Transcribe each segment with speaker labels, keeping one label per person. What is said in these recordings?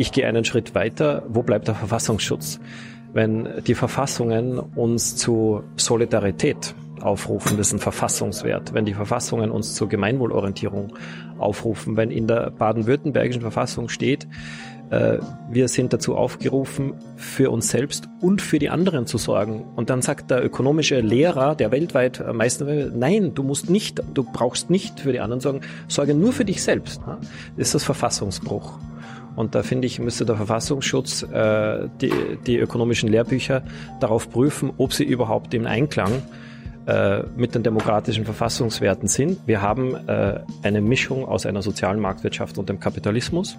Speaker 1: ich gehe einen Schritt weiter. Wo bleibt der Verfassungsschutz? Wenn die Verfassungen uns zu Solidarität aufrufen, das ist ein Verfassungswert. Wenn die Verfassungen uns zur Gemeinwohlorientierung aufrufen, wenn in der baden-württembergischen Verfassung steht, äh, wir sind dazu aufgerufen, für uns selbst und für die anderen zu sorgen. Und dann sagt der ökonomische Lehrer, der weltweit am meisten, nein, du musst nicht, du brauchst nicht für die anderen sorgen, sorge nur für dich selbst. Das ist das Verfassungsbruch. Und da finde ich, müsste der Verfassungsschutz äh, die, die ökonomischen Lehrbücher darauf prüfen, ob sie überhaupt im Einklang äh, mit den demokratischen Verfassungswerten sind. Wir haben äh, eine Mischung aus einer sozialen Marktwirtschaft und dem Kapitalismus.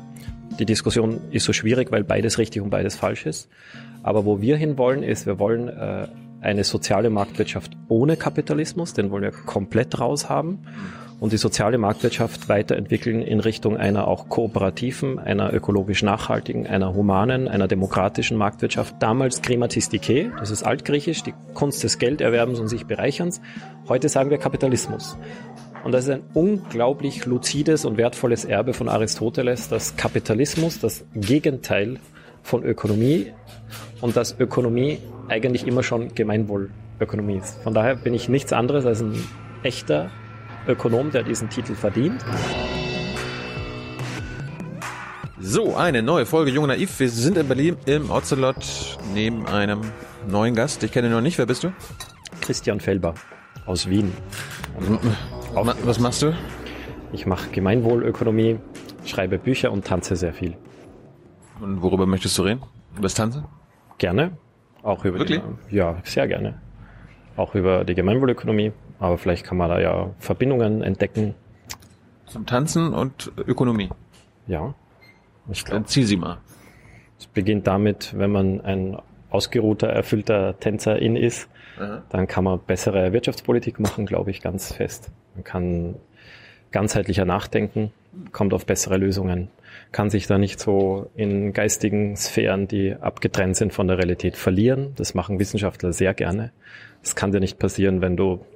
Speaker 1: Die Diskussion ist so schwierig, weil beides richtig und beides falsch ist. Aber wo wir hinwollen, ist, wir wollen äh, eine soziale Marktwirtschaft ohne Kapitalismus, den wollen wir komplett raus haben und die soziale Marktwirtschaft weiterentwickeln in Richtung einer auch kooperativen, einer ökologisch nachhaltigen, einer humanen, einer demokratischen Marktwirtschaft. Damals Krematistike, das ist altgriechisch, die Kunst des Gelderwerbens und sich Bereicherns. Heute sagen wir Kapitalismus. Und das ist ein unglaublich luzides und wertvolles Erbe von Aristoteles, dass Kapitalismus das Gegenteil von Ökonomie und dass Ökonomie eigentlich immer schon Gemeinwohlökonomie ist. Von daher bin ich nichts anderes als ein echter Ökonom, der diesen Titel verdient.
Speaker 2: So, eine neue Folge Junge Naiv. Wir sind in Berlin im Ocelot neben einem neuen Gast. Ich kenne ihn noch nicht. Wer bist du?
Speaker 1: Christian Felber aus Wien.
Speaker 2: Was machst du?
Speaker 1: Ich mache Gemeinwohlökonomie, schreibe Bücher und tanze sehr viel.
Speaker 2: Und worüber möchtest du reden? Über das Tanzen?
Speaker 1: Gerne. Auch über
Speaker 2: Wirklich?
Speaker 1: Die, ja, sehr gerne. Auch über die Gemeinwohlökonomie, aber vielleicht kann man da ja Verbindungen entdecken.
Speaker 2: Zum Tanzen und Ökonomie.
Speaker 1: Ja. Ich
Speaker 2: Dann
Speaker 1: glaube,
Speaker 2: zieh sie mal.
Speaker 1: es beginnt damit, wenn man ein ausgeruhter, erfüllter Tänzerin ist,
Speaker 2: Aha.
Speaker 1: dann kann man bessere Wirtschaftspolitik machen, glaube ich, ganz fest. Man kann ganzheitlicher nachdenken, kommt auf bessere Lösungen, kann sich da nicht so in geistigen Sphären, die abgetrennt sind von der Realität, verlieren. Das machen Wissenschaftler sehr gerne. Das kann dir nicht passieren, wenn du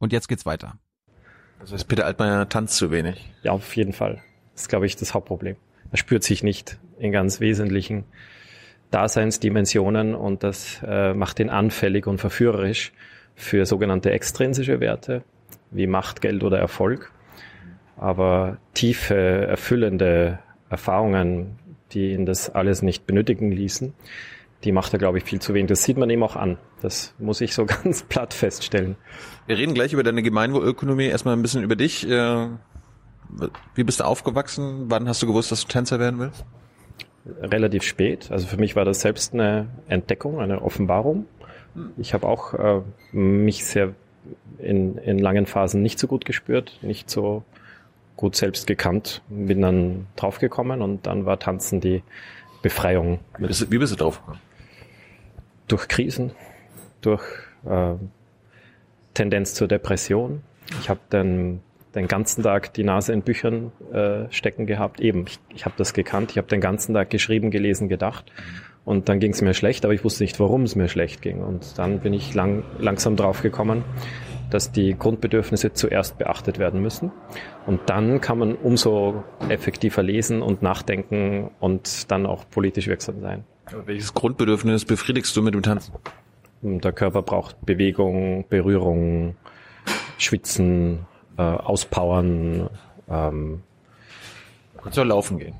Speaker 3: und jetzt geht's weiter.
Speaker 2: Das heißt, Peter Altmaier tanzt zu wenig.
Speaker 1: Ja, auf jeden Fall. Das ist, glaube ich, das Hauptproblem. Er spürt sich nicht in ganz wesentlichen Daseinsdimensionen und das äh, macht ihn anfällig und verführerisch für sogenannte extrinsische Werte wie Macht, Geld oder Erfolg. Aber tiefe, erfüllende Erfahrungen, die ihn das alles nicht benötigen ließen, die macht er, glaube ich, viel zu wenig. Das sieht man ihm auch an. Das muss ich so ganz platt feststellen.
Speaker 2: Wir reden gleich über deine Gemeinwohlökonomie. Erstmal ein bisschen über dich. Äh, Wie bist du aufgewachsen? Wann hast du gewusst, dass du Tänzer werden willst?
Speaker 1: relativ spät. Also für mich war das selbst eine Entdeckung, eine Offenbarung. Ich habe auch äh, mich sehr in, in langen Phasen nicht so gut gespürt, nicht so gut selbst gekannt. Bin dann draufgekommen und dann war Tanzen die Befreiung
Speaker 2: Wie bist du, wie bist du drauf gekommen?
Speaker 1: Durch Krisen, durch äh, Tendenz zur Depression. Ich habe dann den ganzen Tag die Nase in Büchern äh, stecken gehabt. Eben, ich, ich habe das gekannt. Ich habe den ganzen Tag geschrieben, gelesen, gedacht. Und dann ging es mir schlecht, aber ich wusste nicht, warum es mir schlecht ging. Und dann bin ich lang, langsam draufgekommen, dass die Grundbedürfnisse zuerst beachtet werden müssen. Und dann kann man umso effektiver lesen und nachdenken und dann auch politisch wirksam sein.
Speaker 2: Welches Grundbedürfnis befriedigst du mit dem Tanzen?
Speaker 1: Und Der Körper braucht Bewegung, Berührung, Schwitzen, äh, Auspowern, ähm,
Speaker 2: Kannst du laufen gehen.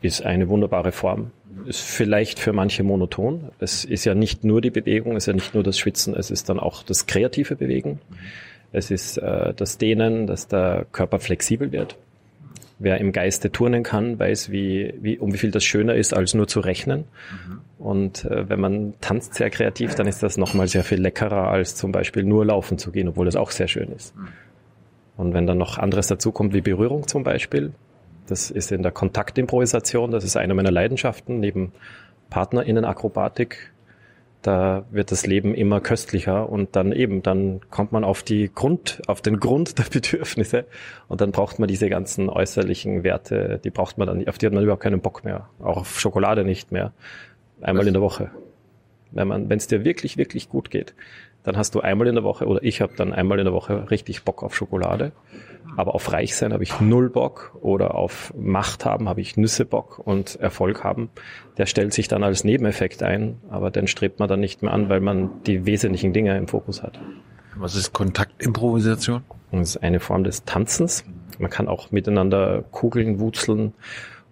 Speaker 1: ist eine wunderbare Form. Ist vielleicht für manche monoton. Es ist ja nicht nur die Bewegung, es ist ja nicht nur das Schwitzen, es ist dann auch das kreative Bewegen. Es ist äh, das Dehnen, dass der Körper flexibel wird. Wer im Geiste turnen kann, weiß, wie, wie, um wie viel das schöner ist, als nur zu rechnen. Und äh, wenn man tanzt sehr kreativ, dann ist das nochmal sehr viel leckerer, als zum Beispiel nur laufen zu gehen, obwohl das auch sehr schön ist. Und wenn dann noch anderes dazukommt, wie Berührung zum Beispiel, Das ist in der Kontaktimprovisation, das ist eine meiner Leidenschaften, neben Partnerinnenakrobatik. Da wird das Leben immer köstlicher und dann eben, dann kommt man auf die Grund, auf den Grund der Bedürfnisse und dann braucht man diese ganzen äußerlichen Werte, die braucht man dann, auf die hat man überhaupt keinen Bock mehr. Auch auf Schokolade nicht mehr. Einmal in der Woche. Wenn man, wenn es dir wirklich, wirklich gut geht, dann hast du einmal in der Woche oder ich habe dann einmal in der Woche richtig Bock auf Schokolade. Aber auf Reich sein habe ich null Bock oder auf Macht haben habe ich Nüsse Bock und Erfolg haben, der stellt sich dann als Nebeneffekt ein, aber den strebt man dann nicht mehr an, weil man die wesentlichen Dinge im Fokus hat.
Speaker 2: Was ist Kontaktimprovisation?
Speaker 1: Das ist eine Form des Tanzens. Man kann auch miteinander kugeln, wutzeln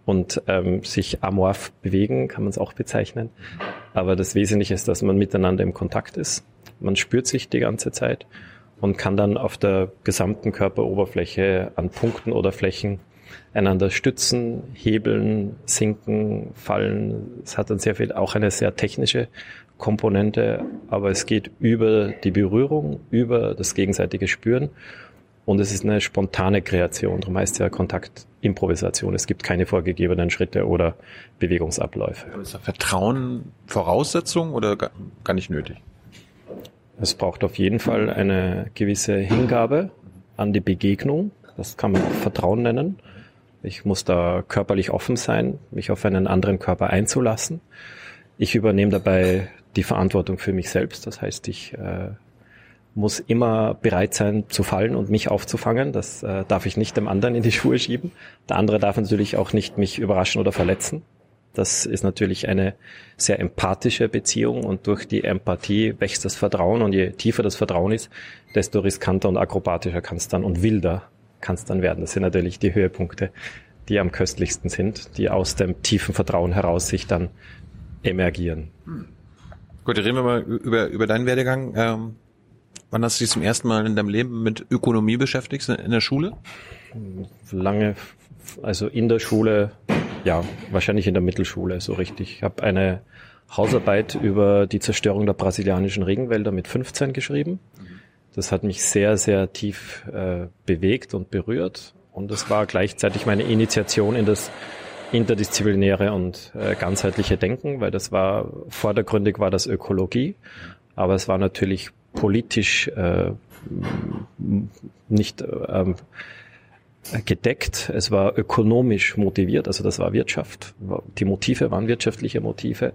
Speaker 1: und ähm, sich amorph bewegen, kann man es auch bezeichnen. Aber das Wesentliche ist, dass man miteinander im Kontakt ist. Man spürt sich die ganze Zeit und kann dann auf der gesamten Körperoberfläche an Punkten oder Flächen einander stützen, hebeln, sinken, fallen. Es hat dann sehr viel, auch eine sehr technische Komponente, aber es geht über die Berührung, über das gegenseitige Spüren und es ist eine spontane Kreation. Darum heißt ja Kontaktimprovisation. Es gibt keine vorgegebenen Schritte oder Bewegungsabläufe.
Speaker 2: Ist Vertrauen Voraussetzung oder gar nicht nötig?
Speaker 1: Es braucht auf jeden Fall eine gewisse Hingabe an die Begegnung. Das kann man auch Vertrauen nennen. Ich muss da körperlich offen sein, mich auf einen anderen Körper einzulassen. Ich übernehme dabei die Verantwortung für mich selbst. Das heißt, ich äh, muss immer bereit sein zu fallen und mich aufzufangen. Das äh, darf ich nicht dem anderen in die Schuhe schieben. Der andere darf natürlich auch nicht mich überraschen oder verletzen. Das ist natürlich eine sehr empathische Beziehung und durch die Empathie wächst das Vertrauen und je tiefer das Vertrauen ist, desto riskanter und akrobatischer kann es dann und wilder kann es dann werden. Das sind natürlich die Höhepunkte, die am köstlichsten sind, die aus dem tiefen Vertrauen heraus sich dann emergieren.
Speaker 2: Gut, reden wir mal über, über deinen Werdegang. Ähm, wann hast du dich zum ersten Mal in deinem Leben mit Ökonomie beschäftigt, in der Schule?
Speaker 1: Lange, also in der Schule ja, wahrscheinlich in der Mittelschule, so richtig. Ich habe eine Hausarbeit über die Zerstörung der brasilianischen Regenwälder mit 15 geschrieben. Das hat mich sehr, sehr tief äh, bewegt und berührt. Und es war gleichzeitig meine Initiation in das interdisziplinäre und äh, ganzheitliche Denken, weil das war, vordergründig war das Ökologie, aber es war natürlich politisch äh, nicht ähm, gedeckt. Es war ökonomisch motiviert, also das war Wirtschaft. Die Motive waren wirtschaftliche Motive.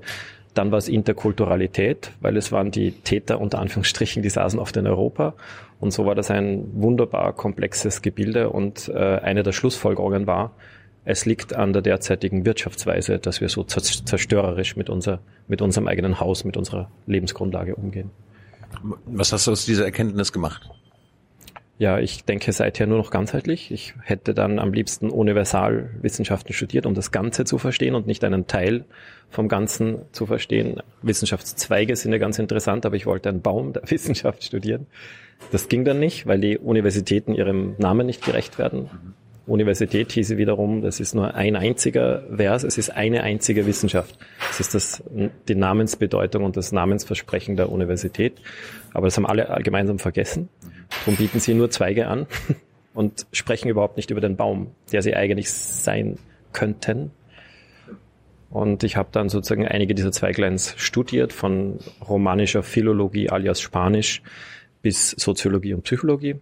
Speaker 1: Dann war es Interkulturalität, weil es waren die Täter unter Anführungsstrichen, die saßen oft in Europa. Und so war das ein wunderbar komplexes Gebilde. Und äh, eine der Schlussfolgerungen war, es liegt an der derzeitigen Wirtschaftsweise, dass wir so zerstörerisch mit, unser, mit unserem eigenen Haus, mit unserer Lebensgrundlage umgehen.
Speaker 2: Was hast du aus dieser Erkenntnis gemacht?
Speaker 1: Ja, ich denke seither nur noch ganzheitlich. Ich hätte dann am liebsten Universalwissenschaften studiert, um das Ganze zu verstehen und nicht einen Teil vom Ganzen zu verstehen. Wissenschaftszweige sind ja ganz interessant, aber ich wollte einen Baum der Wissenschaft studieren. Das ging dann nicht, weil die Universitäten ihrem Namen nicht gerecht werden. Universität hieße wiederum, das ist nur ein einziger Vers, es ist eine einzige Wissenschaft. Das ist das, die Namensbedeutung und das Namensversprechen der Universität. Aber das haben alle gemeinsam vergessen. Darum bieten sie nur Zweige an und sprechen überhaupt nicht über den Baum, der sie eigentlich sein könnten. Und ich habe dann sozusagen einige dieser Zweigleins studiert, von romanischer Philologie alias Spanisch bis Soziologie und Psychologie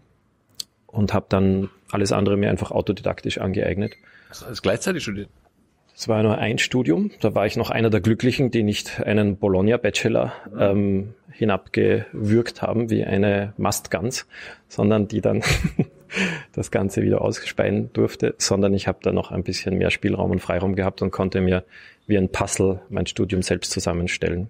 Speaker 1: und habe dann alles andere mir einfach autodidaktisch angeeignet.
Speaker 2: Du alles gleichzeitig studiert?
Speaker 1: Es war nur ein Studium. Da war ich noch einer der Glücklichen, die nicht einen Bologna-Bachelor ähm, hinabgewürgt haben wie eine Mastgans, sondern die dann das Ganze wieder ausspeien durfte, sondern ich habe da noch ein bisschen mehr Spielraum und Freiraum gehabt und konnte mir wie ein Puzzle mein Studium selbst zusammenstellen.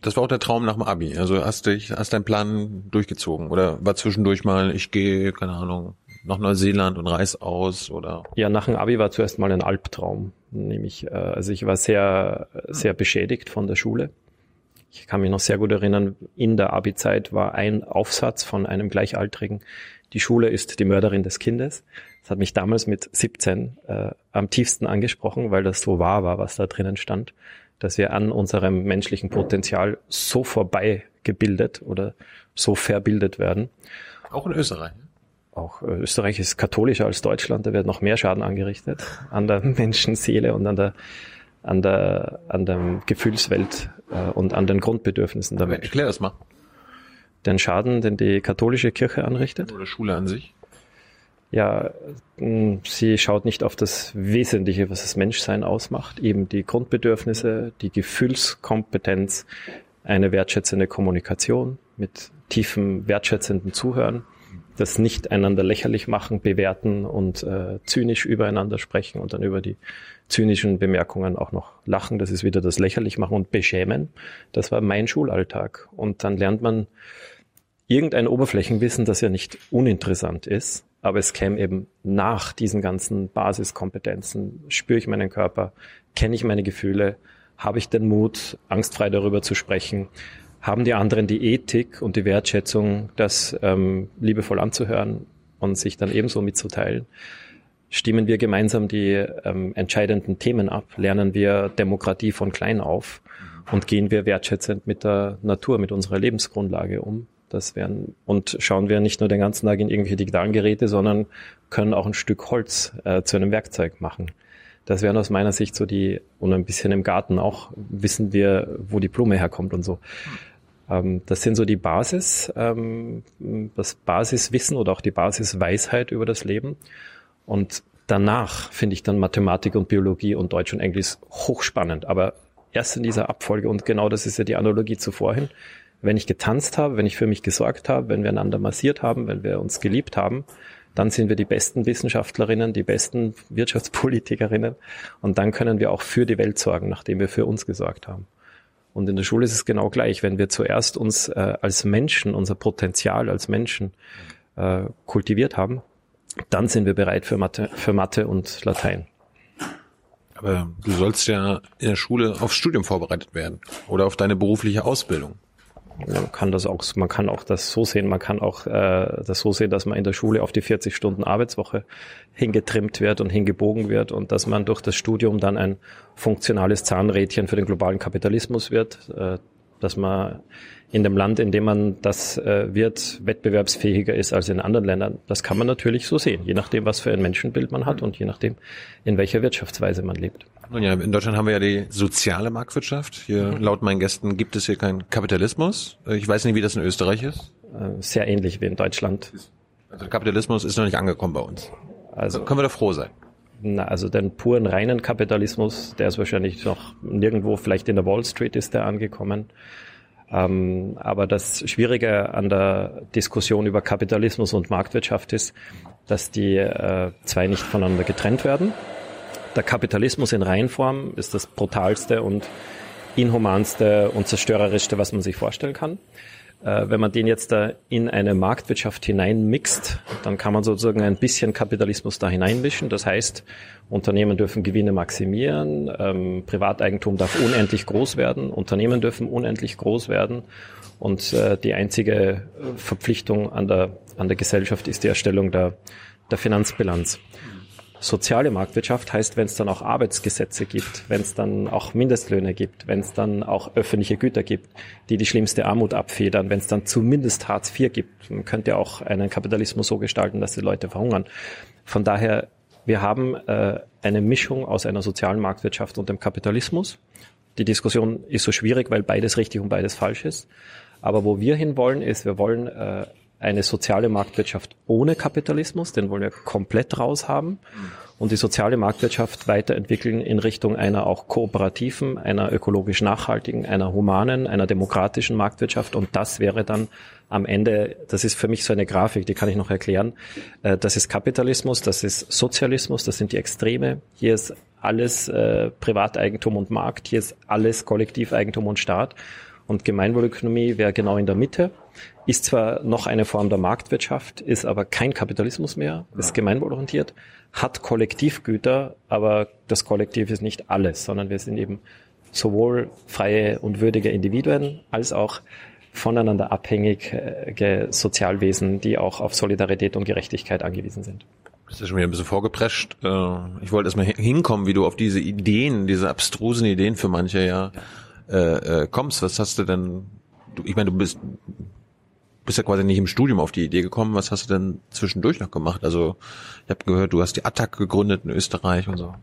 Speaker 2: Das war auch der Traum nach dem Abi. Also hast du hast deinen Plan durchgezogen oder war zwischendurch mal, ich gehe, keine Ahnung, nach Neuseeland und reiß aus oder?
Speaker 1: Ja, nach dem Abi war zuerst mal ein Albtraum. Nämlich, äh, also ich war sehr, sehr beschädigt von der Schule. Ich kann mich noch sehr gut erinnern, in der Abi-Zeit war ein Aufsatz von einem Gleichaltrigen, die Schule ist die Mörderin des Kindes. Das hat mich damals mit 17 äh, am tiefsten angesprochen, weil das so wahr war, was da drinnen stand, dass wir an unserem menschlichen Potenzial so vorbei gebildet oder so verbildet werden.
Speaker 2: Auch in Österreich?
Speaker 1: Auch äh, Österreich ist katholischer als Deutschland, da wird noch mehr Schaden angerichtet an der Menschenseele und an der an der an der Gefühlswelt äh, und an den Grundbedürfnissen der Menschen.
Speaker 2: Erklär das mal.
Speaker 1: Den Schaden, den die katholische Kirche anrichtet?
Speaker 2: Oder Schule an sich?
Speaker 1: Ja, mh, sie schaut nicht auf das Wesentliche, was das Menschsein ausmacht, eben die Grundbedürfnisse, die Gefühlskompetenz, eine wertschätzende Kommunikation mit tiefem wertschätzenden Zuhören, das nicht einander lächerlich machen, bewerten und äh, zynisch übereinander sprechen und dann über die zynischen Bemerkungen auch noch lachen. Das ist wieder das lächerlich machen und beschämen. Das war mein Schulalltag. Und dann lernt man irgendein Oberflächenwissen, das ja nicht uninteressant ist, aber es käme eben nach diesen ganzen Basiskompetenzen. Spüre ich meinen Körper? Kenne ich meine Gefühle? Habe ich den Mut, angstfrei darüber zu sprechen? Haben die anderen die Ethik und die Wertschätzung, das ähm, liebevoll anzuhören und sich dann ebenso mitzuteilen? Stimmen wir gemeinsam die ähm, entscheidenden Themen ab? Lernen wir Demokratie von klein auf? Und gehen wir wertschätzend mit der Natur, mit unserer Lebensgrundlage um? Das wären, und schauen wir nicht nur den ganzen Tag in irgendwelche digitalen Geräte, sondern können auch ein Stück Holz äh, zu einem Werkzeug machen. Das wären aus meiner Sicht so die, und ein bisschen im Garten auch, wissen wir, wo die Blume herkommt und so. Ähm, das sind so die Basis, ähm, das Basiswissen oder auch die Basisweisheit über das Leben. Und danach finde ich dann Mathematik und Biologie und Deutsch und Englisch hochspannend. Aber erst in dieser Abfolge, und genau das ist ja die Analogie zu vorhin, wenn ich getanzt habe, wenn ich für mich gesorgt habe, wenn wir einander massiert haben, wenn wir uns geliebt haben, dann sind wir die besten Wissenschaftlerinnen, die besten Wirtschaftspolitikerinnen und dann können wir auch für die Welt sorgen, nachdem wir für uns gesorgt haben. Und in der Schule ist es genau gleich. Wenn wir zuerst uns äh, als Menschen, unser Potenzial als Menschen äh, kultiviert haben, dann sind wir bereit für Mathe, für Mathe und Latein.
Speaker 2: Aber du sollst ja in der Schule aufs Studium vorbereitet werden oder auf deine berufliche Ausbildung
Speaker 1: man kann das auch, man kann auch das so sehen, man kann auch äh, das so sehen, dass man in der Schule auf die 40 Stunden Arbeitswoche hingetrimmt wird und hingebogen wird und dass man durch das Studium dann ein funktionales Zahnrädchen für den globalen Kapitalismus wird, äh, dass man in dem Land, in dem man das äh, wird, wettbewerbsfähiger ist als in anderen Ländern. Das kann man natürlich so sehen, je nachdem, was für ein Menschenbild man hat und je nachdem, in welcher Wirtschaftsweise man lebt.
Speaker 2: Nun ja, in Deutschland haben wir ja die soziale Marktwirtschaft. Hier, laut meinen Gästen, gibt es hier keinen Kapitalismus. Ich weiß nicht, wie das in Österreich ist.
Speaker 1: Äh, sehr ähnlich wie in Deutschland.
Speaker 2: Also Kapitalismus ist noch nicht angekommen bei uns. Also können wir da froh sein.
Speaker 1: Na, also den puren reinen Kapitalismus, der ist wahrscheinlich noch nirgendwo, vielleicht in der Wall Street ist der angekommen. Ähm, aber das Schwierige an der Diskussion über Kapitalismus und Marktwirtschaft ist, dass die äh, zwei nicht voneinander getrennt werden. Der Kapitalismus in Reinform ist das brutalste und inhumanste und zerstörerischste, was man sich vorstellen kann. Äh, wenn man den jetzt da in eine Marktwirtschaft hineinmixt, dann kann man sozusagen ein bisschen Kapitalismus da hineinmischen. Das heißt, Unternehmen dürfen Gewinne maximieren, ähm, Privateigentum darf unendlich groß werden, Unternehmen dürfen unendlich groß werden und äh, die einzige äh, Verpflichtung an der, an der Gesellschaft ist die Erstellung der, der Finanzbilanz soziale Marktwirtschaft heißt, wenn es dann auch Arbeitsgesetze gibt, wenn es dann auch Mindestlöhne gibt, wenn es dann auch öffentliche Güter gibt, die die schlimmste Armut abfedern, wenn es dann zumindest Hartz IV gibt. Man könnte auch einen Kapitalismus so gestalten, dass die Leute verhungern. Von daher, wir haben äh, eine Mischung aus einer sozialen Marktwirtschaft und dem Kapitalismus. Die Diskussion ist so schwierig, weil beides richtig und beides falsch ist. Aber wo wir hinwollen, ist, wir wollen äh, eine soziale Marktwirtschaft ohne Kapitalismus, den wollen wir komplett raus haben und die soziale Marktwirtschaft weiterentwickeln in Richtung einer auch kooperativen, einer ökologisch nachhaltigen, einer humanen, einer demokratischen Marktwirtschaft. Und das wäre dann am Ende, das ist für mich so eine Grafik, die kann ich noch erklären, äh, das ist Kapitalismus, das ist Sozialismus, das sind die Extreme, hier ist alles äh, Privateigentum und Markt, hier ist alles Kollektiveigentum und Staat. Und Gemeinwohlökonomie wäre genau in der Mitte ist zwar noch eine Form der Marktwirtschaft, ist aber kein Kapitalismus mehr, ist gemeinwohlorientiert, hat Kollektivgüter, aber das Kollektiv ist nicht alles, sondern wir sind eben sowohl freie und würdige Individuen als auch voneinander abhängige Sozialwesen, die auch auf Solidarität und Gerechtigkeit angewiesen sind.
Speaker 2: Das ist schon wieder ein bisschen vorgeprescht. Äh, ich wollte erstmal hinkommen, wie du auf diese Ideen, diese abstrusen Ideen für manche ja äh, äh, kommst. Was hast du denn? Ich meine, du bist bist ja quasi nicht im Studium auf die Idee gekommen. Was hast du denn zwischendurch noch gemacht? Also ich habe gehört, du hast die Attac gegründet in Österreich und so.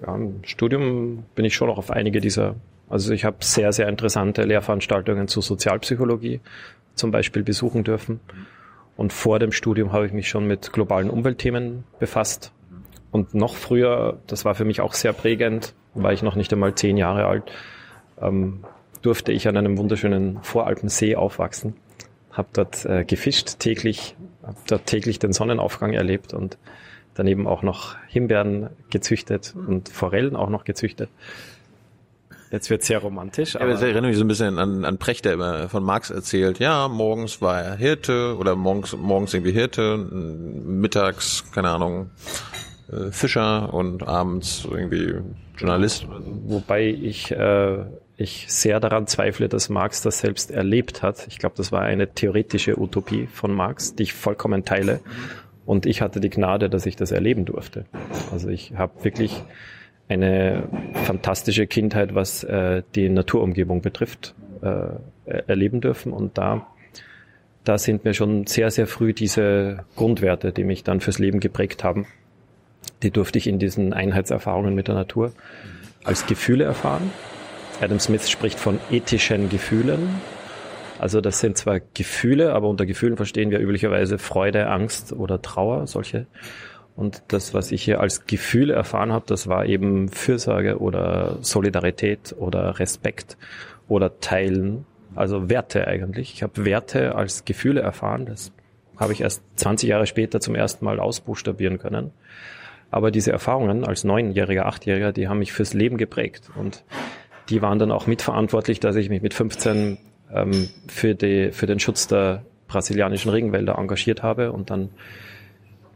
Speaker 1: Ja, im Studium bin ich schon noch auf einige dieser, also ich habe sehr, sehr interessante Lehrveranstaltungen zu Sozialpsychologie zum Beispiel besuchen dürfen. Und vor dem Studium habe ich mich schon mit globalen Umweltthemen befasst. Und noch früher, das war für mich auch sehr prägend, war ich noch nicht einmal zehn Jahre alt, ähm, durfte ich an einem wunderschönen Voralpensee aufwachsen, habe dort äh, gefischt täglich, habe dort täglich den Sonnenaufgang erlebt und daneben auch noch Himbeeren gezüchtet und Forellen auch noch gezüchtet. Jetzt wird sehr romantisch.
Speaker 2: Aber ja, das erinnert mich so ein bisschen an, an Precht, der immer von Marx erzählt. Ja, morgens war er Hirte oder morgens, morgens irgendwie Hirte, mittags, keine Ahnung, äh, Fischer und abends irgendwie Journalist.
Speaker 1: Wobei ich, äh, ich sehr daran zweifle, dass Marx das selbst erlebt hat. Ich glaube, das war eine theoretische Utopie von Marx, die ich vollkommen teile. Und ich hatte die Gnade, dass ich das erleben durfte. Also ich habe wirklich eine fantastische Kindheit, was äh, die Naturumgebung betrifft, äh, erleben dürfen. Und da, da sind mir schon sehr, sehr früh diese Grundwerte, die mich dann fürs Leben geprägt haben, die durfte ich in diesen Einheitserfahrungen mit der Natur als Gefühle erfahren. Adam Smith spricht von ethischen Gefühlen. Also das sind zwar Gefühle, aber unter Gefühlen verstehen wir üblicherweise Freude, Angst oder Trauer, solche. Und das, was ich hier als Gefühle erfahren habe, das war eben Fürsorge oder Solidarität oder Respekt oder Teilen, also Werte eigentlich. Ich habe Werte als Gefühle erfahren, das habe ich erst 20 Jahre später zum ersten Mal ausbuchstabieren können. Aber diese Erfahrungen als Neunjähriger, Achtjähriger, die haben mich fürs Leben geprägt. Und die waren dann auch mitverantwortlich, dass ich mich mit 15 ähm, für, die, für den Schutz der brasilianischen Regenwälder engagiert habe und dann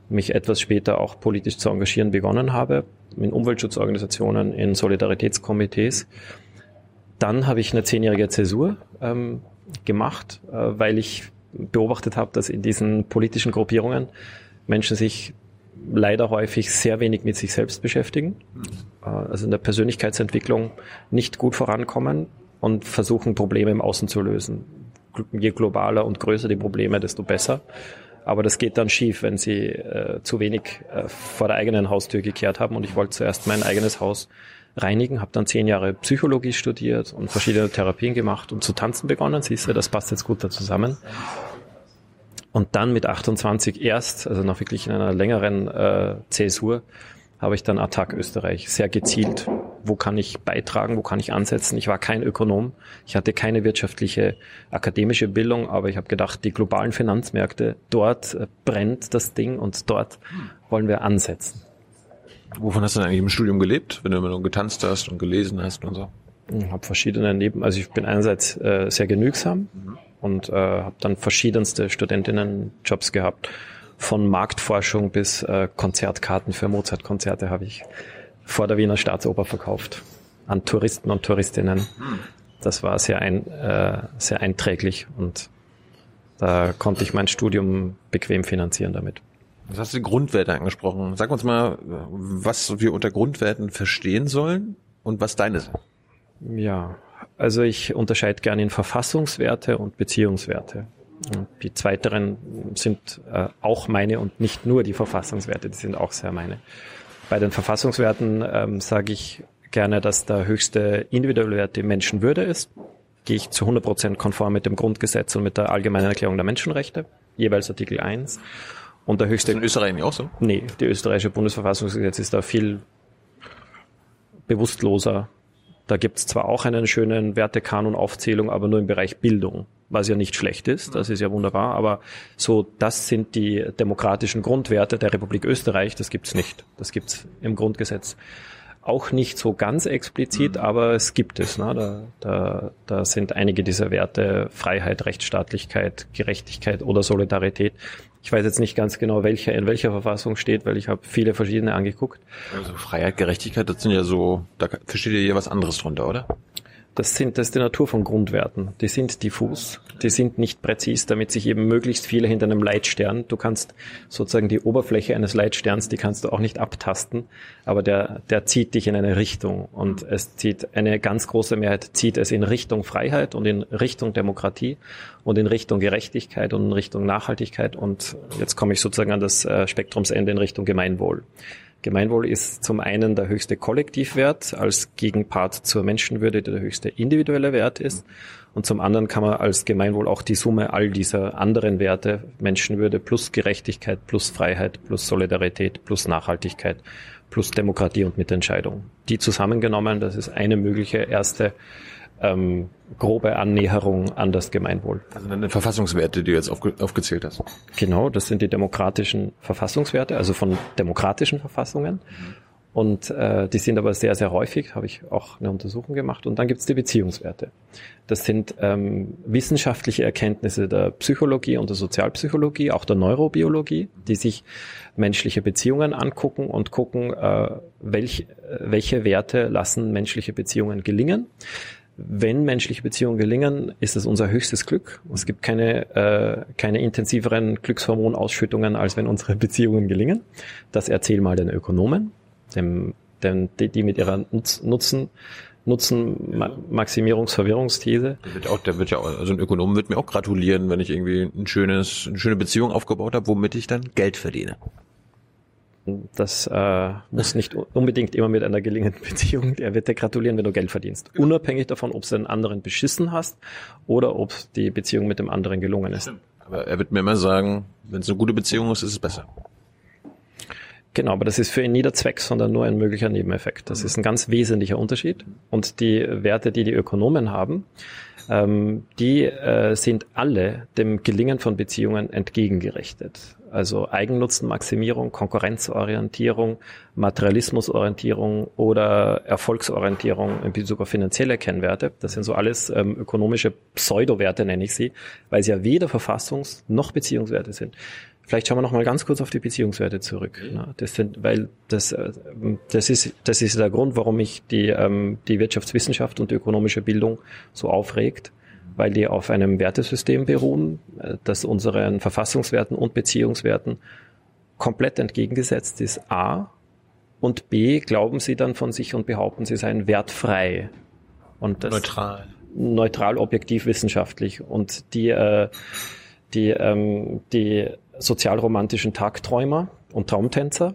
Speaker 1: mich etwas später auch politisch zu engagieren begonnen habe, in Umweltschutzorganisationen, in Solidaritätskomitees. Dann habe ich eine zehnjährige Zäsur ähm, gemacht, äh, weil ich beobachtet habe, dass in diesen politischen Gruppierungen Menschen sich leider häufig sehr wenig mit sich selbst beschäftigen, äh, also in der Persönlichkeitsentwicklung nicht gut vorankommen und versuchen, Probleme im Außen zu lösen. Je globaler und größer die Probleme, desto besser. Aber das geht dann schief, wenn sie äh, zu wenig äh, vor der eigenen Haustür gekehrt haben. Und ich wollte zuerst mein eigenes Haus reinigen, habe dann zehn Jahre Psychologie studiert und verschiedene Therapien gemacht und zu tanzen begonnen. Siehst du, das passt jetzt gut da zusammen. Und dann mit 28 erst, also noch wirklich in einer längeren äh, Zäsur, habe ich dann Attac Österreich sehr gezielt. Wo kann ich beitragen? Wo kann ich ansetzen? Ich war kein Ökonom. Ich hatte keine wirtschaftliche akademische Bildung, aber ich habe gedacht, die globalen Finanzmärkte, dort äh, brennt das Ding und dort wollen wir ansetzen.
Speaker 2: Wovon hast du denn eigentlich im Studium gelebt, wenn du immer nur getanzt hast und gelesen hast und so?
Speaker 1: Ich habe verschiedene Neben, also ich bin einerseits äh, sehr genügsam. Mhm und äh, habe dann verschiedenste Studentinnenjobs gehabt. Von Marktforschung bis äh, Konzertkarten für Mozart-Konzerte habe ich vor der Wiener Staatsoper verkauft an Touristen und Touristinnen. Das war sehr, ein, äh, sehr einträglich und da konnte ich mein Studium bequem finanzieren damit.
Speaker 2: Das hast du die Grundwerte angesprochen. Sag uns mal, was wir unter Grundwerten verstehen sollen und was deine sind.
Speaker 1: Ja, also ich unterscheide gerne in Verfassungswerte und Beziehungswerte. Und die zweiteren sind äh, auch meine und nicht nur die Verfassungswerte, die sind auch sehr meine. Bei den Verfassungswerten ähm, sage ich gerne, dass der höchste individuelle Wert die Menschenwürde ist. Gehe ich zu 100 Prozent konform mit dem Grundgesetz und mit der Allgemeinen Erklärung der Menschenrechte, jeweils Artikel 1. Und der höchste. Ist
Speaker 2: in Österreich nicht auch so?
Speaker 1: Nee, die österreichische Bundesverfassungsgesetz ist da viel bewusstloser da gibt es zwar auch einen schönen Wertekanon-Aufzählung, aber nur im Bereich Bildung, was ja nicht schlecht ist, das ist ja wunderbar, aber so, das sind die demokratischen Grundwerte der Republik Österreich, das gibt's nicht. Das gibt's im Grundgesetz. Auch nicht so ganz explizit, mhm. aber es gibt es. Ne? Da, da, da sind einige dieser Werte Freiheit, Rechtsstaatlichkeit, Gerechtigkeit oder Solidarität ich weiß jetzt nicht ganz genau, welcher in welcher Verfassung steht, weil ich habe viele verschiedene angeguckt.
Speaker 2: Also Freiheit, Gerechtigkeit, das sind ja so, da versteht ihr ja was anderes drunter, oder?
Speaker 1: Das sind, das ist die Natur von Grundwerten. Die sind diffus, die sind nicht präzis, damit sich eben möglichst viele hinter einem Leitstern, du kannst sozusagen die Oberfläche eines Leitsterns, die kannst du auch nicht abtasten, aber der, der zieht dich in eine Richtung und es zieht, eine ganz große Mehrheit zieht es in Richtung Freiheit und in Richtung Demokratie und in Richtung Gerechtigkeit und in Richtung Nachhaltigkeit und jetzt komme ich sozusagen an das äh, Spektrumsende in Richtung Gemeinwohl. Gemeinwohl ist zum einen der höchste Kollektivwert als Gegenpart zur Menschenwürde, der der höchste individuelle Wert ist. Und zum anderen kann man als Gemeinwohl auch die Summe all dieser anderen Werte, Menschenwürde plus Gerechtigkeit plus Freiheit plus Solidarität plus Nachhaltigkeit plus Demokratie und Mitentscheidung. Die zusammengenommen, das ist eine mögliche erste ähm, grobe Annäherung an das Gemeinwohl.
Speaker 2: Also dann die Verfassungswerte, die du jetzt aufge aufgezählt hast.
Speaker 1: Genau, das sind die demokratischen Verfassungswerte, also von demokratischen Verfassungen. Mhm. Und äh, die sind aber sehr, sehr häufig, habe ich auch eine Untersuchung gemacht. Und dann gibt es die Beziehungswerte. Das sind ähm, wissenschaftliche Erkenntnisse der Psychologie und der Sozialpsychologie, auch der Neurobiologie, die sich menschliche Beziehungen angucken und gucken, äh, welch, welche Werte lassen menschliche Beziehungen gelingen wenn menschliche Beziehungen gelingen, ist es unser höchstes Glück. Es gibt keine, äh, keine intensiveren Glückshormonausschüttungen, als wenn unsere Beziehungen gelingen. Das erzähl mal den Ökonomen, dem, dem, die, die mit ihrer Nutzen, Nutzen Maximierungsverwirrungsthese.
Speaker 2: Der wird auch, der wird ja, also ein Ökonom wird mir auch gratulieren, wenn ich irgendwie ein schönes, eine schöne Beziehung aufgebaut habe, womit ich dann Geld verdiene.
Speaker 1: Das äh, muss nicht unbedingt immer mit einer gelingenden Beziehung. Er wird dir gratulieren, wenn du Geld verdienst. Genau. Unabhängig davon, ob du den anderen beschissen hast oder ob die Beziehung mit dem anderen gelungen ist.
Speaker 2: Aber er wird mir immer sagen, wenn es eine gute Beziehung ist, ist es besser.
Speaker 1: Genau, aber das ist für ihn nie der Zweck, sondern nur ein möglicher Nebeneffekt. Das mhm. ist ein ganz wesentlicher Unterschied. Und die Werte, die die Ökonomen haben, ähm, die äh, sind alle dem Gelingen von Beziehungen entgegengerichtet. Also Eigennutzenmaximierung, Konkurrenzorientierung, Materialismusorientierung oder Erfolgsorientierung in Bezug auf finanzielle Kennwerte. Das sind so alles ähm, ökonomische Pseudowerte, nenne ich sie, weil sie ja weder Verfassungs- noch Beziehungswerte sind. Vielleicht schauen wir noch mal ganz kurz auf die Beziehungswerte zurück. Mhm. Das sind, weil das, äh, das ist, das ist der Grund, warum mich die, ähm, die Wirtschaftswissenschaft und die ökonomische Bildung so aufregt weil die auf einem Wertesystem beruhen, äh, das unseren Verfassungswerten und Beziehungswerten komplett entgegengesetzt ist. A. Und B. Glauben sie dann von sich und behaupten, sie seien wertfrei.
Speaker 2: Und das neutral.
Speaker 1: Neutral, objektiv, wissenschaftlich. Und die, äh, die, ähm, die sozialromantischen Tagträumer und Traumtänzer,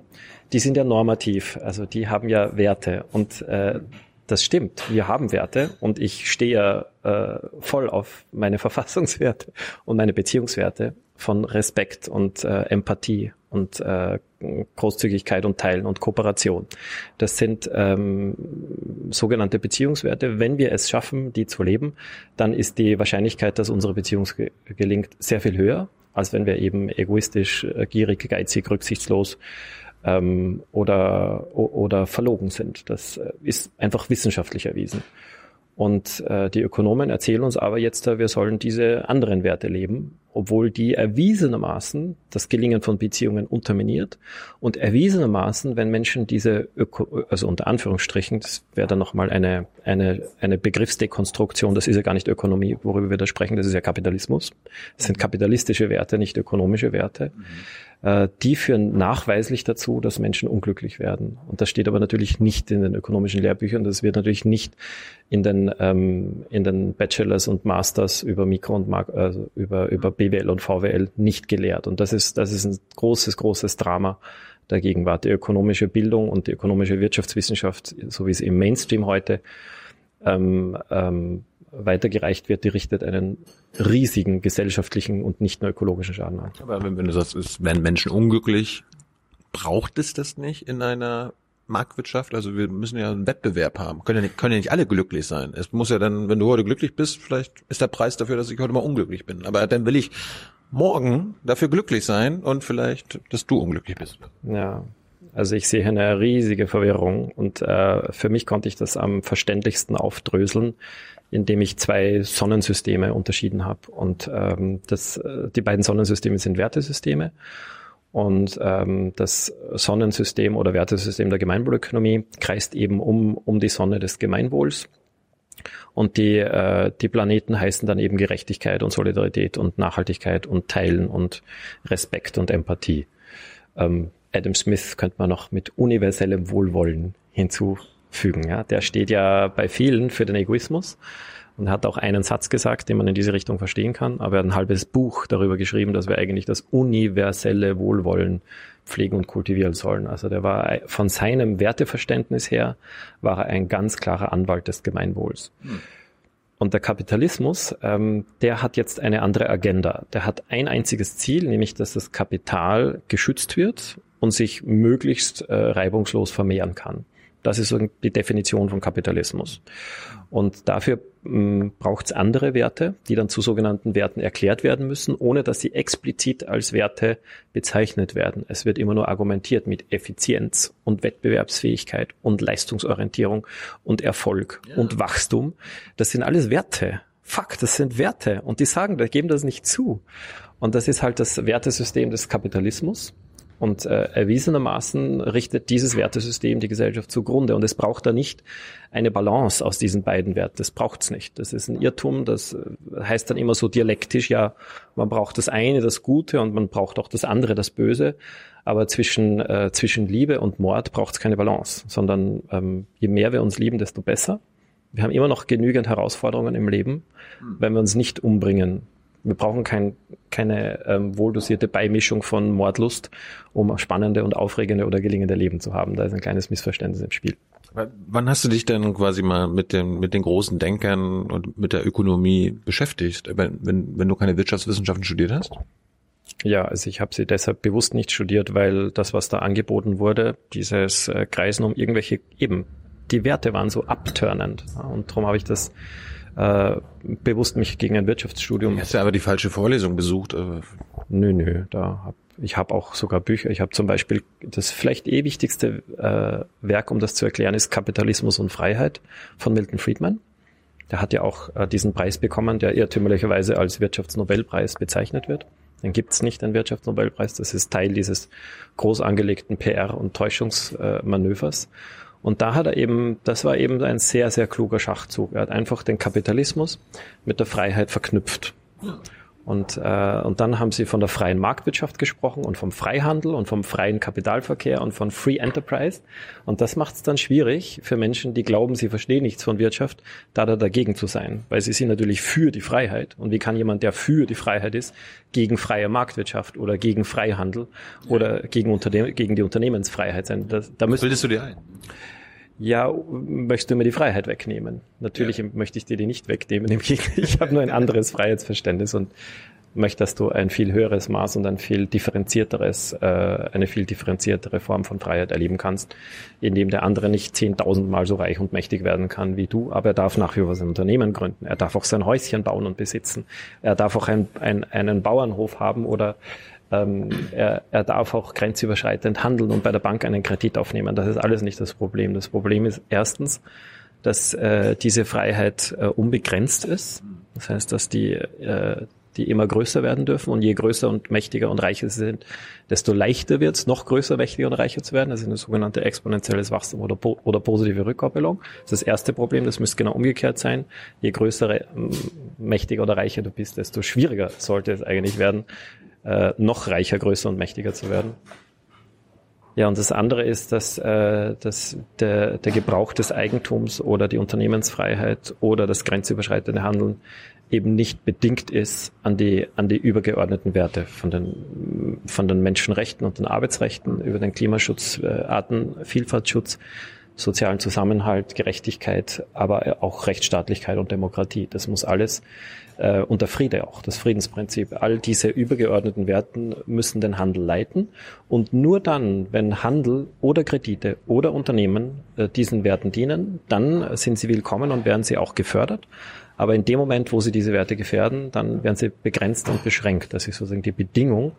Speaker 1: die sind ja normativ, also die haben ja Werte. Und äh, das stimmt, wir haben Werte und ich stehe äh, voll auf meine Verfassungswerte und meine Beziehungswerte von Respekt und äh, Empathie und äh, Großzügigkeit und Teilen und Kooperation. Das sind ähm, sogenannte Beziehungswerte. Wenn wir es schaffen, die zu leben, dann ist die Wahrscheinlichkeit, dass unsere Beziehung gelingt, sehr viel höher, als wenn wir eben egoistisch, äh, gierig, geizig, rücksichtslos ähm, oder, oder verlogen sind. Das äh, ist einfach wissenschaftlich erwiesen. Und äh, die Ökonomen erzählen uns aber jetzt, wir sollen diese anderen Werte leben, obwohl die erwiesenermaßen das Gelingen von Beziehungen unterminiert und erwiesenermaßen, wenn Menschen diese, Öko also unter Anführungsstrichen, das wäre dann nochmal eine, eine, eine Begriffsdekonstruktion, das ist ja gar nicht Ökonomie, worüber wir da sprechen, das ist ja Kapitalismus. Das sind kapitalistische Werte, nicht ökonomische Werte. Mhm äh, die führen nachweislich dazu, dass Menschen unglücklich werden. Und das steht aber natürlich nicht in den ökonomischen Lehrbüchern. Das wird natürlich nicht in den, ähm, in den Bachelors und Masters über Mikro und Mark, also über, über BWL und VWL nicht gelehrt. Und das ist, das ist ein großes, großes Drama der Gegenwart. Die ökonomische Bildung und die ökonomische Wirtschaftswissenschaft, so wie sie im Mainstream heute ähm, ähm, weitergereicht wird, die richtet einen riesigen gesellschaftlichen und nicht nur ökologischen Schaden an.
Speaker 2: Aber wenn, wenn du sagst, es werden Menschen unglücklich, braucht es das nicht in einer Marktwirtschaft? Also wir müssen ja einen Wettbewerb haben. Können ja nicht, können ja nicht alle glücklich sein. Es muss ja dann, wenn du heute glücklich bist, vielleicht ist der Preis dafür, dass ich heute mal unglücklich bin. Aber dann will ich morgen dafür glücklich sein und vielleicht, dass du unglücklich bist.
Speaker 1: Ja, also ich sehe eine riesige Verwirrung und äh, für mich konnte ich das am verständlichsten aufdröseln, indem ich zwei Sonnensysteme unterschieden habe. Und ähm, das, äh, die beiden Sonnensysteme sind Wertesysteme. Und ähm, das Sonnensystem oder Wertesystem der Gemeinwohlökonomie kreist eben um, um die Sonne des Gemeinwohls. Und die, äh, die Planeten heißen dann eben Gerechtigkeit und Solidarität und Nachhaltigkeit und Teilen und Respekt und Empathie. Ähm, Adam Smith könnte man noch mit universellem Wohlwollen hinzufügen. Ja? Der steht ja bei vielen für den Egoismus und hat auch einen Satz gesagt, den man in diese Richtung verstehen kann, aber er hat ein halbes Buch darüber geschrieben, dass wir eigentlich das universelle Wohlwollen pflegen und kultivieren sollen. Also der war von seinem Werteverständnis her, war er ein ganz klarer Anwalt des Gemeinwohls. Hm. Und der Kapitalismus, ähm, der hat jetzt eine andere Agenda. Der hat ein einziges Ziel, nämlich dass das Kapital geschützt wird und sich möglichst äh, reibungslos vermehren kann. Das ist die Definition von Kapitalismus. Und dafür hm, braucht es andere Werte, die dann zu sogenannten Werten erklärt werden müssen, ohne dass sie explizit als Werte bezeichnet werden. Es wird immer nur argumentiert mit Effizienz und Wettbewerbsfähigkeit und Leistungsorientierung und Erfolg ja. und Wachstum. Das sind alles Werte. Fuck, das sind Werte. Und die sagen, die geben das nicht zu. Und das ist halt das Wertesystem des Kapitalismus. Und äh, erwiesenermaßen richtet dieses Wertesystem die Gesellschaft zugrunde. Und es braucht da nicht eine Balance aus diesen beiden Werten. Das braucht's nicht. Das ist ein Irrtum. Das äh, heißt dann immer so dialektisch, ja, man braucht das eine, das Gute, und man braucht auch das andere, das Böse. Aber zwischen, äh, zwischen Liebe und Mord braucht's keine Balance, sondern ähm, je mehr wir uns lieben, desto besser. Wir haben immer noch genügend Herausforderungen im Leben, hm. wenn wir uns nicht umbringen wir brauchen kein, keine ähm, wohldosierte Beimischung von Mordlust, um spannende und aufregende oder gelingende Leben zu haben. Da ist ein kleines Missverständnis im Spiel.
Speaker 2: Wann hast du dich denn quasi mal mit den, mit den großen Denkern und mit der Ökonomie beschäftigt, wenn, wenn, wenn du keine Wirtschaftswissenschaften studiert hast?
Speaker 1: Ja, also ich habe sie deshalb bewusst nicht studiert, weil das, was da angeboten wurde, dieses äh, Kreisen um irgendwelche, eben, die Werte waren so abturnend. Und darum habe ich das äh, bewusst mich gegen ein Wirtschaftsstudium.
Speaker 2: Du hast ja aber die falsche Vorlesung besucht. Äh.
Speaker 1: Nö, nö, da hab, ich habe auch sogar Bücher. Ich habe zum Beispiel das vielleicht eh wichtigste äh, Werk, um das zu erklären, ist Kapitalismus und Freiheit von Milton Friedman. Der hat ja auch äh, diesen Preis bekommen, der irrtümlicherweise als Wirtschaftsnobelpreis bezeichnet wird. Den gibt's nicht, den Wirtschaftsnobelpreis. Das ist Teil dieses groß angelegten PR- und Täuschungsmanövers. Und da hat er eben, das war eben ein sehr, sehr kluger Schachzug. Er hat einfach den Kapitalismus mit der Freiheit verknüpft. Und, äh, und dann haben sie von der freien Marktwirtschaft gesprochen und vom Freihandel und vom freien Kapitalverkehr und von Free Enterprise. Und das macht es dann schwierig für Menschen, die glauben, sie verstehen nichts von Wirtschaft, da da dagegen zu sein. Weil sie sind natürlich für die Freiheit. Und wie kann jemand, der für die Freiheit ist, gegen freie Marktwirtschaft oder gegen Freihandel oder gegen, Unterne gegen die Unternehmensfreiheit sein? Das, da
Speaker 2: Was bildest du dir ein?
Speaker 1: Ja, möchtest du mir die Freiheit wegnehmen? Natürlich ja. möchte ich dir die nicht wegnehmen. Ich habe nur ein anderes Freiheitsverständnis und möchte, dass du ein viel höheres Maß und ein viel differenzierteres, äh, eine viel differenziertere Form von Freiheit erleben kannst, indem der andere nicht zehntausendmal so reich und mächtig werden kann wie du, aber er darf nach wie vor sein Unternehmen gründen. Er darf auch sein Häuschen bauen und besitzen. Er darf auch ein, ein, einen Bauernhof haben oder ähm, er, er darf auch grenzüberschreitend handeln und bei der Bank einen Kredit aufnehmen. Das ist alles nicht das Problem. Das Problem ist erstens, dass äh, diese Freiheit äh, unbegrenzt ist. Das heißt, dass die, äh, die immer größer werden dürfen und je größer und mächtiger und reicher sie sind, desto leichter wird es, noch größer, mächtiger und reicher zu werden. Das ist eine sogenannte exponentielles Wachstum oder, oder positive Rückkoppelung. Das ist das erste Problem, das müsste genau umgekehrt sein. Je größer, mächtiger oder reicher du bist, desto schwieriger sollte es eigentlich werden, äh, noch reicher, größer und mächtiger zu werden. Ja, und das andere ist, dass, äh, dass der, der Gebrauch des Eigentums oder die Unternehmensfreiheit oder das grenzüberschreitende Handeln eben nicht bedingt ist an die, an die übergeordneten Werte von den, von den Menschenrechten und den Arbeitsrechten über den Klimaschutz, äh, Artenvielfaltschutz, sozialen Zusammenhalt, Gerechtigkeit, aber auch Rechtsstaatlichkeit und Demokratie. Das muss alles äh, und der Friede auch, das Friedensprinzip. All diese übergeordneten Werten müssen den Handel leiten. Und nur dann, wenn Handel oder Kredite oder Unternehmen äh, diesen Werten dienen, dann sind sie willkommen und werden sie auch gefördert. Aber in dem Moment, wo sie diese Werte gefährden, dann werden sie begrenzt und beschränkt. Das ist sozusagen die Bedingung.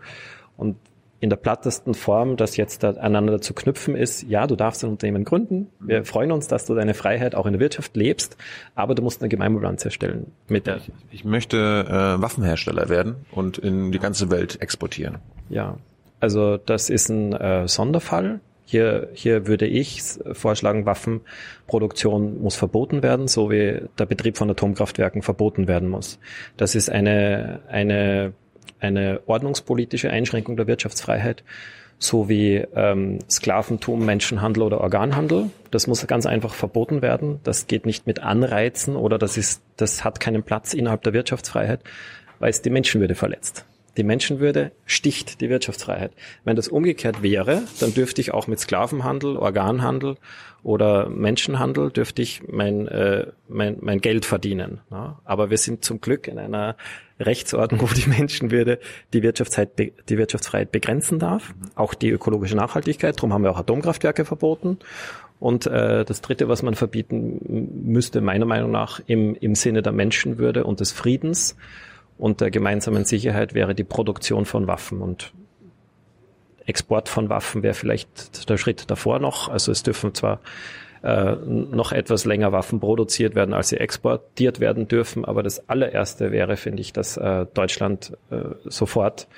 Speaker 1: Und in der plattesten Form, das jetzt da aneinander zu knüpfen ist, ja, du darfst ein Unternehmen gründen. Wir freuen uns, dass du deine Freiheit auch in der Wirtschaft lebst, aber du musst eine Gemeinwohlbilanz erstellen. Mit der
Speaker 2: ich, ich möchte äh, Waffenhersteller werden und in die ganze Welt exportieren.
Speaker 1: Ja, also das ist ein äh, Sonderfall. Hier, hier würde ich vorschlagen, Waffenproduktion muss verboten werden, so wie der Betrieb von Atomkraftwerken verboten werden muss. Das ist eine, eine, eine ordnungspolitische Einschränkung der Wirtschaftsfreiheit so wie ähm, Sklaventum, Menschenhandel oder Organhandel. Das muss ganz einfach verboten werden. Das geht nicht mit Anreizen oder das ist, das hat keinen Platz innerhalb der Wirtschaftsfreiheit, weil es die Menschenwürde verletzt. Die Menschenwürde sticht die Wirtschaftsfreiheit. Wenn das umgekehrt wäre, dann dürfte ich auch mit Sklavenhandel, Organhandel oder Menschenhandel dürfte ich mein, äh, mein, mein Geld verdienen. Ja? Aber wir sind zum Glück in einer Rechtsordnung, wo die Menschenwürde die Wirtschaftsfreiheit, die Wirtschaftsfreiheit begrenzen darf, auch die ökologische Nachhaltigkeit. Darum haben wir auch Atomkraftwerke verboten. Und äh, das Dritte, was man verbieten müsste, meiner Meinung nach, im, im Sinne der Menschenwürde und des Friedens und der gemeinsamen Sicherheit wäre die Produktion von Waffen. Und Export von Waffen wäre vielleicht der Schritt davor noch. Also es dürfen zwar äh, noch etwas länger Waffen produziert werden, als sie exportiert werden dürfen, aber das allererste wäre, finde ich, dass äh, Deutschland äh, sofort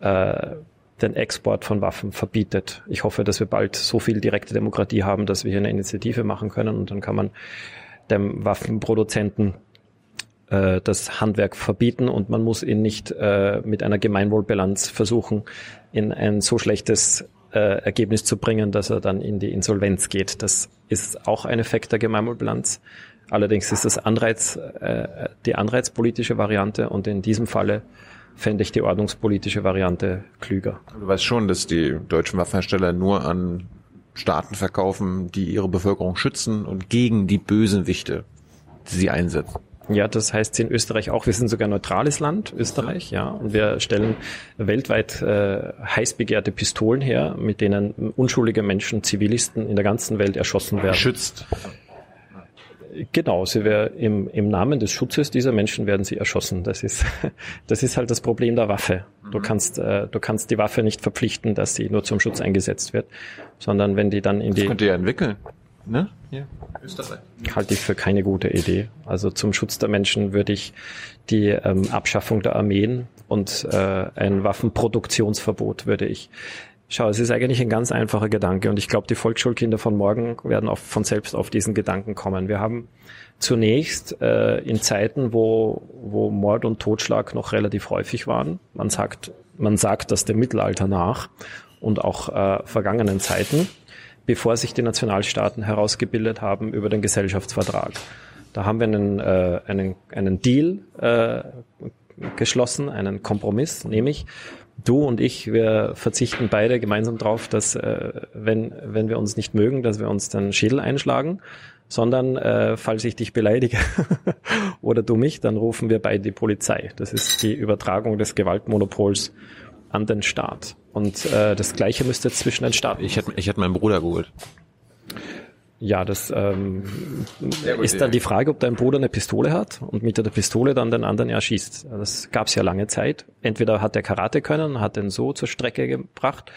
Speaker 1: äh, den Export von Waffen verbietet. Ich hoffe, dass wir bald so viel direkte Demokratie haben, dass wir hier eine Initiative machen können und dann kann man dem Waffenproduzenten äh, das Handwerk verbieten und man muss ihn nicht äh, mit einer Gemeinwohlbilanz versuchen, in ein so schlechtes äh, Ergebnis zu bringen, dass er dann in die Insolvenz geht. Das ist auch ein Effekt der Gemeinwohlbilanz. Allerdings ist das Anreiz, äh, die anreizpolitische Variante und in diesem Falle fände ich die ordnungspolitische Variante klüger.
Speaker 2: Du weißt schon, dass die deutschen Waffenhersteller nur an Staaten verkaufen, die ihre Bevölkerung schützen und gegen die Bösenwichte, die sie einsetzen.
Speaker 1: Ja, das heißt sie in Österreich auch. Wir sind sogar ein neutrales Land, Österreich, ja. Und wir stellen weltweit äh, heiß begehrte Pistolen her, mit denen unschuldige Menschen, Zivilisten in der ganzen Welt erschossen werden.
Speaker 2: Schützt.
Speaker 1: Genau, sie wär, im, im Namen des Schutzes dieser Menschen werden sie erschossen. Das ist, das ist halt das Problem der Waffe. Du mhm. kannst, äh, du kannst die Waffe nicht verpflichten, dass sie nur zum Schutz eingesetzt wird, sondern wenn die dann in
Speaker 2: das
Speaker 1: die.
Speaker 2: könnt ihr ja entwickeln ne? Hier, Österreich.
Speaker 1: Halte ich für keine gute Idee. Also zum Schutz der Menschen würde ich die ähm, Abschaffung der Armeen und äh, ein Waffenproduktionsverbot würde ich Schau, es ist eigentlich ein ganz einfacher Gedanke und ich glaube, die Volksschulkinder von morgen werden auch von selbst auf diesen Gedanken kommen. Wir haben zunächst äh, in Zeiten, wo, wo Mord und Totschlag noch relativ häufig waren, man sagt, man sagt das dem Mittelalter nach und auch äh, vergangenen Zeiten, bevor sich die Nationalstaaten herausgebildet haben über den Gesellschaftsvertrag. Da haben wir einen, äh, einen, einen Deal äh, geschlossen, einen Kompromiss, nämlich du und ich, wir verzichten beide gemeinsam darauf, dass äh, wenn, wenn wir uns nicht mögen, dass wir uns den Schädel einschlagen, sondern äh, falls ich dich beleidige oder du mich, dann rufen wir beide die Polizei. Das ist die Übertragung des Gewaltmonopols an den Staat. Und äh, das Gleiche müsste zwischen den Staaten.
Speaker 2: Ich hätte, ich hätte meinen Bruder geholt.
Speaker 1: Ja, das ähm, ist dann die Frage, ob dein Bruder eine Pistole hat und mit der Pistole dann den anderen erschießt. Das gab es ja lange Zeit. Entweder hat er Karate können, hat den so zur Strecke gebracht,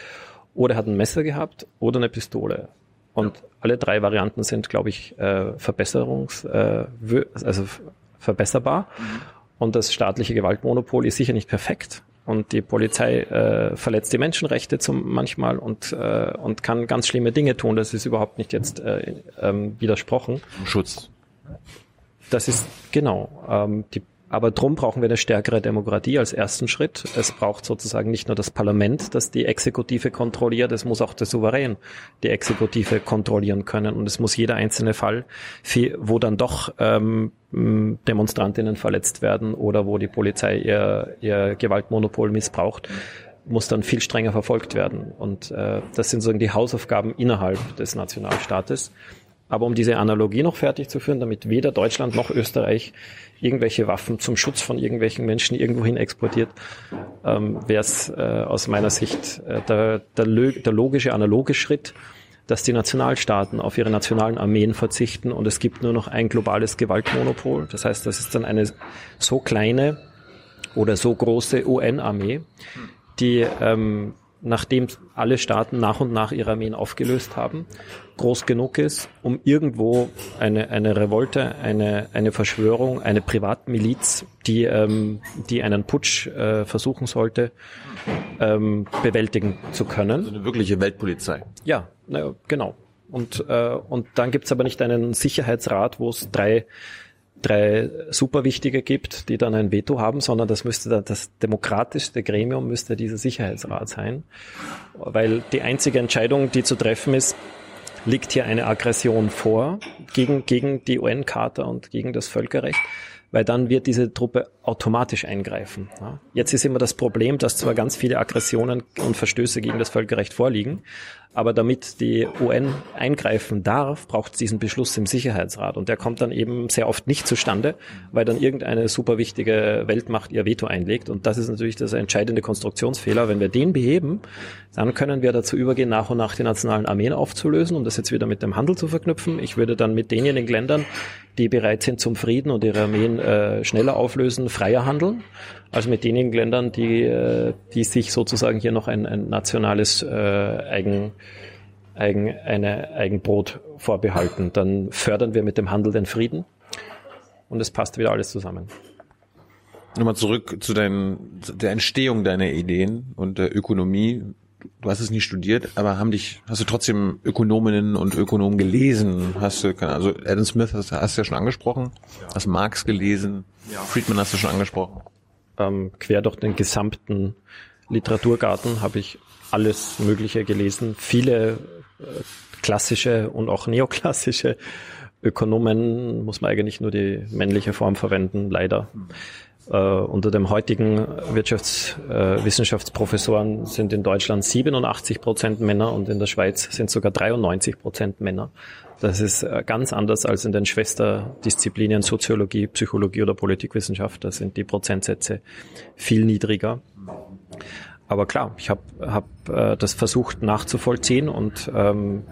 Speaker 1: oder hat ein Messer gehabt oder eine Pistole. Und ja. alle drei Varianten sind, glaube ich, äh, Verbesserungs, äh, also verbesserbar. Mhm. Und das staatliche Gewaltmonopol ist sicher nicht perfekt, und die Polizei äh, verletzt die Menschenrechte zum manchmal und äh, und kann ganz schlimme Dinge tun. Das ist überhaupt nicht jetzt äh, ähm, widersprochen.
Speaker 2: Schutz.
Speaker 1: Das ist genau. Ähm, die aber drum brauchen wir eine stärkere Demokratie als ersten Schritt. Es braucht sozusagen nicht nur das Parlament, das die Exekutive kontrolliert, es muss auch der Souverän die Exekutive kontrollieren können. Und es muss jeder einzelne Fall, wo dann doch ähm, Demonstrantinnen verletzt werden oder wo die Polizei ihr, ihr Gewaltmonopol missbraucht, muss dann viel strenger verfolgt werden. Und äh, das sind sozusagen die Hausaufgaben innerhalb des Nationalstaates. Aber um diese Analogie noch fertig zu führen, damit weder Deutschland noch Österreich irgendwelche Waffen zum Schutz von irgendwelchen Menschen irgendwohin exportiert, ähm, wäre es äh, aus meiner Sicht äh, der, der, der logische, analoge Schritt, dass die Nationalstaaten auf ihre nationalen Armeen verzichten und es gibt nur noch ein globales Gewaltmonopol. Das heißt, das ist dann eine so kleine oder so große UN-Armee, die ähm, nachdem alle Staaten nach und nach ihre Armeen aufgelöst haben, groß genug ist, um irgendwo eine, eine Revolte, eine, eine Verschwörung, eine Privatmiliz, die, ähm, die einen Putsch äh, versuchen sollte, ähm, bewältigen zu können.
Speaker 2: Also eine wirkliche Weltpolizei.
Speaker 1: Ja, na, genau. Und, äh, und dann gibt's aber nicht einen Sicherheitsrat, wo es drei drei super wichtige gibt, die dann ein Veto haben, sondern das müsste dann das demokratischste Gremium müsste dieser Sicherheitsrat sein, weil die einzige Entscheidung, die zu treffen ist, liegt hier eine Aggression vor gegen, gegen die UN-Charta und gegen das Völkerrecht, weil dann wird diese Truppe automatisch eingreifen. Jetzt ist immer das Problem, dass zwar ganz viele Aggressionen und Verstöße gegen das Völkerrecht vorliegen, aber damit die UN eingreifen darf, braucht es diesen Beschluss im Sicherheitsrat. Und der kommt dann eben sehr oft nicht zustande, weil dann irgendeine super wichtige Weltmacht ihr Veto einlegt. Und das ist natürlich das entscheidende Konstruktionsfehler. Wenn wir den beheben, dann können wir dazu übergehen, nach und nach die nationalen Armeen aufzulösen, um das jetzt wieder mit dem Handel zu verknüpfen. Ich würde dann mit denjenigen Ländern, die bereit sind zum Frieden und ihre Armeen äh, schneller auflösen, freier handeln. Also mit denjenigen Ländern, die, äh, die sich sozusagen hier noch ein, ein nationales äh, Eigen, Eigen, eine Eigenbrot vorbehalten. Dann fördern wir mit dem Handel den Frieden und es passt wieder alles zusammen.
Speaker 2: Nochmal zurück zu deinen, der Entstehung deiner Ideen und der Ökonomie. Du hast es nie studiert, aber haben dich, hast du trotzdem Ökonominnen und Ökonomen gelesen? Hast du, also Adam Smith hast, hast du ja schon angesprochen, hast Marx gelesen, Friedman hast du schon angesprochen
Speaker 1: ähm, quer durch den gesamten Literaturgarten habe ich alles Mögliche gelesen. Viele äh, klassische und auch neoklassische Ökonomen muss man eigentlich nur die männliche Form verwenden, leider. Äh, unter dem heutigen Wirtschaftswissenschaftsprofessoren äh, sind in Deutschland 87 Prozent Männer und in der Schweiz sind sogar 93 Prozent Männer. Das ist äh, ganz anders als in den Schwesterdisziplinen Soziologie, Psychologie oder Politikwissenschaft. Da sind die Prozentsätze viel niedriger. Aber klar, ich habe hab, äh, das versucht nachzuvollziehen und ähm,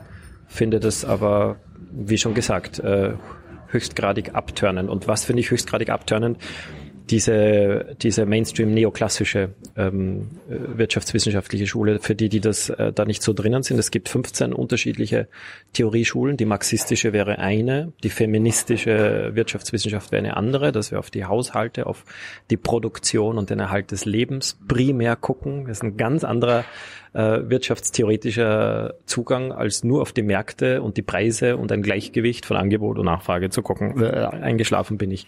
Speaker 1: finde das aber, wie schon gesagt, äh, höchstgradig abtörnend. Und was finde ich höchstgradig abtörnend? Diese, diese Mainstream-neoklassische ähm, wirtschaftswissenschaftliche Schule, für die, die das äh, da nicht so drinnen sind. Es gibt 15 unterschiedliche Theorieschulen. Die marxistische wäre eine, die feministische Wirtschaftswissenschaft wäre eine andere, dass wir auf die Haushalte, auf die Produktion und den Erhalt des Lebens primär gucken. Das ist ein ganz anderer äh, wirtschaftstheoretischer Zugang, als nur auf die Märkte und die Preise und ein Gleichgewicht von Angebot und Nachfrage zu gucken. Äh, eingeschlafen bin ich.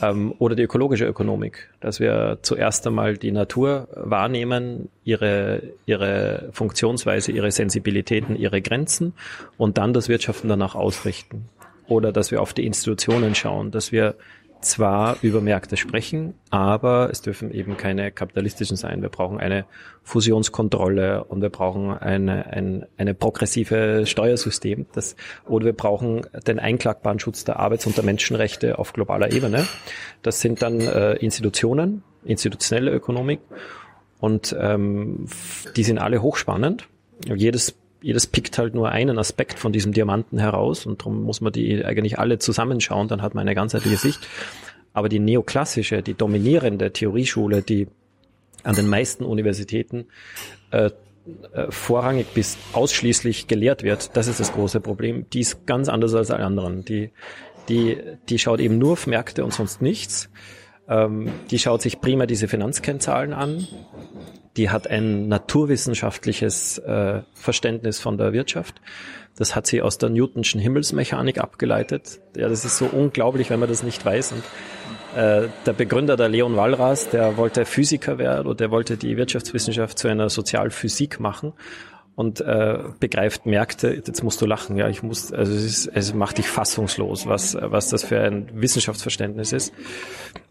Speaker 1: Ähm, oder die ökologische Ökonomik, dass wir zuerst einmal die Natur wahrnehmen, ihre, ihre Funktionsweise, ihre Sensibilitäten, ihre Grenzen und dann das Wirtschaften danach ausrichten. Oder dass wir auf die Institutionen schauen, dass wir zwar über Märkte sprechen, aber es dürfen eben keine kapitalistischen sein. Wir brauchen eine Fusionskontrolle und wir brauchen eine, ein eine progressive Steuersystem. Das, oder wir brauchen den einklagbaren Schutz der Arbeits- und der Menschenrechte auf globaler Ebene. Das sind dann äh, Institutionen, institutionelle Ökonomik und ähm, die sind alle hochspannend. Jedes jedes pickt halt nur einen Aspekt von diesem Diamanten heraus und darum muss man die eigentlich alle zusammenschauen, dann hat man eine ganzheitliche Sicht. Aber die neoklassische, die dominierende Theorieschule, die an den meisten Universitäten äh, äh, vorrangig bis ausschließlich gelehrt wird, das ist das große Problem. Die ist ganz anders als alle anderen. Die, die, die schaut eben nur auf Märkte und sonst nichts. Ähm, die schaut sich prima diese Finanzkennzahlen an die hat ein naturwissenschaftliches äh, Verständnis von der Wirtschaft. Das hat sie aus der Newtonschen Himmelsmechanik abgeleitet. Ja, das ist so unglaublich, wenn man das nicht weiß. Und äh, der Begründer, der Leon Wallras, der wollte Physiker werden oder der wollte die Wirtschaftswissenschaft zu einer Sozialphysik machen und äh, begreift Märkte, jetzt musst du lachen, ja, ich muss, also es, ist, es macht dich fassungslos, was, was das für ein Wissenschaftsverständnis ist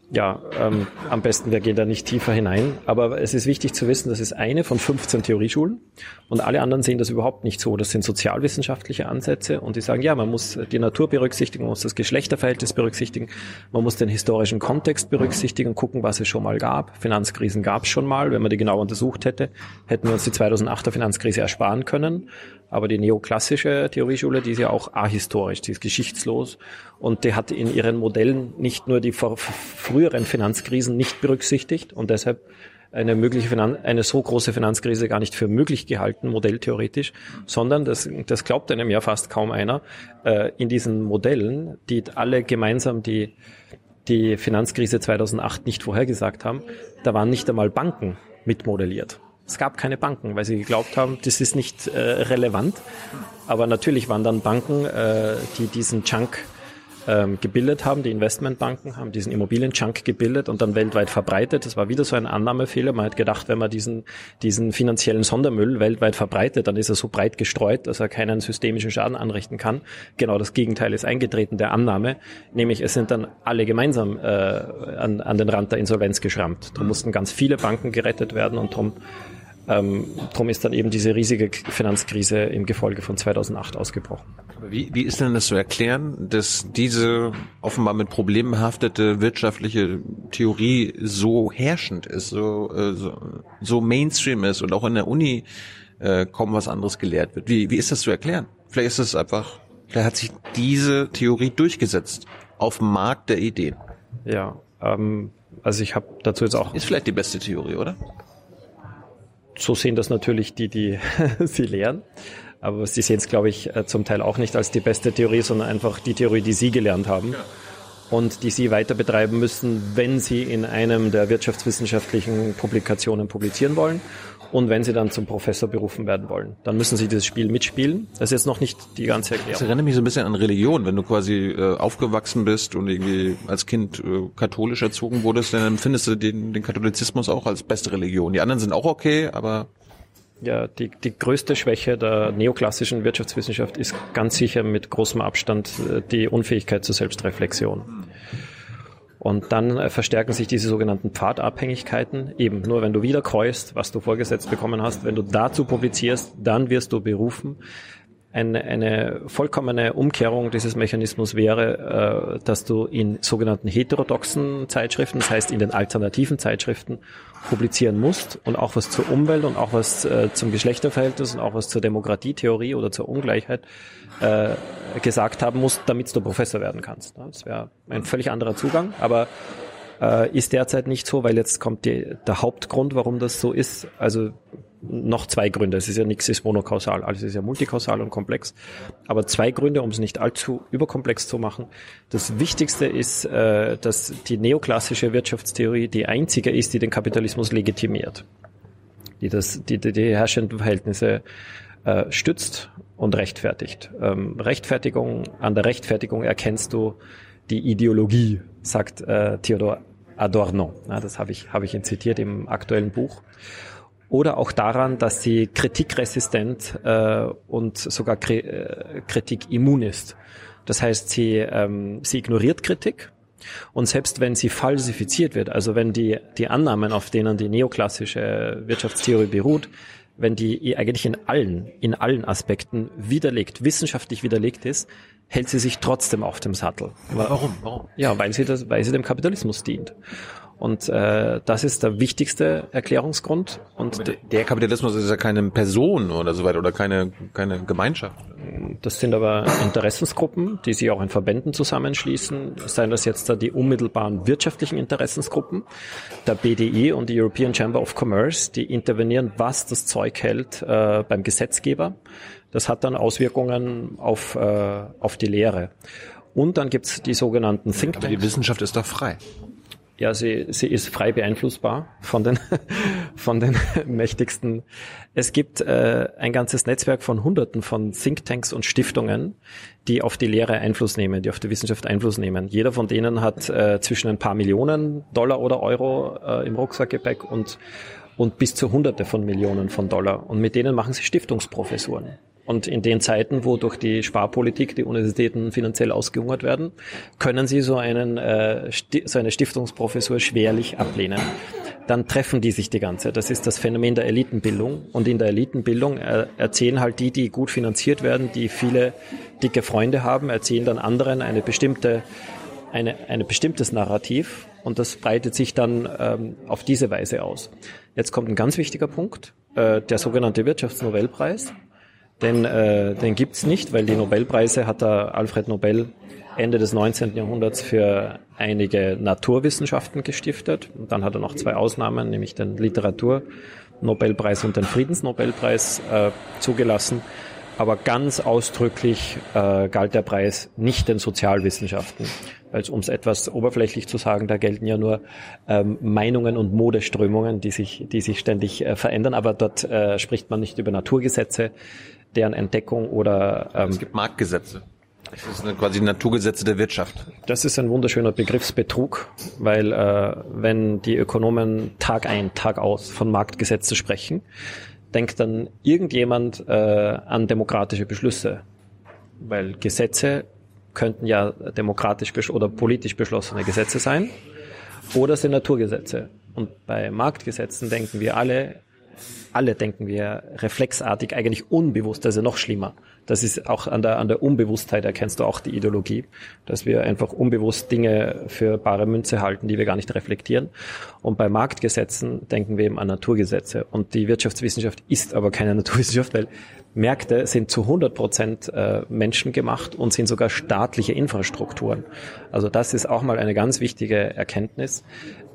Speaker 1: ja, ähm, am besten, wir gehen da nicht tiefer hinein. Aber es ist wichtig zu wissen, das ist eine von 15 Theorieschulen und alle anderen sehen das überhaupt nicht so. Das sind sozialwissenschaftliche Ansätze und die sagen, ja, man muss die Natur berücksichtigen, man muss das Geschlechterverhältnis berücksichtigen, man muss den historischen Kontext berücksichtigen, gucken, was es schon mal gab. Finanzkrisen gab es schon mal. Wenn man die genau untersucht hätte, hätten wir uns die 2008er Finanzkrise ersparen können. Aber die neoklassische Theorieschule, die ist ja auch ahistorisch, die ist geschichtslos und die hat in ihren Modellen nicht nur die früheren Finanzkrisen nicht berücksichtigt und deshalb eine mögliche Finan eine so große Finanzkrise gar nicht für möglich gehalten, modelltheoretisch, sondern das, das glaubt einem ja fast kaum einer, äh, in diesen Modellen, die alle gemeinsam die, die Finanzkrise 2008 nicht vorhergesagt haben, da waren nicht einmal Banken mitmodelliert. Es gab keine Banken, weil sie geglaubt haben, das ist nicht äh, relevant. Aber natürlich waren dann Banken, äh, die diesen Chunk ähm, gebildet haben. Die Investmentbanken haben diesen Immobilien-Chunk gebildet und dann weltweit verbreitet. Das war wieder so ein Annahmefehler. Man hat gedacht, wenn man diesen, diesen finanziellen Sondermüll weltweit verbreitet, dann ist er so breit gestreut, dass er keinen systemischen Schaden anrichten kann. Genau das Gegenteil ist eingetreten der Annahme, nämlich es sind dann alle gemeinsam äh, an, an den Rand der Insolvenz geschrammt. Da mussten ganz viele Banken gerettet werden und darum ähm, drum ist dann eben diese riesige Finanzkrise im Gefolge von 2008 ausgebrochen.
Speaker 2: Wie, wie ist denn das zu erklären, dass diese offenbar mit Problemen behaftete wirtschaftliche Theorie so herrschend ist, so, äh, so, so Mainstream ist und auch in der Uni äh, kaum was anderes gelehrt wird? Wie, wie ist das zu erklären? Vielleicht ist es einfach, vielleicht hat sich diese Theorie durchgesetzt auf dem Markt der Ideen.
Speaker 1: Ja, ähm, also ich habe dazu jetzt auch.
Speaker 2: Ist vielleicht die beste Theorie, oder?
Speaker 1: So sehen das natürlich die, die sie lehren. Aber sie sehen es, glaube ich, äh, zum Teil auch nicht als die beste Theorie, sondern einfach die Theorie, die sie gelernt haben. Und die sie weiter betreiben müssen, wenn sie in einem der wirtschaftswissenschaftlichen Publikationen publizieren wollen und wenn sie dann zum Professor berufen werden wollen. Dann müssen sie dieses Spiel mitspielen. Das ist jetzt noch nicht die ganze Erklärung.
Speaker 2: Das erinnert mich so ein bisschen an Religion. Wenn du quasi äh, aufgewachsen bist und irgendwie als Kind äh, katholisch erzogen wurdest, dann empfindest du den, den Katholizismus auch als beste Religion. Die anderen sind auch okay, aber
Speaker 1: ja, die, die größte Schwäche der neoklassischen Wirtschaftswissenschaft ist ganz sicher mit großem Abstand äh, die Unfähigkeit zur Selbstreflexion. Und dann äh, verstärken sich diese sogenannten Pfadabhängigkeiten. Eben nur wenn du wieder kreust, was du vorgesetzt bekommen hast, wenn du dazu publizierst, dann wirst du berufen. Eine, eine vollkommene Umkehrung dieses Mechanismus wäre, äh, dass du in sogenannten heterodoxen Zeitschriften, das heißt in den alternativen Zeitschriften, publizieren musst und auch was zur Umwelt und auch was äh, zum Geschlechterverhältnis und auch was zur Demokratietheorie oder zur Ungleichheit äh, gesagt haben musst, damit du Professor werden kannst. Das wäre ein völlig anderer Zugang, aber äh, ist derzeit nicht so, weil jetzt kommt die, der Hauptgrund, warum das so ist. Also noch zwei Gründe. Es ist ja nichts ist monokausal, alles ist ja multikausal und komplex. Aber zwei Gründe, um es nicht allzu überkomplex zu machen. Das Wichtigste ist, äh, dass die neoklassische Wirtschaftstheorie die einzige ist, die den Kapitalismus legitimiert, die das, die, die, die herrschenden Verhältnisse äh, stützt und rechtfertigt. Ähm, Rechtfertigung, an der Rechtfertigung erkennst du die Ideologie, sagt äh, Theodor Adorno. Das habe ich, hab ich ihn zitiert im aktuellen Buch. Oder auch daran, dass sie kritikresistent äh, und sogar Kri äh, kritikimmun ist. Das heißt, sie, ähm, sie ignoriert Kritik, und selbst wenn sie falsifiziert wird, also wenn die, die Annahmen, auf denen die neoklassische Wirtschaftstheorie beruht, wenn die eigentlich in allen, in allen Aspekten widerlegt, wissenschaftlich widerlegt ist, hält sie sich trotzdem auf dem Sattel.
Speaker 2: Warum? Warum?
Speaker 1: Ja, weil sie das, weil sie dem Kapitalismus dient. Und äh, das ist der wichtigste Erklärungsgrund. Und
Speaker 2: der Kapitalismus ist ja keine Person oder so weiter oder keine, keine Gemeinschaft.
Speaker 1: Das sind aber Interessensgruppen, die sich auch in Verbänden zusammenschließen. Seien das jetzt da die unmittelbaren wirtschaftlichen Interessensgruppen, der BDI und die European Chamber of Commerce, die intervenieren, was das Zeug hält äh, beim Gesetzgeber. Das hat dann Auswirkungen auf, äh, auf die Lehre. Und dann gibt's die sogenannten Think Tanks.
Speaker 2: Aber die Wissenschaft ist doch frei.
Speaker 1: Ja, sie, sie ist frei beeinflussbar von den, von den mächtigsten. Es gibt äh, ein ganzes Netzwerk von Hunderten von Thinktanks und Stiftungen, die auf die Lehre Einfluss nehmen, die auf die Wissenschaft Einfluss nehmen. Jeder von denen hat äh, zwischen ein paar Millionen Dollar oder Euro äh, im Rucksackgepäck und, und bis zu Hunderte von Millionen von Dollar. Und mit denen machen sie Stiftungsprofessuren. Und in den Zeiten, wo durch die Sparpolitik die Universitäten finanziell ausgehungert werden, können sie so, einen, äh, so eine Stiftungsprofessur schwerlich ablehnen. Dann treffen die sich die ganze. Das ist das Phänomen der Elitenbildung. Und in der Elitenbildung äh, erzählen halt die, die gut finanziert werden, die viele dicke Freunde haben, erzählen dann anderen eine bestimmte, eine, eine bestimmtes Narrativ. Und das breitet sich dann ähm, auf diese Weise aus. Jetzt kommt ein ganz wichtiger Punkt, äh, der sogenannte Wirtschaftsnobelpreis. Den, äh, den gibt's nicht, weil die Nobelpreise hat der Alfred Nobel Ende des 19. Jahrhunderts für einige Naturwissenschaften gestiftet. Und dann hat er noch zwei Ausnahmen, nämlich den Literaturnobelpreis und den Friedensnobelpreis äh, zugelassen. Aber ganz ausdrücklich äh, galt der Preis nicht den Sozialwissenschaften. Weil um es etwas oberflächlich zu sagen, da gelten ja nur ähm, Meinungen und Modeströmungen, die sich, die sich ständig äh, verändern. Aber dort äh, spricht man nicht über Naturgesetze, deren Entdeckung oder
Speaker 2: ähm, es gibt Marktgesetze. Das sind quasi Naturgesetze der Wirtschaft.
Speaker 1: Das ist ein wunderschöner Begriffsbetrug, weil äh, wenn die Ökonomen Tag ein, Tag aus von Marktgesetzen sprechen, denkt dann irgendjemand äh, an demokratische Beschlüsse. Weil Gesetze könnten ja demokratisch oder politisch beschlossene Gesetze sein oder sind Naturgesetze. Und bei Marktgesetzen denken wir alle alle denken wir reflexartig, eigentlich unbewusst, also noch schlimmer. Das ist auch an der, an der Unbewusstheit erkennst du auch die Ideologie, dass wir einfach unbewusst Dinge für bare Münze halten, die wir gar nicht reflektieren. Und bei Marktgesetzen denken wir eben an Naturgesetze. Und die Wirtschaftswissenschaft ist aber keine Naturwissenschaft, weil Märkte sind zu 100 Prozent äh, menschengemacht und sind sogar staatliche Infrastrukturen. Also das ist auch mal eine ganz wichtige Erkenntnis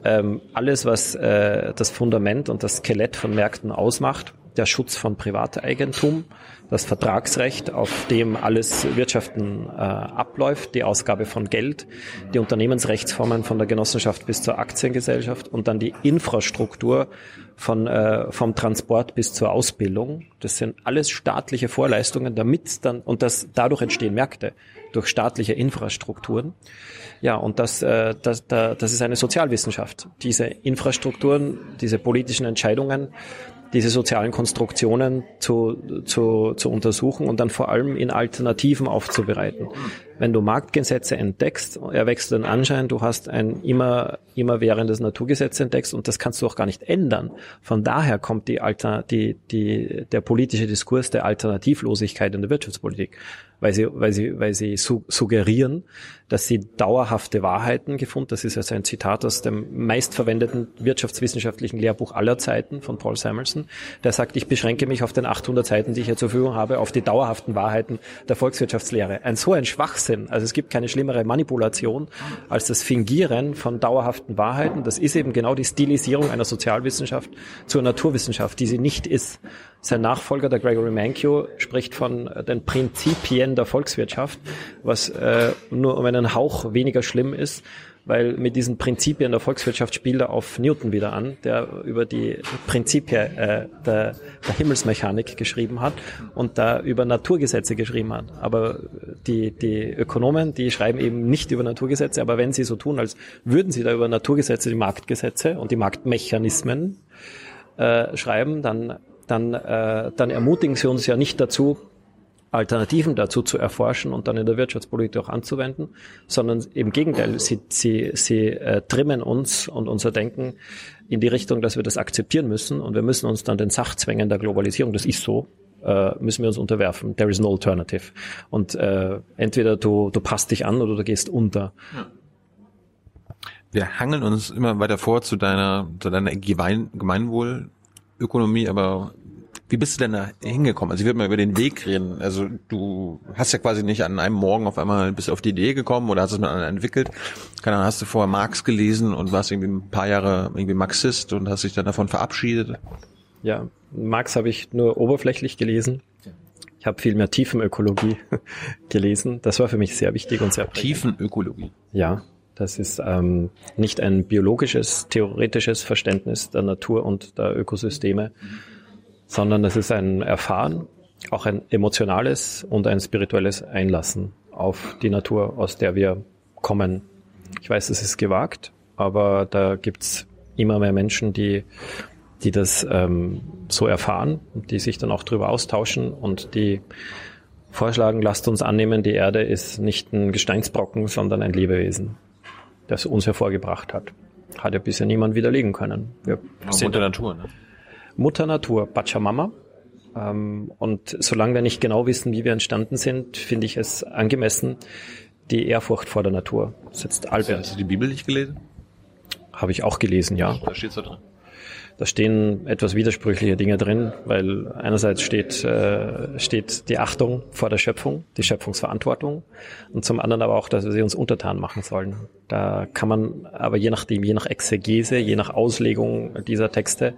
Speaker 1: ähm, alles, was äh, das Fundament und das Skelett von Märkten ausmacht, der Schutz von Privateigentum, das Vertragsrecht, auf dem alles Wirtschaften äh, abläuft, die Ausgabe von Geld, die Unternehmensrechtsformen von der Genossenschaft bis zur Aktiengesellschaft und dann die Infrastruktur von, äh, vom Transport bis zur Ausbildung. Das sind alles staatliche Vorleistungen, damit dann, und das, dadurch entstehen Märkte durch staatliche Infrastrukturen. Ja, und das, äh, das, das ist eine Sozialwissenschaft. Diese Infrastrukturen, diese politischen Entscheidungen, diese sozialen Konstruktionen zu, zu, zu untersuchen und dann vor allem in Alternativen aufzubereiten. Wenn du Marktgesetze entdeckst, erwächst den Anschein, du hast ein immer, immer währendes Naturgesetz entdeckst und das kannst du auch gar nicht ändern. Von daher kommt die Alter, die, die, der politische Diskurs der Alternativlosigkeit in der Wirtschaftspolitik weil sie, weil sie, weil sie su suggerieren, dass sie dauerhafte Wahrheiten gefunden. Das ist also ein Zitat aus dem meistverwendeten wirtschaftswissenschaftlichen Lehrbuch aller Zeiten von Paul Samuelson. Der sagt, ich beschränke mich auf den 800 Seiten, die ich hier zur Verfügung habe, auf die dauerhaften Wahrheiten der Volkswirtschaftslehre. Ein so ein Schwachsinn. Also es gibt keine schlimmere Manipulation als das Fingieren von dauerhaften Wahrheiten. Das ist eben genau die Stilisierung einer Sozialwissenschaft zur Naturwissenschaft, die sie nicht ist. Sein Nachfolger, der Gregory Mankiw, spricht von den Prinzipien der Volkswirtschaft, was äh, nur um einen Hauch weniger schlimm ist, weil mit diesen Prinzipien der Volkswirtschaft spielt er auf Newton wieder an, der über die Prinzipien äh, der, der Himmelsmechanik geschrieben hat und da über Naturgesetze geschrieben hat. Aber die, die Ökonomen, die schreiben eben nicht über Naturgesetze, aber wenn sie so tun, als würden sie da über Naturgesetze, die Marktgesetze und die Marktmechanismen äh, schreiben, dann dann, äh, dann ermutigen sie uns ja nicht dazu, Alternativen dazu zu erforschen und dann in der Wirtschaftspolitik auch anzuwenden, sondern im Gegenteil, sie, sie, sie äh, trimmen uns und unser Denken in die Richtung, dass wir das akzeptieren müssen und wir müssen uns dann den Sachzwängen der Globalisierung, das ist so, äh, müssen wir uns unterwerfen. There is no alternative. Und äh, entweder du, du passt dich an oder du gehst unter.
Speaker 2: Wir hangeln uns immer weiter vor zu deiner, zu deiner Gemeinwohlökonomie, aber wie bist du denn da hingekommen? Also ich würde mal über den Weg reden. Also du hast ja quasi nicht an einem Morgen auf einmal bis auf die Idee gekommen oder hast es mal entwickelt. Keine Ahnung, hast du vorher Marx gelesen und warst irgendwie ein paar Jahre irgendwie Marxist und hast dich dann davon verabschiedet?
Speaker 1: Ja, Marx habe ich nur oberflächlich gelesen. Ich habe viel mehr Tiefenökologie gelesen. Das war für mich sehr wichtig und sehr
Speaker 2: prägend. Tiefenökologie?
Speaker 1: Ja, das ist ähm, nicht ein biologisches, theoretisches Verständnis der Natur und der Ökosysteme, mhm sondern es ist ein Erfahren, auch ein emotionales und ein spirituelles Einlassen auf die Natur, aus der wir kommen. Ich weiß, es ist gewagt, aber da gibt's immer mehr Menschen, die, die das ähm, so erfahren und die sich dann auch darüber austauschen und die vorschlagen, lasst uns annehmen, die Erde ist nicht ein Gesteinsbrocken, sondern ein Lebewesen, das uns hervorgebracht hat. Hat ja bisher niemand widerlegen können.
Speaker 2: Wir sind der Natur, ne?
Speaker 1: Mutter Natur, Pachamama. Ähm, und solange wir nicht genau wissen, wie wir entstanden sind, finde ich es angemessen, die Ehrfurcht vor der Natur.
Speaker 2: Jetzt Albert. Hast du die Bibel nicht gelesen?
Speaker 1: Habe ich auch gelesen, ja.
Speaker 2: Da steht's da drin.
Speaker 1: Da stehen etwas widersprüchliche Dinge drin, weil einerseits steht, äh, steht die Achtung vor der Schöpfung, die Schöpfungsverantwortung und zum anderen aber auch, dass wir sie uns untertan machen sollen. Da kann man aber je nachdem, je nach Exegese, je nach Auslegung dieser Texte,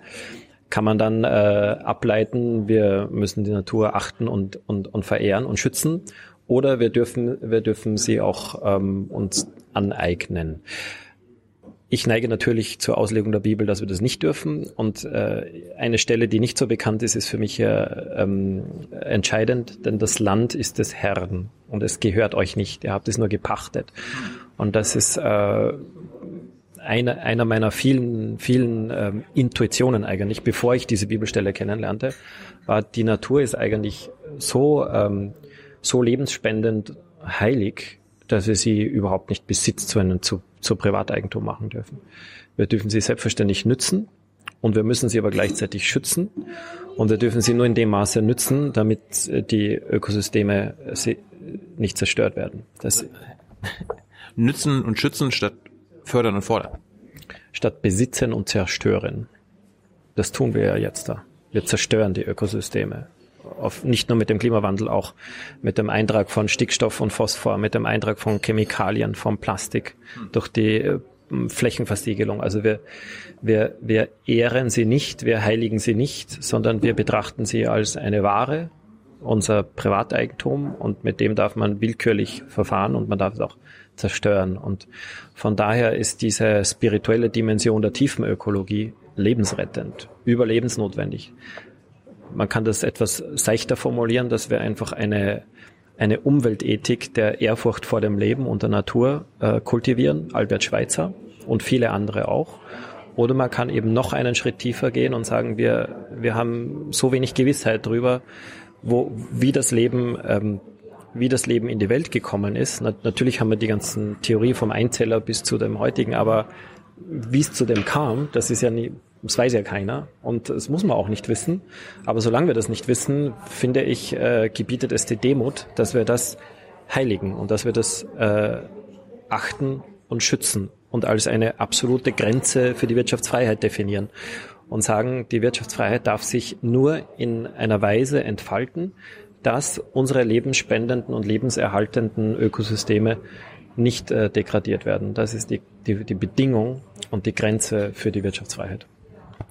Speaker 1: kann man dann äh, ableiten, wir müssen die Natur achten und, und, und verehren und schützen oder wir dürfen, wir dürfen sie auch ähm, uns aneignen. Ich neige natürlich zur Auslegung der Bibel, dass wir das nicht dürfen. Und äh, eine Stelle, die nicht so bekannt ist, ist für mich äh, ähm, entscheidend, denn das Land ist des Herrn und es gehört euch nicht. Ihr habt es nur gepachtet. Und das ist äh, eine, einer meiner vielen, vielen ähm, Intuitionen eigentlich, bevor ich diese Bibelstelle kennenlernte, war, die Natur ist eigentlich so, ähm, so lebensspendend heilig, dass wir sie überhaupt nicht Besitz zu einem zu zu Privateigentum machen dürfen. Wir dürfen sie selbstverständlich nützen und wir müssen sie aber gleichzeitig schützen und wir dürfen sie nur in dem Maße nützen, damit äh, die Ökosysteme äh, nicht zerstört werden. Das
Speaker 2: nützen und schützen statt fördern und fordern.
Speaker 1: Statt besitzen und zerstören. Das tun wir ja jetzt da. Wir zerstören die Ökosysteme auf, nicht nur mit dem Klimawandel, auch mit dem Eintrag von Stickstoff und Phosphor, mit dem Eintrag von Chemikalien, von Plastik durch die äh, Flächenversiegelung. Also wir, wir, wir ehren sie nicht, wir heiligen sie nicht, sondern wir betrachten sie als eine Ware, unser Privateigentum und mit dem darf man willkürlich verfahren und man darf es auch zerstören. Und von daher ist diese spirituelle Dimension der Tiefenökologie lebensrettend, überlebensnotwendig man kann das etwas seichter formulieren, dass wir einfach eine, eine Umweltethik der Ehrfurcht vor dem Leben und der Natur äh, kultivieren, Albert Schweitzer und viele andere auch. Oder man kann eben noch einen Schritt tiefer gehen und sagen, wir, wir haben so wenig Gewissheit darüber, wo, wie das Leben, ähm, wie das Leben in die Welt gekommen ist. Na, natürlich haben wir die ganzen Theorie vom Einzeller bis zu dem heutigen, aber wie es zu dem kam, das ist ja nie, das weiß ja keiner und das muss man auch nicht wissen. Aber solange wir das nicht wissen, finde ich, äh, gebietet es die Demut, dass wir das heiligen und dass wir das äh, achten und schützen und als eine absolute Grenze für die Wirtschaftsfreiheit definieren und sagen, die Wirtschaftsfreiheit darf sich nur in einer Weise entfalten, dass unsere lebensspendenden und lebenserhaltenden Ökosysteme nicht äh, degradiert werden. Das ist die, die, die Bedingung und die Grenze für die Wirtschaftsfreiheit.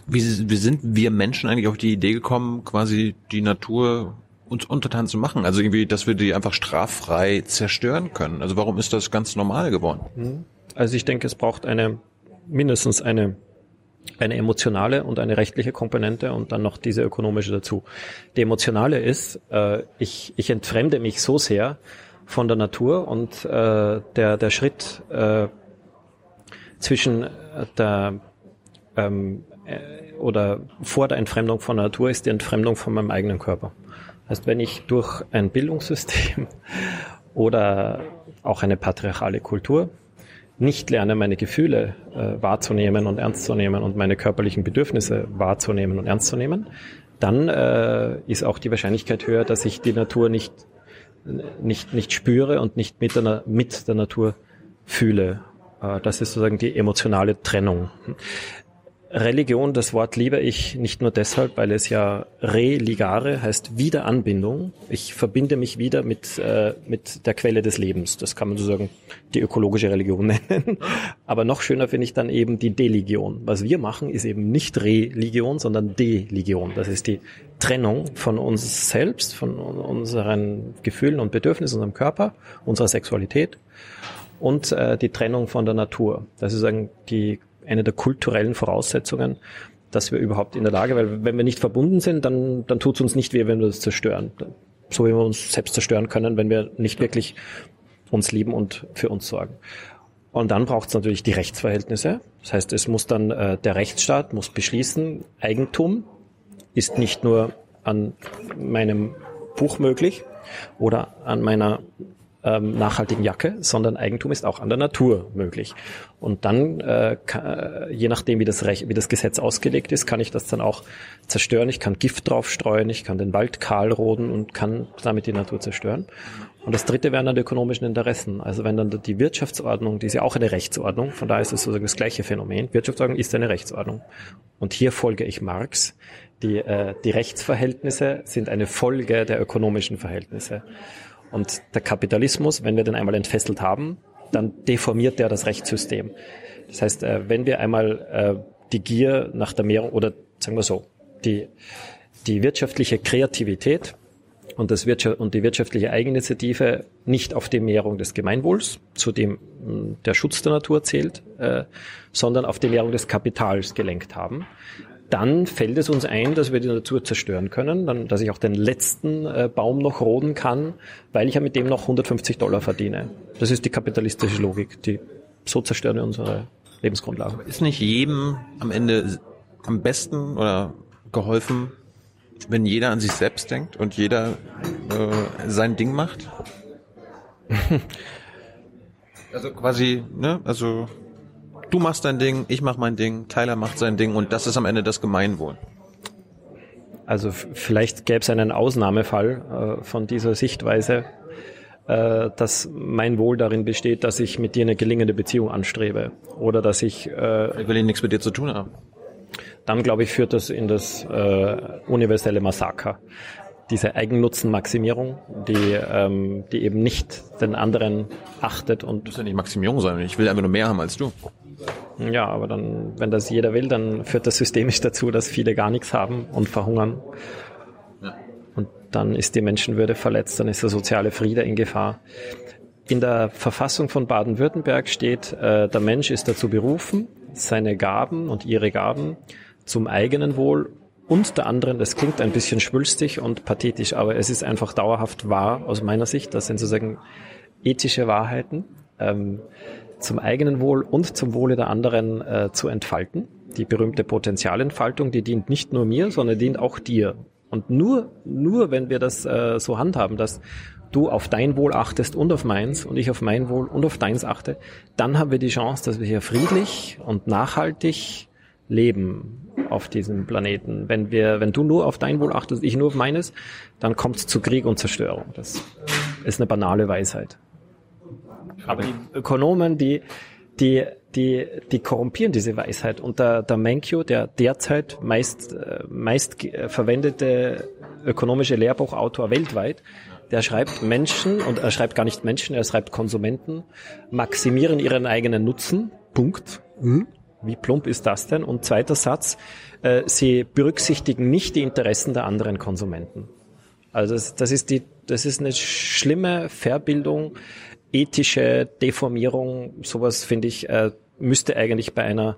Speaker 2: Wie, wie sind wir Menschen eigentlich auf die Idee gekommen, quasi die Natur uns untertan zu machen? Also irgendwie, dass wir die einfach straffrei zerstören können. Also warum ist das ganz normal geworden?
Speaker 1: Hm. Also ich denke, es braucht eine mindestens eine eine emotionale und eine rechtliche Komponente und dann noch diese ökonomische dazu. Die emotionale ist, äh, ich, ich entfremde mich so sehr von der Natur und äh, der, der Schritt äh, zwischen der ähm, äh, oder vor der Entfremdung von der Natur ist die Entfremdung von meinem eigenen Körper. Heißt, wenn ich durch ein Bildungssystem oder auch eine patriarchale Kultur nicht lerne, meine Gefühle äh, wahrzunehmen und ernst zu nehmen und meine körperlichen Bedürfnisse wahrzunehmen und ernst zu nehmen, dann äh, ist auch die Wahrscheinlichkeit höher, dass ich die Natur nicht, nicht, nicht spüre und nicht mit der, mit der Natur fühle. Äh, das ist sozusagen die emotionale Trennung. Religion, das Wort liebe ich nicht nur deshalb, weil es ja religare heißt Wiederanbindung. Ich verbinde mich wieder mit, äh, mit der Quelle des Lebens. Das kann man sozusagen die ökologische Religion nennen. Aber noch schöner finde ich dann eben die Deligion. Was wir machen, ist eben nicht Religion, sondern Deligion. Das ist die Trennung von uns selbst, von unseren Gefühlen und Bedürfnissen, unserem Körper, unserer Sexualität und äh, die Trennung von der Natur. Das ist sozusagen die eine der kulturellen Voraussetzungen, dass wir überhaupt in der Lage, weil wenn wir nicht verbunden sind, dann, dann tut es uns nicht weh, wenn wir das zerstören. So wie wir uns selbst zerstören können, wenn wir nicht wirklich uns lieben und für uns sorgen. Und dann braucht es natürlich die Rechtsverhältnisse. Das heißt, es muss dann äh, der Rechtsstaat muss beschließen, Eigentum ist nicht nur an meinem Buch möglich oder an meiner ähm, nachhaltigen Jacke, sondern Eigentum ist auch an der Natur möglich. Und dann, äh, kann, je nachdem, wie das, Recht, wie das Gesetz ausgelegt ist, kann ich das dann auch zerstören. Ich kann Gift draufstreuen, ich kann den Wald kahl roden und kann damit die Natur zerstören. Und das dritte wären dann die ökonomischen Interessen. Also wenn dann die Wirtschaftsordnung, die ist ja auch eine Rechtsordnung, von daher ist es sozusagen das gleiche Phänomen. Wirtschaftsordnung ist eine Rechtsordnung. Und hier folge ich Marx. Die, äh, die Rechtsverhältnisse sind eine Folge der ökonomischen Verhältnisse. Und der Kapitalismus, wenn wir den einmal entfesselt haben, dann deformiert der das Rechtssystem. Das heißt, äh, wenn wir einmal äh, die Gier nach der Mehrung oder sagen wir so, die, die wirtschaftliche Kreativität und, das Wirtschaft, und die wirtschaftliche Eigeninitiative nicht auf die Mehrung des Gemeinwohls, zu dem hm, der Schutz der Natur zählt, äh, sondern auf die Mehrung des Kapitals gelenkt haben, dann fällt es uns ein, dass wir die Natur zerstören können, dann, dass ich auch den letzten äh, Baum noch roden kann, weil ich ja mit dem noch 150 Dollar verdiene. Das ist die kapitalistische Logik. Die, so zerstören wir unsere Lebensgrundlage.
Speaker 2: ist nicht jedem am Ende am besten oder geholfen, wenn jeder an sich selbst denkt und jeder äh, sein Ding macht? also quasi, ne, also du machst dein Ding, ich mach mein Ding, Tyler macht sein Ding und das ist am Ende das Gemeinwohl.
Speaker 1: Also vielleicht gäbe es einen Ausnahmefall äh, von dieser Sichtweise, äh, dass mein Wohl darin besteht, dass ich mit dir eine gelingende Beziehung anstrebe oder dass ich.
Speaker 2: Äh, ich will nichts mit dir zu tun haben
Speaker 1: dann glaube ich, führt das in das äh, universelle Massaker. Diese Eigennutzenmaximierung, die, ähm, die eben nicht den anderen achtet und.
Speaker 2: Das muss ja nicht Maximierung sein, ich will einfach nur mehr haben als du.
Speaker 1: Ja, aber dann, wenn das jeder will, dann führt das systemisch dazu, dass viele gar nichts haben und verhungern. Ja. Und dann ist die Menschenwürde verletzt, dann ist der soziale Friede in Gefahr. In der Verfassung von Baden-Württemberg steht, äh, der Mensch ist dazu berufen, seine Gaben und ihre Gaben zum eigenen Wohl und der anderen, das klingt ein bisschen schwülstig und pathetisch, aber es ist einfach dauerhaft wahr aus meiner Sicht. Das sind sozusagen ethische Wahrheiten, ähm, zum eigenen Wohl und zum Wohle der anderen äh, zu entfalten. Die berühmte Potenzialentfaltung, die dient nicht nur mir, sondern dient auch dir. Und nur, nur wenn wir das äh, so handhaben, dass du auf dein Wohl achtest und auf meins und ich auf mein Wohl und auf deins achte, dann haben wir die Chance, dass wir hier friedlich und nachhaltig leben auf diesem Planeten. Wenn wir, wenn du nur auf dein Wohl achtest, ich nur auf meines, dann kommt es zu Krieg und Zerstörung. Das ist eine banale Weisheit. Aber die Ökonomen, die, die, die, die korrumpieren diese Weisheit. Und der, der Menkyo, der derzeit meist, äh, meist verwendete ökonomische Lehrbuchautor weltweit, der schreibt Menschen, und er schreibt gar nicht Menschen, er schreibt Konsumenten, maximieren ihren eigenen Nutzen. Punkt. Mhm. Wie plump ist das denn? Und zweiter Satz, äh, sie berücksichtigen nicht die Interessen der anderen Konsumenten. Also das, das, ist die, das ist eine schlimme Verbildung, ethische Deformierung. Sowas finde ich äh, müsste eigentlich bei einer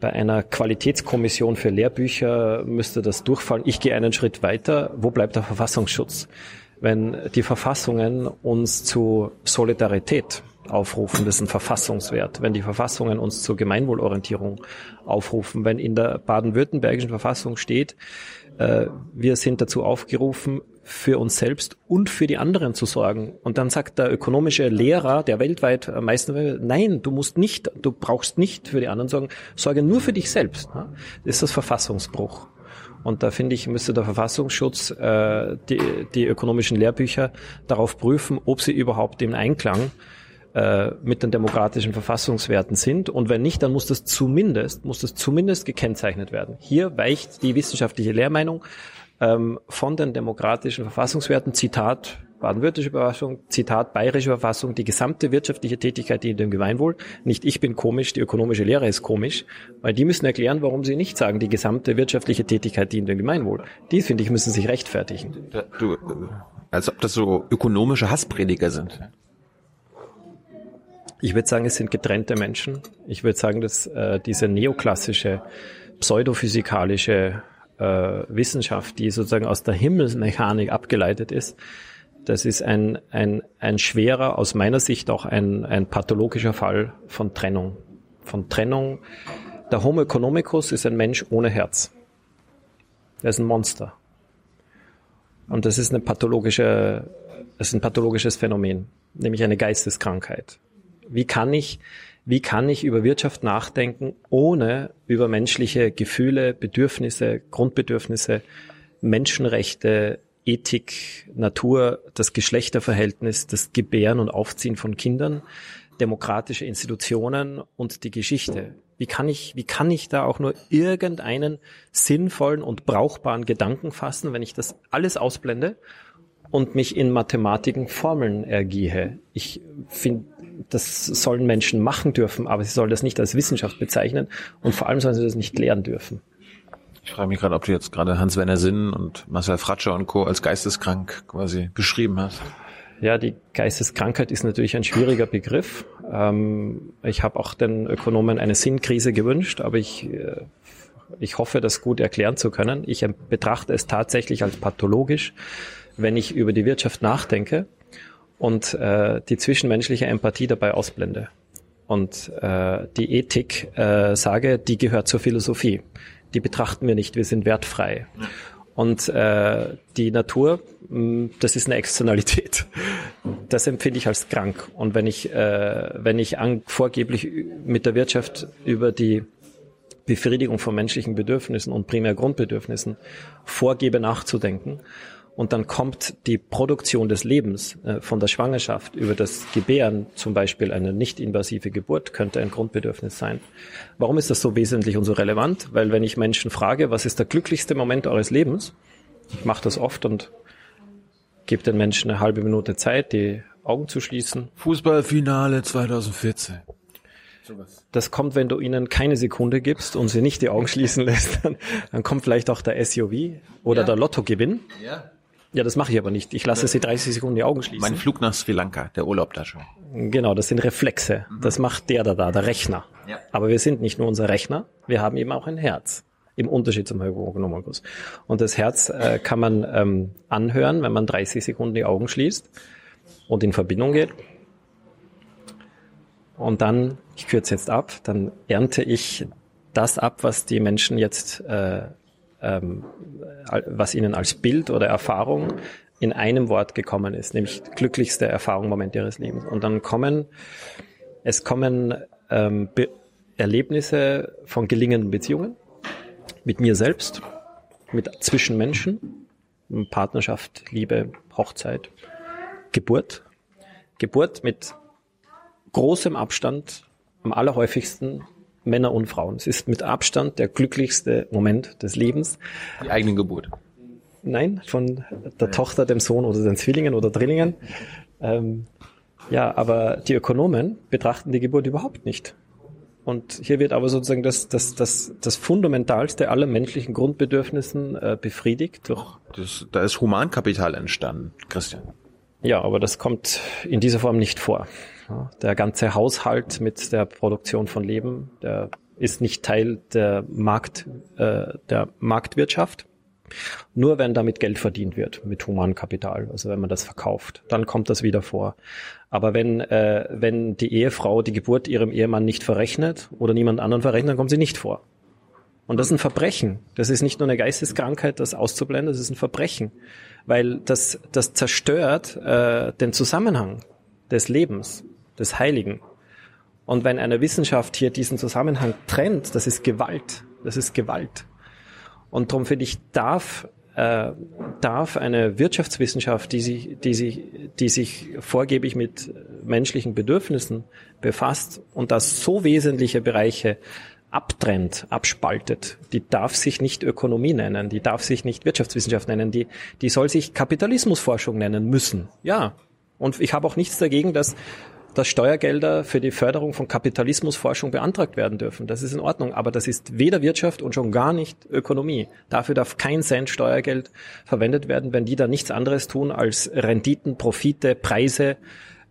Speaker 1: bei einer Qualitätskommission für Lehrbücher müsste das durchfallen. Ich gehe einen Schritt weiter. Wo bleibt der Verfassungsschutz? Wenn die Verfassungen uns zu Solidarität aufrufen, das ist ein Verfassungswert. Wenn die Verfassungen uns zur Gemeinwohlorientierung aufrufen, wenn in der baden-württembergischen Verfassung steht, äh, wir sind dazu aufgerufen, für uns selbst und für die anderen zu sorgen. Und dann sagt der ökonomische Lehrer, der weltweit am meisten, nein, du musst nicht, du brauchst nicht für die anderen sorgen, sorge nur für dich selbst. Das ist das Verfassungsbruch. Und da finde ich, müsste der Verfassungsschutz äh, die, die ökonomischen Lehrbücher darauf prüfen, ob sie überhaupt im Einklang äh, mit den demokratischen Verfassungswerten sind. Und wenn nicht, dann muss das zumindest, muss das zumindest gekennzeichnet werden. Hier weicht die wissenschaftliche Lehrmeinung ähm, von den demokratischen Verfassungswerten, Zitat baden-württembergische Verfassung, Zitat bayerische Verfassung, die gesamte wirtschaftliche Tätigkeit dient dem Gemeinwohl. Nicht ich bin komisch, die ökonomische Lehre ist komisch, weil die müssen erklären, warum sie nicht sagen, die gesamte wirtschaftliche Tätigkeit dient dem Gemeinwohl. Die, finde ich, müssen sich rechtfertigen.
Speaker 2: Du, als ob das so ökonomische Hassprediger sind.
Speaker 1: Ich würde sagen, es sind getrennte Menschen. Ich würde sagen, dass äh, diese neoklassische, pseudophysikalische äh, Wissenschaft, die sozusagen aus der Himmelsmechanik abgeleitet ist, das ist ein, ein, ein schwerer, aus meiner Sicht auch ein, ein pathologischer Fall von Trennung. Von Trennung. Der Homo economicus ist ein Mensch ohne Herz. Er ist ein Monster. Und das ist eine pathologische es ist ein pathologisches Phänomen, nämlich eine Geisteskrankheit. Wie kann ich, wie kann ich über Wirtschaft nachdenken, ohne über menschliche Gefühle, Bedürfnisse, Grundbedürfnisse, Menschenrechte, Ethik, Natur, das Geschlechterverhältnis, das Gebären und Aufziehen von Kindern, demokratische Institutionen und die Geschichte. Wie kann ich, wie kann ich da auch nur irgendeinen sinnvollen und brauchbaren Gedanken fassen, wenn ich das alles ausblende und mich in Mathematiken Formeln ergiehe? Ich finde, das sollen Menschen machen dürfen, aber sie sollen das nicht als Wissenschaft bezeichnen und vor allem sollen sie das nicht lehren dürfen.
Speaker 2: Ich frage mich gerade, ob du jetzt gerade Hans-Werner Sinn und Marcel Fratscher und Co. als geisteskrank quasi beschrieben hast.
Speaker 1: Ja, die Geisteskrankheit ist natürlich ein schwieriger Begriff. Ähm, ich habe auch den Ökonomen eine Sinnkrise gewünscht, aber ich, äh, ich hoffe, das gut erklären zu können. Ich betrachte es tatsächlich als pathologisch, wenn ich über die Wirtschaft nachdenke und äh, die zwischenmenschliche Empathie dabei ausblende. Und äh, die Ethik äh, sage, die gehört zur Philosophie. Die betrachten wir nicht, wir sind wertfrei. Ja. Und äh, die Natur, mh, mm, das ist eine Externalität. Das empfinde ich als krank. Und wenn ich, äh, wenn ich an, vorgeblich mit der Wirtschaft über die Befriedigung von menschlichen Bedürfnissen und primär Grundbedürfnissen vorgebe nachzudenken, und dann kommt die Produktion des Lebens äh, von der Schwangerschaft über das Gebären, zum Beispiel eine nicht-invasive Geburt, könnte ein Grundbedürfnis sein. Warum ist das so wesentlich und so relevant? Weil wenn ich Menschen frage, was ist der glücklichste Moment eures Lebens, ich mache das oft und gebe den Menschen eine halbe Minute Zeit, die Augen zu schließen.
Speaker 2: Fußballfinale 2014.
Speaker 1: Das kommt, wenn du ihnen keine Sekunde gibst und sie nicht die Augen schließen lässt, dann, dann kommt vielleicht auch der SUV oder ja. der Lottogewinn. Ja. Ja, das mache ich aber nicht. Ich lasse sie 30 Sekunden die Augen schließen.
Speaker 2: Mein Flug nach Sri Lanka, der Urlaub da schon.
Speaker 1: Genau, das sind Reflexe. Mhm. Das macht der da da, der Rechner. Ja. Aber wir sind nicht nur unser Rechner, wir haben eben auch ein Herz. Im Unterschied zum Hypogonomagus. Und das Herz äh, kann man ähm, anhören, wenn man 30 Sekunden die Augen schließt und in Verbindung geht. Und dann, ich kürze jetzt ab, dann ernte ich das ab, was die Menschen jetzt äh, ähm, was ihnen als Bild oder Erfahrung in einem Wort gekommen ist, nämlich glücklichste Erfahrung, Moment ihres Lebens. Und dann kommen, es kommen ähm, Erlebnisse von gelingenden Beziehungen mit mir selbst, mit Zwischenmenschen, Partnerschaft, Liebe, Hochzeit, Geburt. Geburt mit großem Abstand, am allerhäufigsten Männer und Frauen. Es ist mit Abstand der glücklichste Moment des Lebens.
Speaker 2: Die eigene Geburt.
Speaker 1: Nein, von der. Tochter, dem Sohn oder den Zwillingen oder Drillingen. Ähm, ja, aber die Ökonomen betrachten die Geburt überhaupt nicht. Und hier wird aber sozusagen das, das, das, das Fundamentalste aller menschlichen Grundbedürfnissen äh, befriedigt. Durch
Speaker 2: das, da ist Humankapital entstanden, Christian.
Speaker 1: Ja, aber das kommt in dieser Form nicht vor. Der ganze Haushalt mit der Produktion von Leben, der ist nicht Teil der Markt, äh, der Marktwirtschaft. Nur wenn damit Geld verdient wird mit Humankapital, also wenn man das verkauft, dann kommt das wieder vor. Aber wenn, äh, wenn die Ehefrau die Geburt ihrem Ehemann nicht verrechnet oder niemand anderen verrechnet, dann kommt sie nicht vor. Und das ist ein Verbrechen. Das ist nicht nur eine Geisteskrankheit, das auszublenden, das ist ein Verbrechen. Weil das, das zerstört äh, den Zusammenhang des Lebens des Heiligen. Und wenn eine Wissenschaft hier diesen Zusammenhang trennt, das ist Gewalt. Das ist Gewalt. Und darum finde ich, darf, äh, darf eine Wirtschaftswissenschaft, die sich, die, sich, die sich vorgeblich mit menschlichen Bedürfnissen befasst und das so wesentliche Bereiche abtrennt, abspaltet, die darf sich nicht Ökonomie nennen, die darf sich nicht Wirtschaftswissenschaft nennen, die, die soll sich Kapitalismusforschung nennen müssen. Ja. Und ich habe auch nichts dagegen, dass dass Steuergelder für die Förderung von Kapitalismusforschung beantragt werden dürfen. Das ist in Ordnung, aber das ist weder Wirtschaft und schon gar nicht Ökonomie. Dafür darf kein Cent Steuergeld verwendet werden, wenn die da nichts anderes tun als Renditen, Profite, Preise,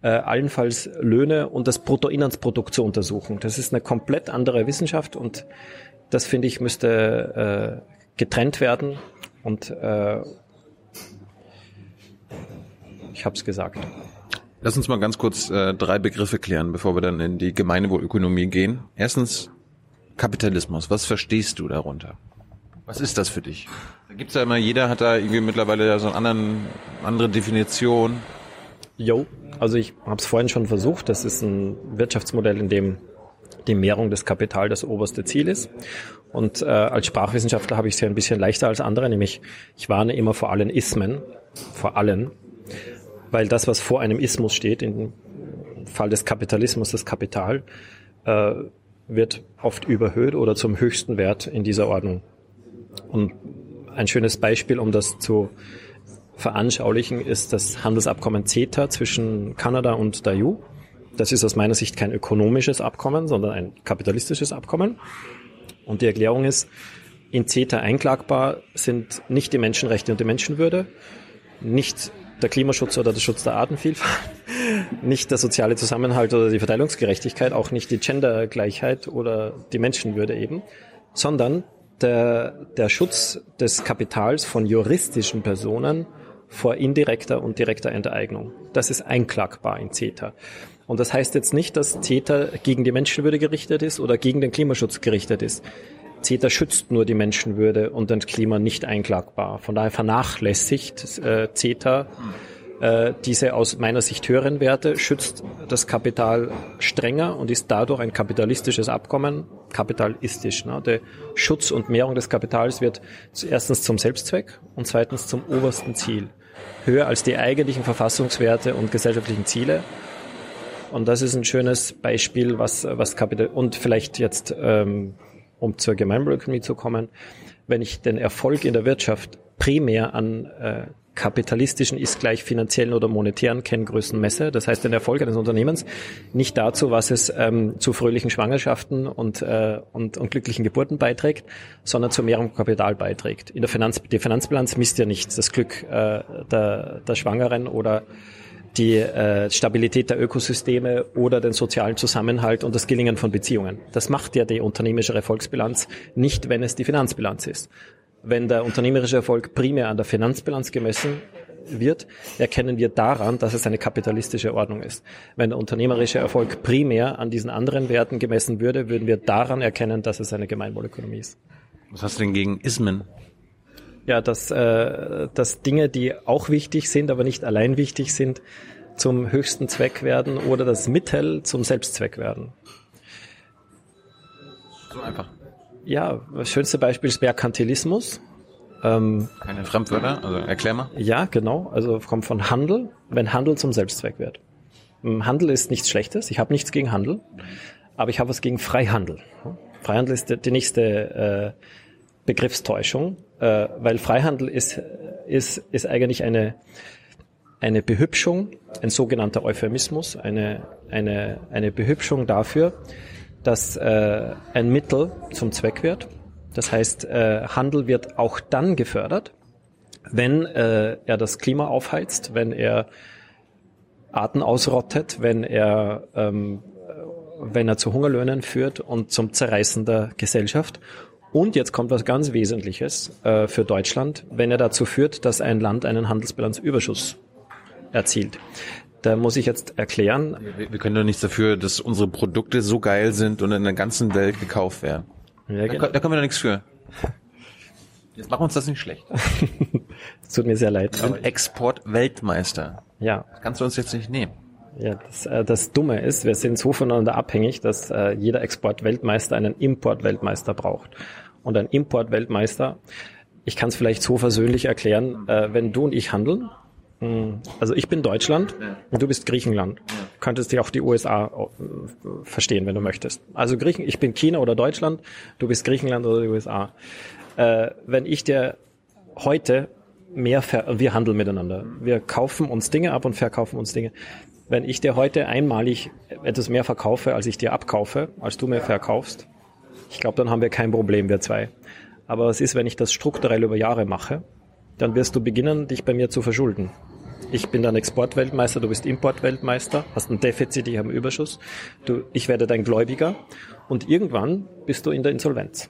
Speaker 1: äh, allenfalls Löhne und das Bruttoinlandsprodukt zu untersuchen. Das ist eine komplett andere Wissenschaft und das finde ich müsste äh, getrennt werden und äh, ich habe es gesagt.
Speaker 2: Lass uns mal ganz kurz äh, drei Begriffe klären, bevor wir dann in die Gemeinwohlökonomie gehen. Erstens Kapitalismus. Was verstehst du darunter? Was ist das für dich? Gibt's ja immer, jeder hat da irgendwie mittlerweile so eine anderen, andere Definition.
Speaker 1: Jo, also ich habe es vorhin schon versucht. Das ist ein Wirtschaftsmodell, in dem die Mehrung des Kapital das oberste Ziel ist. Und äh, als Sprachwissenschaftler habe ich es ja ein bisschen leichter als andere, nämlich ich warne immer vor allen Ismen, vor allen, weil das, was vor einem Ismus steht, im Fall des Kapitalismus, das Kapital, äh, wird oft überhöht oder zum höchsten Wert in dieser Ordnung. Und ein schönes Beispiel, um das zu veranschaulichen, ist das Handelsabkommen CETA zwischen Kanada und der EU. Das ist aus meiner Sicht kein ökonomisches Abkommen, sondern ein kapitalistisches Abkommen. Und die Erklärung ist, in CETA einklagbar sind nicht die Menschenrechte und die Menschenwürde, nicht der Klimaschutz oder der Schutz der Artenvielfalt, nicht der soziale Zusammenhalt oder die Verteilungsgerechtigkeit, auch nicht die Gendergleichheit oder die Menschenwürde eben, sondern der, der Schutz des Kapitals von juristischen Personen vor indirekter und direkter Enteignung. Das ist einklagbar in CETA. Und das heißt jetzt nicht, dass CETA gegen die Menschenwürde gerichtet ist oder gegen den Klimaschutz gerichtet ist. CETA schützt nur die Menschenwürde und das Klima nicht einklagbar. Von daher vernachlässigt äh, CETA äh, diese aus meiner Sicht höheren Werte, schützt das Kapital strenger und ist dadurch ein kapitalistisches Abkommen, kapitalistisch. Ne? Der Schutz und Mehrung des Kapitals wird erstens zum Selbstzweck und zweitens zum obersten Ziel. Höher als die eigentlichen Verfassungswerte und gesellschaftlichen Ziele. Und das ist ein schönes Beispiel, was, was Kapital, und vielleicht jetzt, ähm, um zur Gemeinwohlökonomie zu kommen, wenn ich den Erfolg in der Wirtschaft primär an äh, kapitalistischen ist gleich finanziellen oder monetären Kenngrößen messe. Das heißt, den Erfolg eines Unternehmens nicht dazu, was es ähm, zu fröhlichen Schwangerschaften und, äh, und, und glücklichen Geburten beiträgt, sondern zur Mehrung Kapital beiträgt. In der Finanz, die Finanzbilanz misst ja nicht das Glück äh, der, der Schwangeren oder die äh, Stabilität der Ökosysteme oder den sozialen Zusammenhalt und das Gelingen von Beziehungen. Das macht ja die unternehmerische Erfolgsbilanz nicht, wenn es die Finanzbilanz ist wenn der unternehmerische Erfolg primär an der Finanzbilanz gemessen wird, erkennen wir daran, dass es eine kapitalistische Ordnung ist. Wenn der unternehmerische Erfolg primär an diesen anderen Werten gemessen würde, würden wir daran erkennen, dass es eine Gemeinwohlökonomie ist.
Speaker 2: Was hast du denn gegen Ismen?
Speaker 1: Ja, dass, äh, dass Dinge, die auch wichtig sind, aber nicht allein wichtig sind, zum höchsten Zweck werden oder das Mittel zum Selbstzweck werden.
Speaker 2: So einfach.
Speaker 1: Ja, das schönste Beispiel ist Merkantilismus.
Speaker 2: Ähm, Keine Fremdwörter, also erklär mal.
Speaker 1: Ja, genau. Also kommt von Handel, wenn Handel zum Selbstzweck wird. Ähm, Handel ist nichts Schlechtes. Ich habe nichts gegen Handel, aber ich habe was gegen Freihandel. Freihandel ist die nächste äh, Begriffstäuschung, äh, weil Freihandel ist, ist, ist eigentlich eine, eine Behübschung, ein sogenannter Euphemismus, eine, eine, eine Behübschung dafür, dass äh, ein Mittel zum Zweck wird. Das heißt, äh, Handel wird auch dann gefördert, wenn äh, er das Klima aufheizt, wenn er Arten ausrottet, wenn er ähm, wenn er zu Hungerlöhnen führt und zum Zerreißen der Gesellschaft. Und jetzt kommt was ganz Wesentliches äh, für Deutschland, wenn er dazu führt, dass ein Land einen Handelsbilanzüberschuss erzielt. Da muss ich jetzt erklären.
Speaker 2: Wir, wir können doch nichts dafür, dass unsere Produkte so geil sind und in der ganzen Welt gekauft werden. Ja, genau. da, da können wir doch nichts für. Jetzt machen wir uns das nicht schlecht.
Speaker 1: Es tut mir sehr leid.
Speaker 2: Wir sind Export-Weltmeister.
Speaker 1: Ja.
Speaker 2: Das kannst du uns jetzt nicht nehmen.
Speaker 1: Ja, das, äh, das Dumme ist, wir sind so voneinander abhängig, dass äh, jeder Export-Weltmeister einen Import-Weltmeister braucht. Und ein Import-Weltmeister, ich kann es vielleicht so versöhnlich erklären, äh, wenn du und ich handeln, hm. Also ich bin Deutschland ja. und du bist Griechenland. Ja. Könntest dir auch die USA äh, verstehen, wenn du möchtest. Also Griechen, ich bin China oder Deutschland, du bist Griechenland oder die USA. Äh, wenn ich dir heute mehr, ver wir handeln miteinander. Wir kaufen uns Dinge ab und verkaufen uns Dinge. Wenn ich dir heute einmalig etwas mehr verkaufe, als ich dir abkaufe, als du mir verkaufst, ich glaube, dann haben wir kein Problem, wir zwei. Aber was ist, wenn ich das strukturell über Jahre mache? Dann wirst du beginnen, dich bei mir zu verschulden. Ich bin dann Exportweltmeister, du bist Importweltmeister, hast ein Defizit, ich habe einen Überschuss. Du, ich werde dein Gläubiger und irgendwann bist du in der Insolvenz.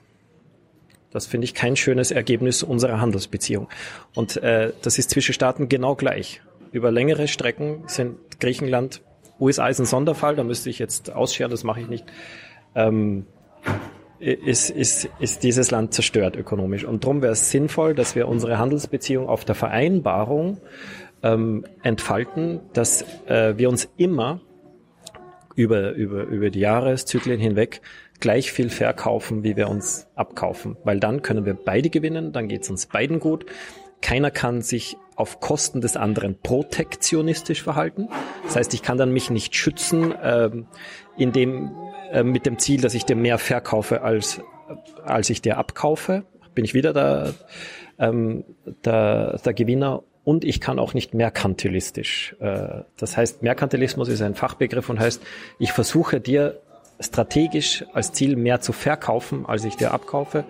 Speaker 1: Das finde ich kein schönes Ergebnis unserer Handelsbeziehung. Und äh, das ist zwischen Staaten genau gleich. Über längere Strecken sind Griechenland, USA ist ein Sonderfall, da müsste ich jetzt ausscheren, das mache ich nicht. Ähm, ist, ist, ist dieses Land zerstört ökonomisch. Und darum wäre es sinnvoll, dass wir unsere Handelsbeziehung auf der Vereinbarung ähm, entfalten, dass äh, wir uns immer über, über, über die Jahreszyklen hinweg gleich viel verkaufen, wie wir uns abkaufen. Weil dann können wir beide gewinnen, dann geht es uns beiden gut. Keiner kann sich auf Kosten des anderen protektionistisch verhalten. Das heißt, ich kann dann mich nicht schützen, ähm, indem äh, mit dem Ziel, dass ich dir mehr verkaufe, als, als ich dir abkaufe. Bin ich wieder der, ähm, der, der Gewinner und ich kann auch nicht merkantilistisch. Äh, das heißt, Merkantilismus ist ein Fachbegriff und heißt, ich versuche dir strategisch als Ziel mehr zu verkaufen, als ich dir abkaufe.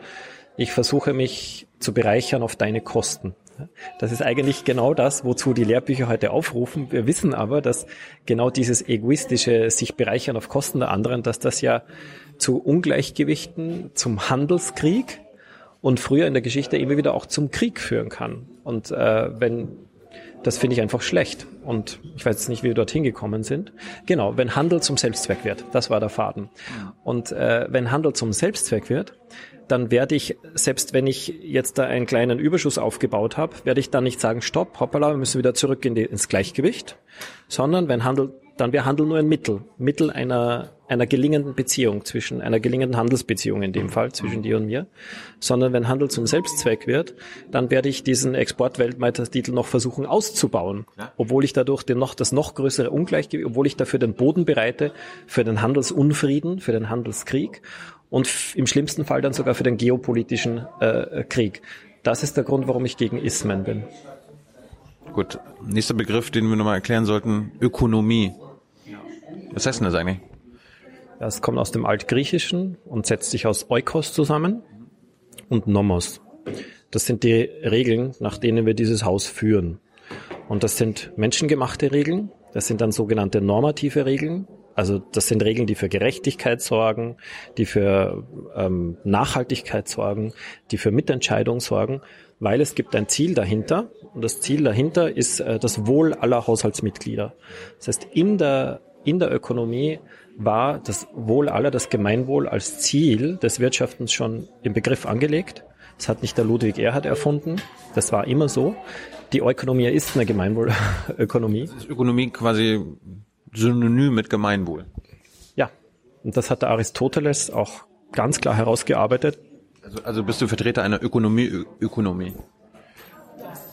Speaker 1: Ich versuche mich zu bereichern auf deine Kosten. Das ist eigentlich genau das, wozu die Lehrbücher heute aufrufen. Wir wissen aber, dass genau dieses egoistische sich bereichern auf Kosten der anderen, dass das ja zu Ungleichgewichten, zum Handelskrieg und früher in der Geschichte immer wieder auch zum Krieg führen kann. Und äh, wenn das finde ich einfach schlecht. Und ich weiß jetzt nicht, wie wir dorthin gekommen sind. Genau, wenn Handel zum Selbstzweck wird, das war der Faden. Und äh, wenn Handel zum Selbstzweck wird, dann werde ich, selbst wenn ich jetzt da einen kleinen Überschuss aufgebaut habe, werde ich dann nicht sagen, stopp, hoppala, wir müssen wieder zurück in die, ins Gleichgewicht, sondern wenn Handel, dann wäre Handel nur ein Mittel, Mittel einer, einer gelingenden Beziehung zwischen, einer gelingenden Handelsbeziehung in dem Fall zwischen dir und mir, sondern wenn Handel zum Selbstzweck wird, dann werde ich diesen Exportweltmeistertitel noch versuchen auszubauen, obwohl ich dadurch den noch, das noch größere Ungleichgewicht, obwohl ich dafür den Boden bereite für den Handelsunfrieden, für den Handelskrieg und im schlimmsten Fall dann sogar für den geopolitischen äh, Krieg. Das ist der Grund, warum ich gegen Ismen bin.
Speaker 2: Gut, nächster Begriff, den wir nochmal erklären sollten, Ökonomie. Was heißt denn das eigentlich?
Speaker 1: Das kommt aus dem Altgriechischen und setzt sich aus Oikos zusammen und Nomos. Das sind die Regeln, nach denen wir dieses Haus führen. Und das sind menschengemachte Regeln, das sind dann sogenannte normative Regeln, also das sind Regeln, die für Gerechtigkeit sorgen, die für ähm, Nachhaltigkeit sorgen, die für Mitentscheidung sorgen, weil es gibt ein Ziel dahinter und das Ziel dahinter ist äh, das Wohl aller Haushaltsmitglieder. Das heißt, in der, in der Ökonomie war das Wohl aller, das Gemeinwohl als Ziel des Wirtschaftens schon im Begriff angelegt. Das hat nicht der Ludwig Erhard erfunden. Das war immer so. Die Ökonomie ist eine Gemeinwohlökonomie.
Speaker 2: Ökonomie quasi synonym mit Gemeinwohl.
Speaker 1: Ja, und das hat der Aristoteles auch ganz klar herausgearbeitet.
Speaker 2: Also, also bist du Vertreter einer Ökonomie, Ökonomie?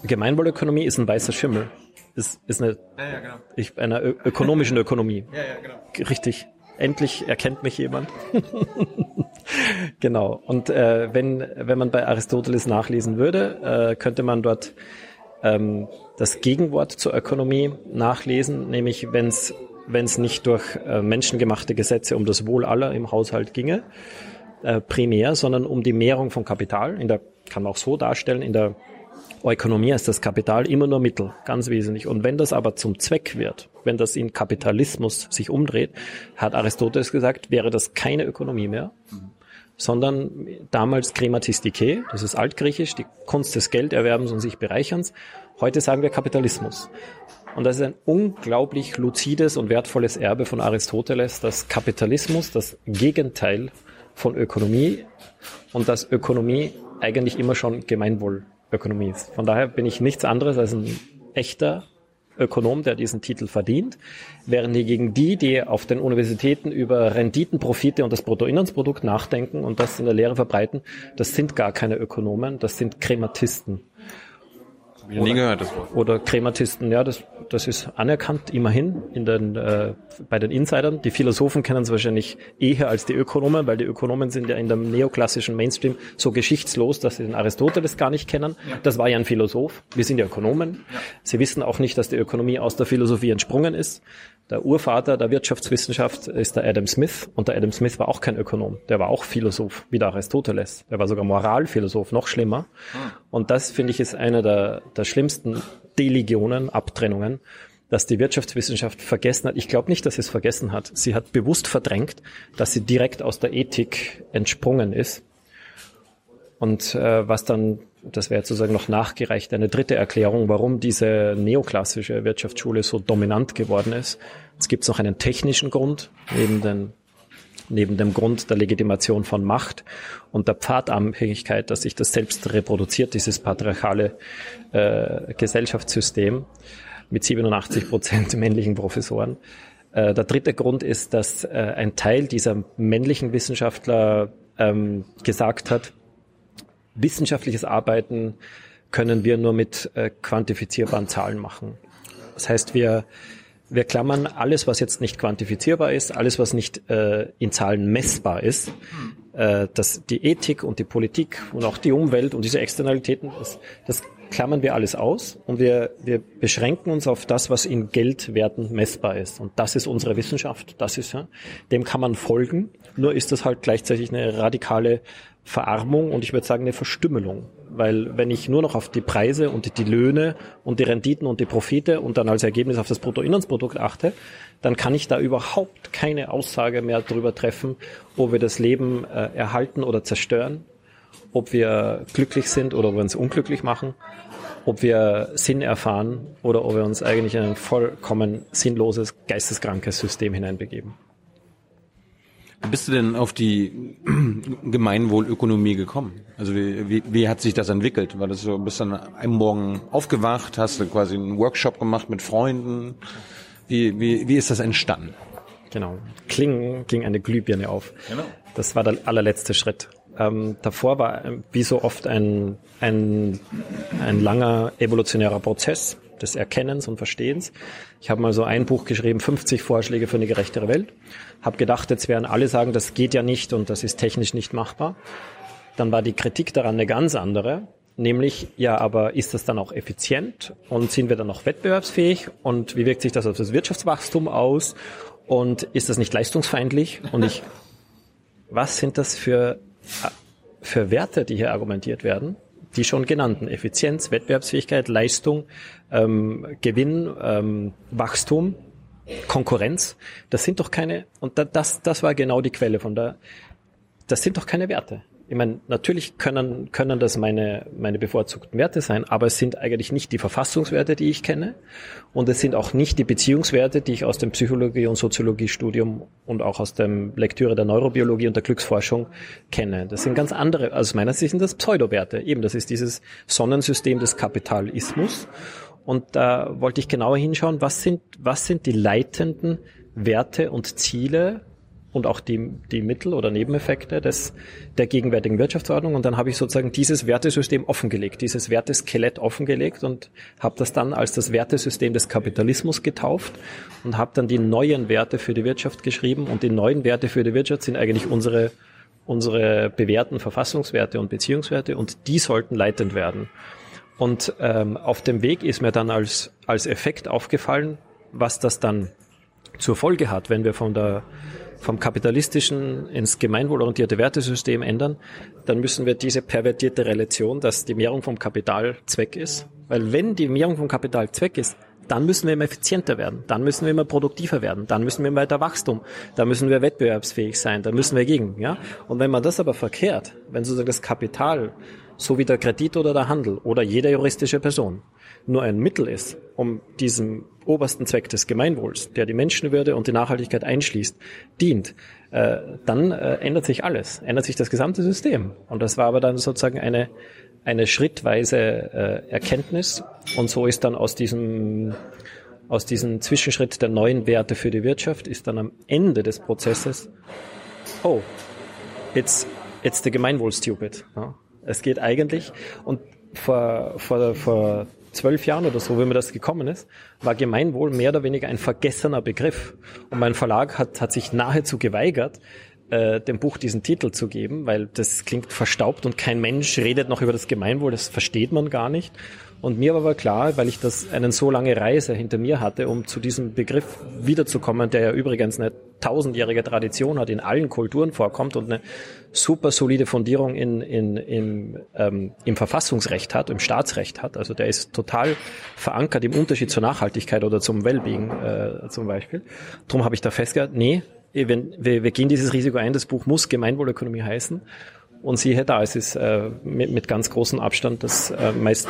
Speaker 1: Gemeinwohlökonomie ist ein weißer Schimmel. Ist, ist eine, ja, ja, genau. ich, einer ö ökonomischen Ökonomie. Ja, ja, genau. Richtig. Endlich erkennt mich jemand. genau. Und äh, wenn, wenn man bei Aristoteles nachlesen würde, äh, könnte man dort ähm, das Gegenwort zur Ökonomie nachlesen, nämlich wenn es wenn es nicht durch äh, menschengemachte Gesetze um das Wohl aller im Haushalt ginge, äh, primär, sondern um die Mehrung von Kapital. In der kann man auch so darstellen, in der Ökonomie ist das Kapital immer nur Mittel, ganz wesentlich. Und wenn das aber zum Zweck wird, wenn das in Kapitalismus sich umdreht, hat Aristoteles gesagt, wäre das keine Ökonomie mehr, mhm. sondern damals Krematistike, das ist altgriechisch, die Kunst des Gelderwerbens und sich Bereicherns. Heute sagen wir Kapitalismus. Und das ist ein unglaublich luzides und wertvolles Erbe von Aristoteles, dass Kapitalismus das Gegenteil von Ökonomie und dass Ökonomie eigentlich immer schon Gemeinwohlökonomie ist. Von daher bin ich nichts anderes als ein echter Ökonom, der diesen Titel verdient, während hingegen die, die auf den Universitäten über Renditen, Profite und das Bruttoinlandsprodukt nachdenken und das in der Lehre verbreiten, das sind gar keine Ökonomen, das sind Krematisten.
Speaker 2: Hab ich nie gehört, das Wort.
Speaker 1: Oder Krematisten, ja, das, das ist anerkannt, immerhin, in den, äh, bei den Insidern. Die Philosophen kennen es wahrscheinlich eher als die Ökonomen, weil die Ökonomen sind ja in dem neoklassischen Mainstream so geschichtslos, dass sie den Aristoteles gar nicht kennen. Ja. Das war ja ein Philosoph. Wir sind ja Ökonomen. Ja. Sie wissen auch nicht, dass die Ökonomie aus der Philosophie entsprungen ist. Der Urvater der Wirtschaftswissenschaft ist der Adam Smith und der Adam Smith war auch kein Ökonom, der war auch Philosoph, wie der Aristoteles. Der war sogar Moralphilosoph, noch schlimmer. Hm. Und das, finde ich, ist eine der, der schlimmsten Delegionen, Abtrennungen, dass die Wirtschaftswissenschaft vergessen hat. Ich glaube nicht, dass sie es vergessen hat. Sie hat bewusst verdrängt, dass sie direkt aus der Ethik entsprungen ist. Und äh, was dann das wäre sozusagen noch nachgereicht, eine dritte Erklärung, warum diese neoklassische Wirtschaftsschule so dominant geworden ist. Es gibt noch einen technischen Grund, neben den neben dem Grund der Legitimation von Macht und der Pfadabhängigkeit, dass sich das selbst reproduziert, dieses patriarchale äh, Gesellschaftssystem mit 87 Prozent männlichen Professoren. Äh, der dritte Grund ist, dass äh, ein Teil dieser männlichen Wissenschaftler ähm, gesagt hat, wissenschaftliches Arbeiten können wir nur mit äh, quantifizierbaren Zahlen machen. Das heißt, wir, wir klammern alles, was jetzt nicht quantifizierbar ist, alles, was nicht äh, in Zahlen messbar ist, äh, dass die Ethik und die Politik und auch die Umwelt und diese Externalitäten, das, das klammern wir alles aus und wir, wir beschränken uns auf das, was in Geldwerten messbar ist. Und das ist unsere Wissenschaft. Das ist ja, dem kann man folgen. Nur ist das halt gleichzeitig eine radikale Verarmung und ich würde sagen eine Verstümmelung. Weil wenn ich nur noch auf die Preise und die Löhne und die Renditen und die Profite und dann als Ergebnis auf das Bruttoinlandsprodukt achte, dann kann ich da überhaupt keine Aussage mehr darüber treffen, ob wir das Leben äh, erhalten oder zerstören, ob wir glücklich sind oder ob wir uns unglücklich machen, ob wir Sinn erfahren oder ob wir uns eigentlich in ein vollkommen sinnloses, geisteskrankes System hineinbegeben.
Speaker 3: Wie bist du denn auf die Gemeinwohlökonomie gekommen? Also wie, wie, wie hat sich das entwickelt? War das so, bist dann einen Morgen aufgewacht, hast du quasi einen Workshop gemacht mit Freunden? Wie, wie, wie ist das entstanden?
Speaker 1: Genau. Klingen ging eine Glühbirne auf. Genau. Das war der allerletzte Schritt. Ähm, davor war wie so oft ein, ein, ein langer evolutionärer Prozess des Erkennens und Verstehens. Ich habe mal so ein Buch geschrieben, 50 Vorschläge für eine gerechtere Welt. Habe gedacht, jetzt werden alle sagen, das geht ja nicht und das ist technisch nicht machbar. Dann war die Kritik daran eine ganz andere, nämlich, ja, aber ist das dann auch effizient und sind wir dann noch wettbewerbsfähig und wie wirkt sich das auf das Wirtschaftswachstum aus und ist das nicht leistungsfeindlich? Und ich, was sind das für, für Werte, die hier argumentiert werden? Die schon genannten. Effizienz, Wettbewerbsfähigkeit, Leistung, ähm, Gewinn, ähm, Wachstum, Konkurrenz. Das sind doch keine, und das, das war genau die Quelle von der, das sind doch keine Werte. Ich meine, natürlich können, können das meine, meine bevorzugten Werte sein, aber es sind eigentlich nicht die Verfassungswerte, die ich kenne. Und es sind auch nicht die Beziehungswerte, die ich aus dem Psychologie- und Soziologiestudium und auch aus dem Lektüre der Neurobiologie und der Glücksforschung kenne. Das sind ganz andere, aus meiner Sicht sind das Pseudowerte. Eben, das ist dieses Sonnensystem des Kapitalismus. Und da wollte ich genauer hinschauen, was sind, was sind die leitenden Werte und Ziele und auch die, die Mittel oder Nebeneffekte des, der gegenwärtigen Wirtschaftsordnung. Und dann habe ich sozusagen dieses Wertesystem offengelegt, dieses Werteskelett offengelegt und habe das dann als das Wertesystem des Kapitalismus getauft und habe dann die neuen Werte für die Wirtschaft geschrieben. Und die neuen Werte für die Wirtschaft sind eigentlich unsere, unsere bewährten Verfassungswerte und Beziehungswerte und die sollten leitend werden. Und ähm, auf dem Weg ist mir dann als, als Effekt aufgefallen, was das dann zur Folge hat, wenn wir von der vom kapitalistischen ins gemeinwohlorientierte Wertesystem ändern, dann müssen wir diese pervertierte Relation, dass die Mehrung vom Kapital Zweck ist. Weil wenn die Mehrung vom Kapital Zweck ist, dann müssen wir immer effizienter werden, dann müssen wir immer produktiver werden, dann müssen wir weiter Wachstum, dann müssen wir wettbewerbsfähig sein, dann müssen wir gegen, ja. Und wenn man das aber verkehrt, wenn sozusagen das Kapital, so wie der Kredit oder der Handel oder jede juristische Person, nur ein Mittel ist, um diesem obersten Zweck des Gemeinwohls, der die Menschenwürde und die Nachhaltigkeit einschließt, dient, äh, dann äh, ändert sich alles, ändert sich das gesamte System. Und das war aber dann sozusagen eine, eine schrittweise äh, Erkenntnis. Und so ist dann aus diesem, aus diesem Zwischenschritt der neuen Werte für die Wirtschaft, ist dann am Ende des Prozesses, oh, it's, it's the Gemeinwohl stupid. Ja. Es geht eigentlich, und vor, vor, vor zwölf Jahren oder so, wie mir das gekommen ist, war Gemeinwohl mehr oder weniger ein vergessener Begriff. Und mein Verlag hat, hat sich nahezu geweigert, äh, dem Buch diesen Titel zu geben, weil das klingt verstaubt und kein Mensch redet noch über das Gemeinwohl, das versteht man gar nicht. Und mir war aber klar, weil ich das einen so lange Reise hinter mir hatte, um zu diesem Begriff wiederzukommen, der ja übrigens eine tausendjährige Tradition hat, in allen Kulturen vorkommt und eine super solide Fundierung in, in, im, ähm, im Verfassungsrecht hat, im Staatsrecht hat. Also der ist total verankert im Unterschied zur Nachhaltigkeit oder zum Wellbeing äh, zum Beispiel. Darum habe ich da festgehalten, nee, wir, wir gehen dieses Risiko ein, das Buch muss Gemeinwohlökonomie heißen. Und siehe da, es ist äh, mit, mit ganz großem Abstand das äh, meist,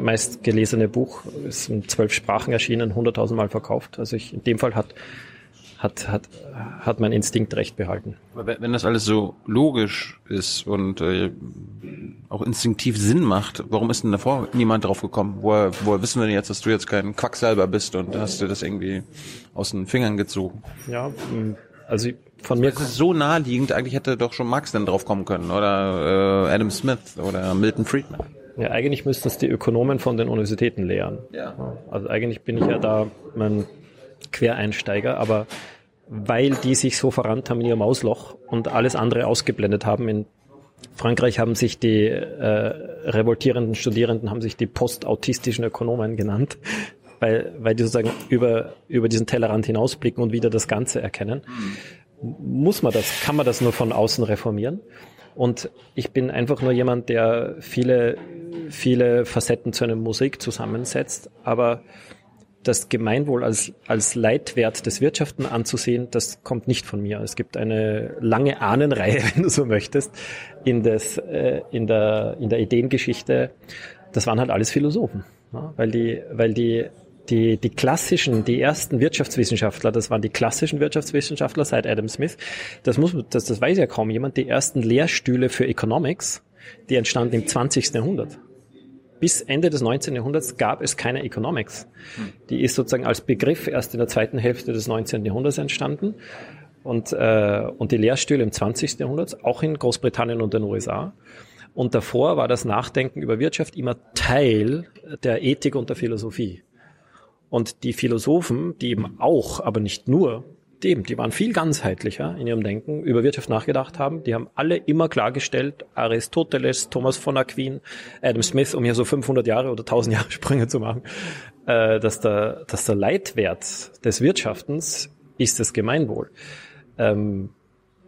Speaker 1: meist gelesene Buch. ist in zwölf Sprachen erschienen, hunderttausendmal verkauft. Also ich, in dem Fall hat hat, hat, hat mein Instinkt recht behalten.
Speaker 2: Wenn das alles so logisch ist und äh, auch instinktiv Sinn macht, warum ist denn davor niemand drauf gekommen? Woher, woher wissen wir denn jetzt, dass du jetzt kein Quacksalber bist und hast du das irgendwie aus den Fingern gezogen?
Speaker 1: Ja, also von mir.
Speaker 2: Das ist so naheliegend, eigentlich hätte doch schon Marx dann drauf kommen können oder äh, Adam Smith oder Milton Friedman.
Speaker 1: Ja, eigentlich müssten es die Ökonomen von den Universitäten lehren.
Speaker 2: Ja.
Speaker 1: Also eigentlich bin ich ja da mein Quereinsteiger, aber weil die sich so verrannt haben in ihrem Ausloch und alles andere ausgeblendet haben. In Frankreich haben sich die äh, revoltierenden Studierenden haben sich die postautistischen Ökonomen genannt, weil, weil die sozusagen über, über diesen Tellerrand hinausblicken und wieder das Ganze erkennen. Muss man das, kann man das nur von außen reformieren? Und ich bin einfach nur jemand, der viele, viele Facetten zu einer Musik zusammensetzt, aber das Gemeinwohl als, als Leitwert des Wirtschaften anzusehen, das kommt nicht von mir. Es gibt eine lange Ahnenreihe, wenn du so möchtest, in, des, äh, in, der, in der Ideengeschichte. Das waren halt alles Philosophen, ja? weil die, weil die die, die klassischen, die ersten Wirtschaftswissenschaftler, das waren die klassischen Wirtschaftswissenschaftler seit Adam Smith, das muss, das, das weiß ja kaum jemand, die ersten Lehrstühle für Economics, die entstanden im 20. Jahrhundert bis Ende des 19. Jahrhunderts gab es keine Economics. Die ist sozusagen als Begriff erst in der zweiten Hälfte des 19. Jahrhunderts entstanden. Und, äh, und die Lehrstühle im 20. Jahrhundert, auch in Großbritannien und den USA. Und davor war das Nachdenken über Wirtschaft immer Teil der Ethik und der Philosophie. Und die Philosophen, die eben auch, aber nicht nur dem, die waren viel ganzheitlicher in ihrem Denken, über Wirtschaft nachgedacht haben. Die haben alle immer klargestellt, Aristoteles, Thomas von Aquin, Adam Smith, um hier so 500 Jahre oder 1000 Jahre Sprünge zu machen, äh, dass, der, dass der Leitwert des Wirtschaftens ist das Gemeinwohl. Ähm,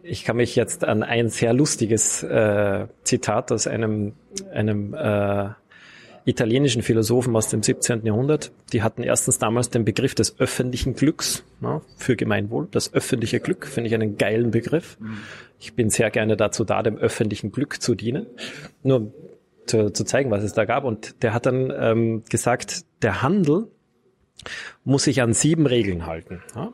Speaker 1: ich kann mich jetzt an ein sehr lustiges äh, Zitat aus einem, einem äh, italienischen Philosophen aus dem 17. Jahrhundert, die hatten erstens damals den Begriff des öffentlichen Glücks na, für Gemeinwohl. Das öffentliche Glück finde ich einen geilen Begriff. Ich bin sehr gerne dazu da, dem öffentlichen Glück zu dienen. Nur zu, zu zeigen, was es da gab. Und der hat dann ähm, gesagt, der Handel muss sich an sieben Regeln halten. Ja?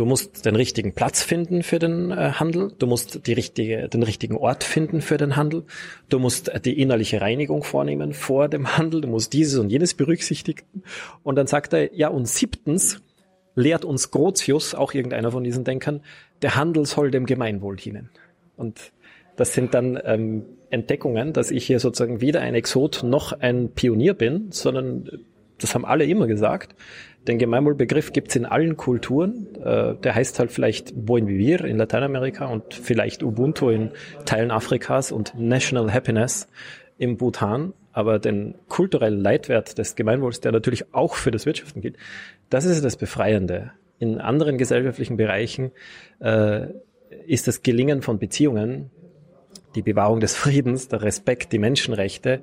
Speaker 1: Du musst den richtigen Platz finden für den äh, Handel. Du musst die richtige, den richtigen Ort finden für den Handel. Du musst die innerliche Reinigung vornehmen vor dem Handel. Du musst dieses und jenes berücksichtigen. Und dann sagt er, ja, und siebtens lehrt uns Grotius, auch irgendeiner von diesen Denkern, der Handel soll dem Gemeinwohl dienen. Und das sind dann ähm, Entdeckungen, dass ich hier sozusagen weder ein Exot noch ein Pionier bin, sondern das haben alle immer gesagt. Den Gemeinwohlbegriff gibt's in allen Kulturen. Äh, der heißt halt vielleicht Buen Vivir in Lateinamerika und vielleicht Ubuntu in Teilen Afrikas und National Happiness im Bhutan. Aber den kulturellen Leitwert des Gemeinwohls, der natürlich auch für das Wirtschaften gilt, das ist das Befreiende. In anderen gesellschaftlichen Bereichen äh, ist das Gelingen von Beziehungen, die Bewahrung des Friedens, der Respekt, die Menschenrechte,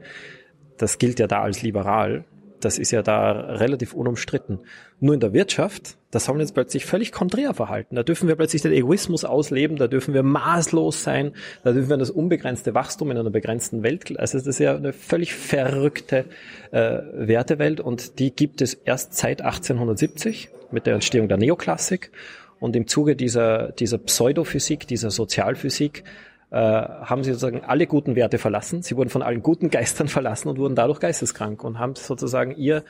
Speaker 1: das gilt ja da als liberal das ist ja da relativ unumstritten. Nur in der Wirtschaft, da sollen wir jetzt plötzlich völlig konträr verhalten. Da dürfen wir plötzlich den Egoismus ausleben, da dürfen wir maßlos sein, da dürfen wir das unbegrenzte Wachstum in einer begrenzten Welt. Also das ist ja eine völlig verrückte äh, Wertewelt und die gibt es erst seit 1870 mit der Entstehung der Neoklassik. Und im Zuge dieser, dieser Pseudophysik, dieser Sozialphysik, äh, haben sie sozusagen alle guten Werte verlassen. Sie wurden von allen guten Geistern verlassen und wurden dadurch geisteskrank und haben sozusagen ihr,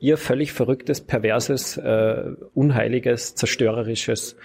Speaker 1: ihr völlig verrücktes, perverses, äh, unheiliges, zerstörerisches,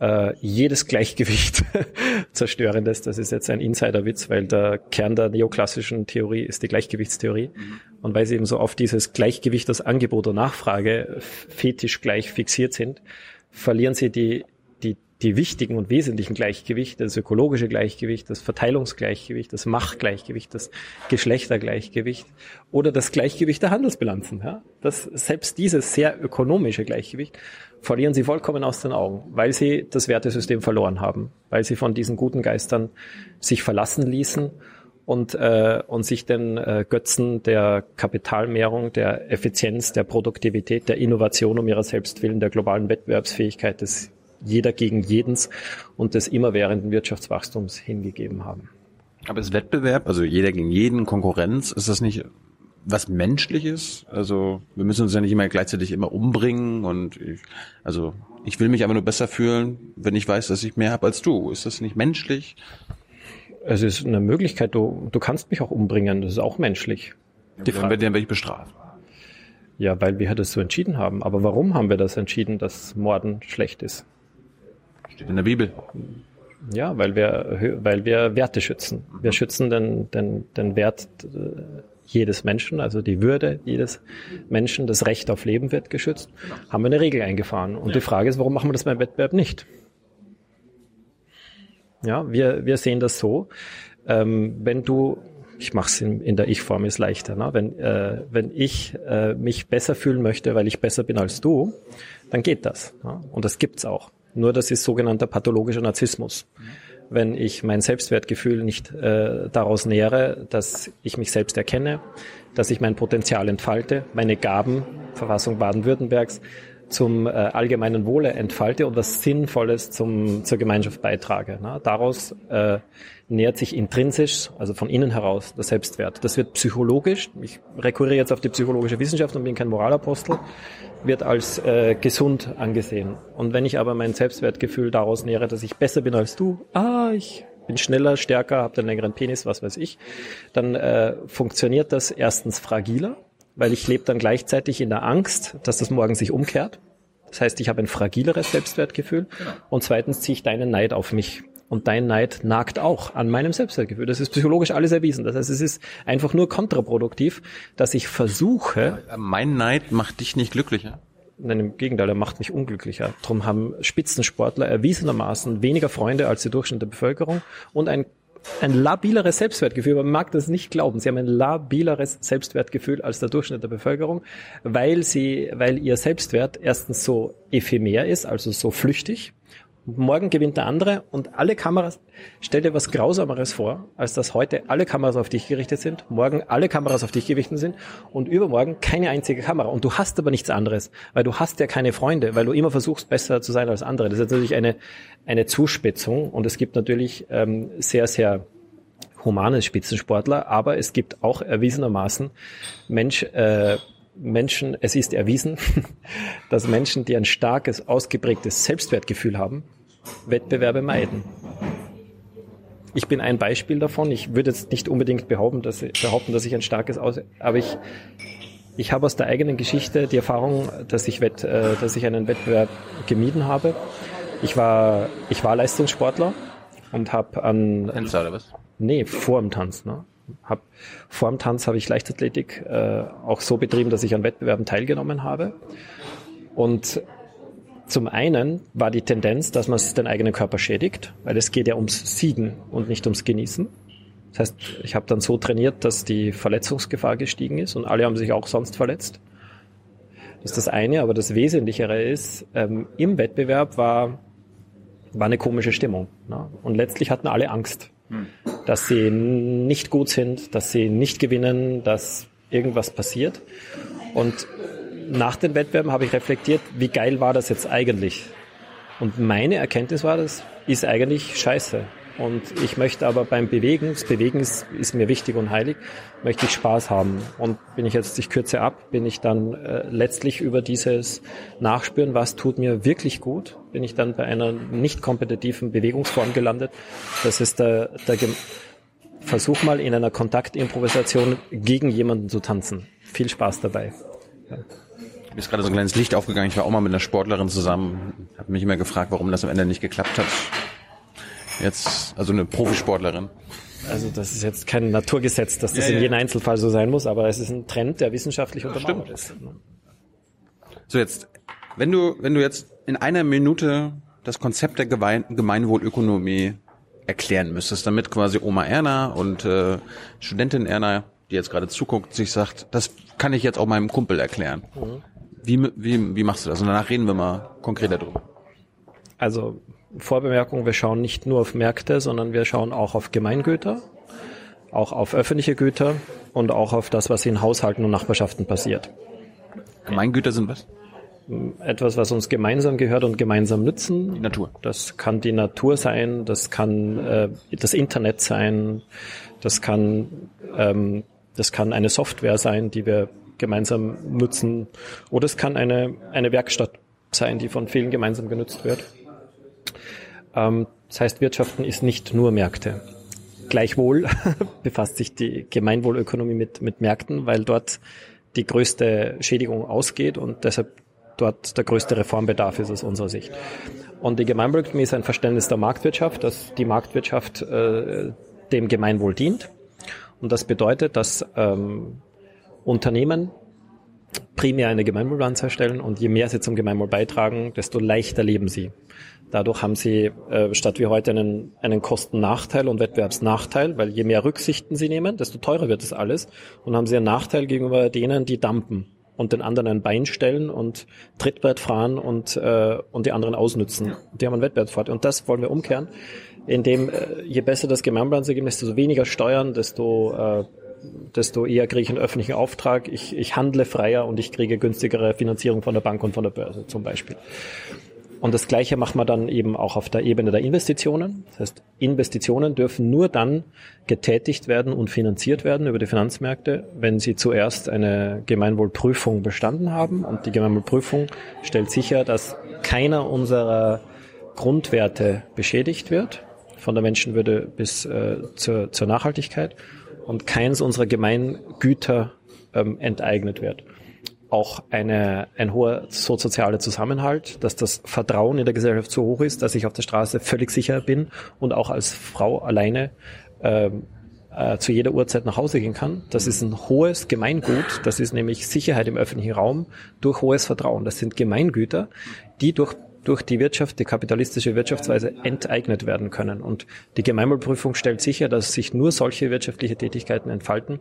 Speaker 1: äh, jedes Gleichgewicht zerstörendes. Das ist jetzt ein Insiderwitz, weil der Kern der neoklassischen Theorie ist die Gleichgewichtstheorie. Mhm. Und weil sie eben so auf dieses Gleichgewicht aus Angebot und Nachfrage fetisch gleich fixiert sind, verlieren sie die die wichtigen und wesentlichen Gleichgewichte, das ökologische Gleichgewicht, das Verteilungsgleichgewicht, das Machtgleichgewicht, das Geschlechtergleichgewicht oder das Gleichgewicht der Handelsbilanzen. Ja? Das, selbst dieses sehr ökonomische Gleichgewicht verlieren sie vollkommen aus den Augen, weil sie das Wertesystem verloren haben, weil sie von diesen guten Geistern sich verlassen ließen und, äh, und sich den äh, Götzen der Kapitalmehrung, der Effizienz, der Produktivität, der Innovation um ihrer selbst willen, der globalen Wettbewerbsfähigkeit des jeder gegen jedens und des immerwährenden Wirtschaftswachstums hingegeben haben.
Speaker 2: Aber ist Wettbewerb, also jeder gegen jeden, Konkurrenz, ist das nicht was Menschliches? Also wir müssen uns ja nicht immer gleichzeitig immer umbringen und ich, also
Speaker 3: ich will mich aber nur besser fühlen, wenn ich weiß, dass ich mehr habe als du. Ist das nicht menschlich?
Speaker 1: Es ist eine Möglichkeit, du, du kannst mich auch umbringen, das ist auch menschlich.
Speaker 3: Die Frage, dann werde ich bestraft.
Speaker 1: Ja, weil wir das so entschieden haben. Aber warum haben wir das entschieden, dass Morden schlecht ist?
Speaker 3: Steht in der Bibel.
Speaker 1: Ja, weil wir, weil wir Werte schützen. Wir schützen den, den, den Wert äh, jedes Menschen, also die Würde jedes Menschen, das Recht auf Leben wird geschützt. Haben wir eine Regel eingefahren. Und die Frage ist, warum machen wir das beim Wettbewerb nicht? Ja, wir, wir sehen das so. Ähm, wenn du ich mache es in, in, der Ich-Form ist leichter. Ne? Wenn, äh, wenn ich äh, mich besser fühlen möchte, weil ich besser bin als du, dann geht das. Ne? Und das gibt's auch. Nur das ist sogenannter pathologischer Narzissmus. Wenn ich mein Selbstwertgefühl nicht äh, daraus nähere, dass ich mich selbst erkenne, dass ich mein Potenzial entfalte, meine Gaben, Verfassung Baden-Württembergs, zum äh, allgemeinen Wohle entfalte und was Sinnvolles zum, zur Gemeinschaft beitrage. Ne? Daraus äh, nähert sich intrinsisch, also von innen heraus, der Selbstwert. Das wird psychologisch, ich rekurriere jetzt auf die psychologische Wissenschaft und bin kein Moralapostel, wird als äh, gesund angesehen. Und wenn ich aber mein Selbstwertgefühl daraus nähere, dass ich besser bin als du, ah, ich bin schneller, stärker, habe den längeren Penis, was weiß ich, dann äh, funktioniert das erstens fragiler, weil ich lebe dann gleichzeitig in der Angst, dass das morgen sich umkehrt. Das heißt, ich habe ein fragileres Selbstwertgefühl. Genau. Und zweitens ziehe ich deinen Neid auf mich. Und dein Neid nagt auch an meinem Selbstwertgefühl. Das ist psychologisch alles erwiesen. Das heißt, es ist einfach nur kontraproduktiv, dass ich versuche.
Speaker 3: Mein Neid macht dich nicht glücklicher.
Speaker 1: Nein, im Gegenteil, er macht mich unglücklicher. Darum haben Spitzensportler erwiesenermaßen weniger Freunde als die Durchschnitt der Bevölkerung und ein ein labileres Selbstwertgefühl. Man mag das nicht glauben. Sie haben ein labileres Selbstwertgefühl als der Durchschnitt der Bevölkerung, weil sie, weil ihr Selbstwert erstens so ephemer ist, also so flüchtig morgen gewinnt der andere und alle Kameras, stell dir was Grausameres vor, als dass heute alle Kameras auf dich gerichtet sind, morgen alle Kameras auf dich gerichtet sind und übermorgen keine einzige Kamera. Und du hast aber nichts anderes, weil du hast ja keine Freunde, weil du immer versuchst, besser zu sein als andere. Das ist natürlich eine, eine Zuspitzung und es gibt natürlich ähm, sehr, sehr humane Spitzensportler, aber es gibt auch erwiesenermaßen Mensch, äh, Menschen, es ist erwiesen, dass Menschen, die ein starkes, ausgeprägtes Selbstwertgefühl haben, Wettbewerbe meiden. Ich bin ein Beispiel davon. Ich würde jetzt nicht unbedingt behaupten, dass, behaupten, dass ich ein starkes Aus, aber ich, ich habe aus der eigenen Geschichte die Erfahrung, dass ich, Wett, äh, dass ich einen Wettbewerb gemieden habe. Ich war, ich war Leistungssportler und habe an.
Speaker 3: Tänzer oder was?
Speaker 1: Nee, vor dem Tanz. Ne? Hab, vor dem Tanz habe ich Leichtathletik äh, auch so betrieben, dass ich an Wettbewerben teilgenommen habe. Und zum einen war die Tendenz, dass man den eigenen Körper schädigt, weil es geht ja ums Siegen und nicht ums Genießen. Das heißt, ich habe dann so trainiert, dass die Verletzungsgefahr gestiegen ist und alle haben sich auch sonst verletzt. Das ist das eine, aber das Wesentlichere ist, ähm, im Wettbewerb war, war eine komische Stimmung. Ne? Und letztlich hatten alle Angst, hm. dass sie nicht gut sind, dass sie nicht gewinnen, dass irgendwas passiert. Und nach den Wettbewerben habe ich reflektiert, wie geil war das jetzt eigentlich? Und meine Erkenntnis war, das ist eigentlich scheiße. Und ich möchte aber beim Bewegen, das Bewegen ist, ist mir wichtig und heilig, möchte ich Spaß haben. Und bin ich jetzt, ich kürze ab, bin ich dann äh, letztlich über dieses Nachspüren, was tut mir wirklich gut, bin ich dann bei einer nicht kompetitiven Bewegungsform gelandet. Das ist der, der Versuch mal in einer Kontaktimprovisation gegen jemanden zu tanzen. Viel Spaß dabei. Ja.
Speaker 3: Mir ist gerade so ein kleines Licht aufgegangen. Ich war auch mal mit einer Sportlerin zusammen. Habe mich immer gefragt, warum das am Ende nicht geklappt hat. Jetzt, also eine Profisportlerin.
Speaker 1: Also das ist jetzt kein Naturgesetz, dass das ja, in jedem Einzelfall so sein muss, aber es ist ein Trend, der wissenschaftlich untermauert ist.
Speaker 3: So jetzt, wenn du, wenn du jetzt in einer Minute das Konzept der Gemeinwohlökonomie erklären müsstest, damit quasi Oma Erna und äh, Studentin Erna, die jetzt gerade zuguckt, sich sagt, das kann ich jetzt auch meinem Kumpel erklären. Mhm. Wie, wie, wie machst du das? Und danach reden wir mal konkreter drüber.
Speaker 1: Also Vorbemerkung, wir schauen nicht nur auf Märkte, sondern wir schauen auch auf Gemeingüter, auch auf öffentliche Güter und auch auf das, was in Haushalten und Nachbarschaften passiert.
Speaker 3: Gemeingüter sind was?
Speaker 1: Etwas, was uns gemeinsam gehört und gemeinsam nützen.
Speaker 3: Die Natur.
Speaker 1: Das kann die Natur sein, das kann äh, das Internet sein, das kann ähm, das kann eine Software sein, die wir gemeinsam nutzen, oder es kann eine, eine Werkstatt sein, die von vielen gemeinsam genutzt wird. Ähm, das heißt, Wirtschaften ist nicht nur Märkte. Gleichwohl befasst sich die Gemeinwohlökonomie mit, mit Märkten, weil dort die größte Schädigung ausgeht und deshalb dort der größte Reformbedarf ist aus unserer Sicht. Und die Gemeinwohlökonomie ist ein Verständnis der Marktwirtschaft, dass die Marktwirtschaft äh, dem Gemeinwohl dient. Und das bedeutet, dass ähm, Unternehmen primär eine Gemeinwohlbilanz erstellen und je mehr sie zum Gemeinwohl beitragen, desto leichter leben sie. Dadurch haben sie äh, statt wie heute einen, einen Kostennachteil und Wettbewerbsnachteil, weil je mehr Rücksichten sie nehmen, desto teurer wird das alles und haben sie einen Nachteil gegenüber denen, die dampen und den anderen ein Bein stellen und Trittbrett fahren und, äh, und die anderen ausnützen. Die haben einen Wettbewerbsvorteil und das wollen wir umkehren, indem äh, je besser das Gemeinwohlbilanzergebnis, desto weniger Steuern, desto äh, desto eher kriege ich einen öffentlichen Auftrag, ich, ich handle freier und ich kriege günstigere Finanzierung von der Bank und von der Börse zum Beispiel. Und das Gleiche machen wir dann eben auch auf der Ebene der Investitionen. Das heißt, Investitionen dürfen nur dann getätigt werden und finanziert werden über die Finanzmärkte, wenn sie zuerst eine Gemeinwohlprüfung bestanden haben. Und die Gemeinwohlprüfung stellt sicher, dass keiner unserer Grundwerte beschädigt wird, von der Menschenwürde bis äh, zur, zur Nachhaltigkeit, und keins unserer Gemeingüter ähm, enteignet wird auch eine, ein hoher sozialer Zusammenhalt, dass das Vertrauen in der Gesellschaft so hoch ist, dass ich auf der Straße völlig sicher bin und auch als Frau alleine ähm, äh, zu jeder Uhrzeit nach Hause gehen kann. Das ist ein hohes Gemeingut. Das ist nämlich Sicherheit im öffentlichen Raum durch hohes Vertrauen. Das sind Gemeingüter, die durch durch die Wirtschaft, die kapitalistische Wirtschaftsweise enteignet werden können. Und die Gemeinwohlprüfung stellt sicher, dass sich nur solche wirtschaftliche Tätigkeiten entfalten,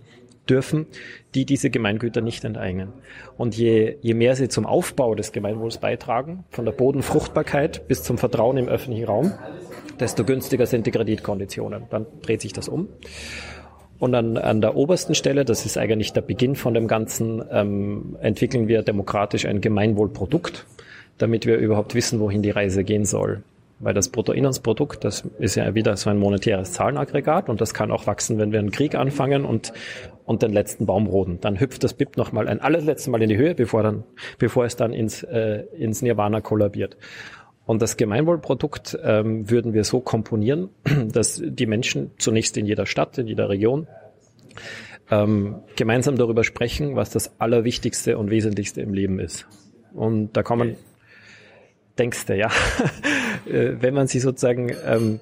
Speaker 1: dürfen, die diese Gemeingüter nicht enteignen. Und je, je mehr sie zum Aufbau des Gemeinwohls beitragen, von der Bodenfruchtbarkeit bis zum Vertrauen im öffentlichen Raum, desto günstiger sind die Kreditkonditionen. Dann dreht sich das um. Und an, an der obersten Stelle, das ist eigentlich der Beginn von dem Ganzen, ähm, entwickeln wir demokratisch ein Gemeinwohlprodukt, damit wir überhaupt wissen, wohin die Reise gehen soll. Weil das Bruttoinlandsprodukt, das ist ja wieder so ein monetäres Zahlenaggregat und das kann auch wachsen, wenn wir einen Krieg anfangen und, und den letzten Baum roden. Dann hüpft das BIP nochmal ein allerletztes Mal in die Höhe, bevor, dann, bevor es dann ins, äh, ins Nirvana kollabiert. Und das Gemeinwohlprodukt ähm, würden wir so komponieren, dass die Menschen zunächst in jeder Stadt, in jeder Region ähm, gemeinsam darüber sprechen, was das Allerwichtigste und Wesentlichste im Leben ist. Und da kommen denkst du, ja. Äh, wenn man sie sozusagen ähm,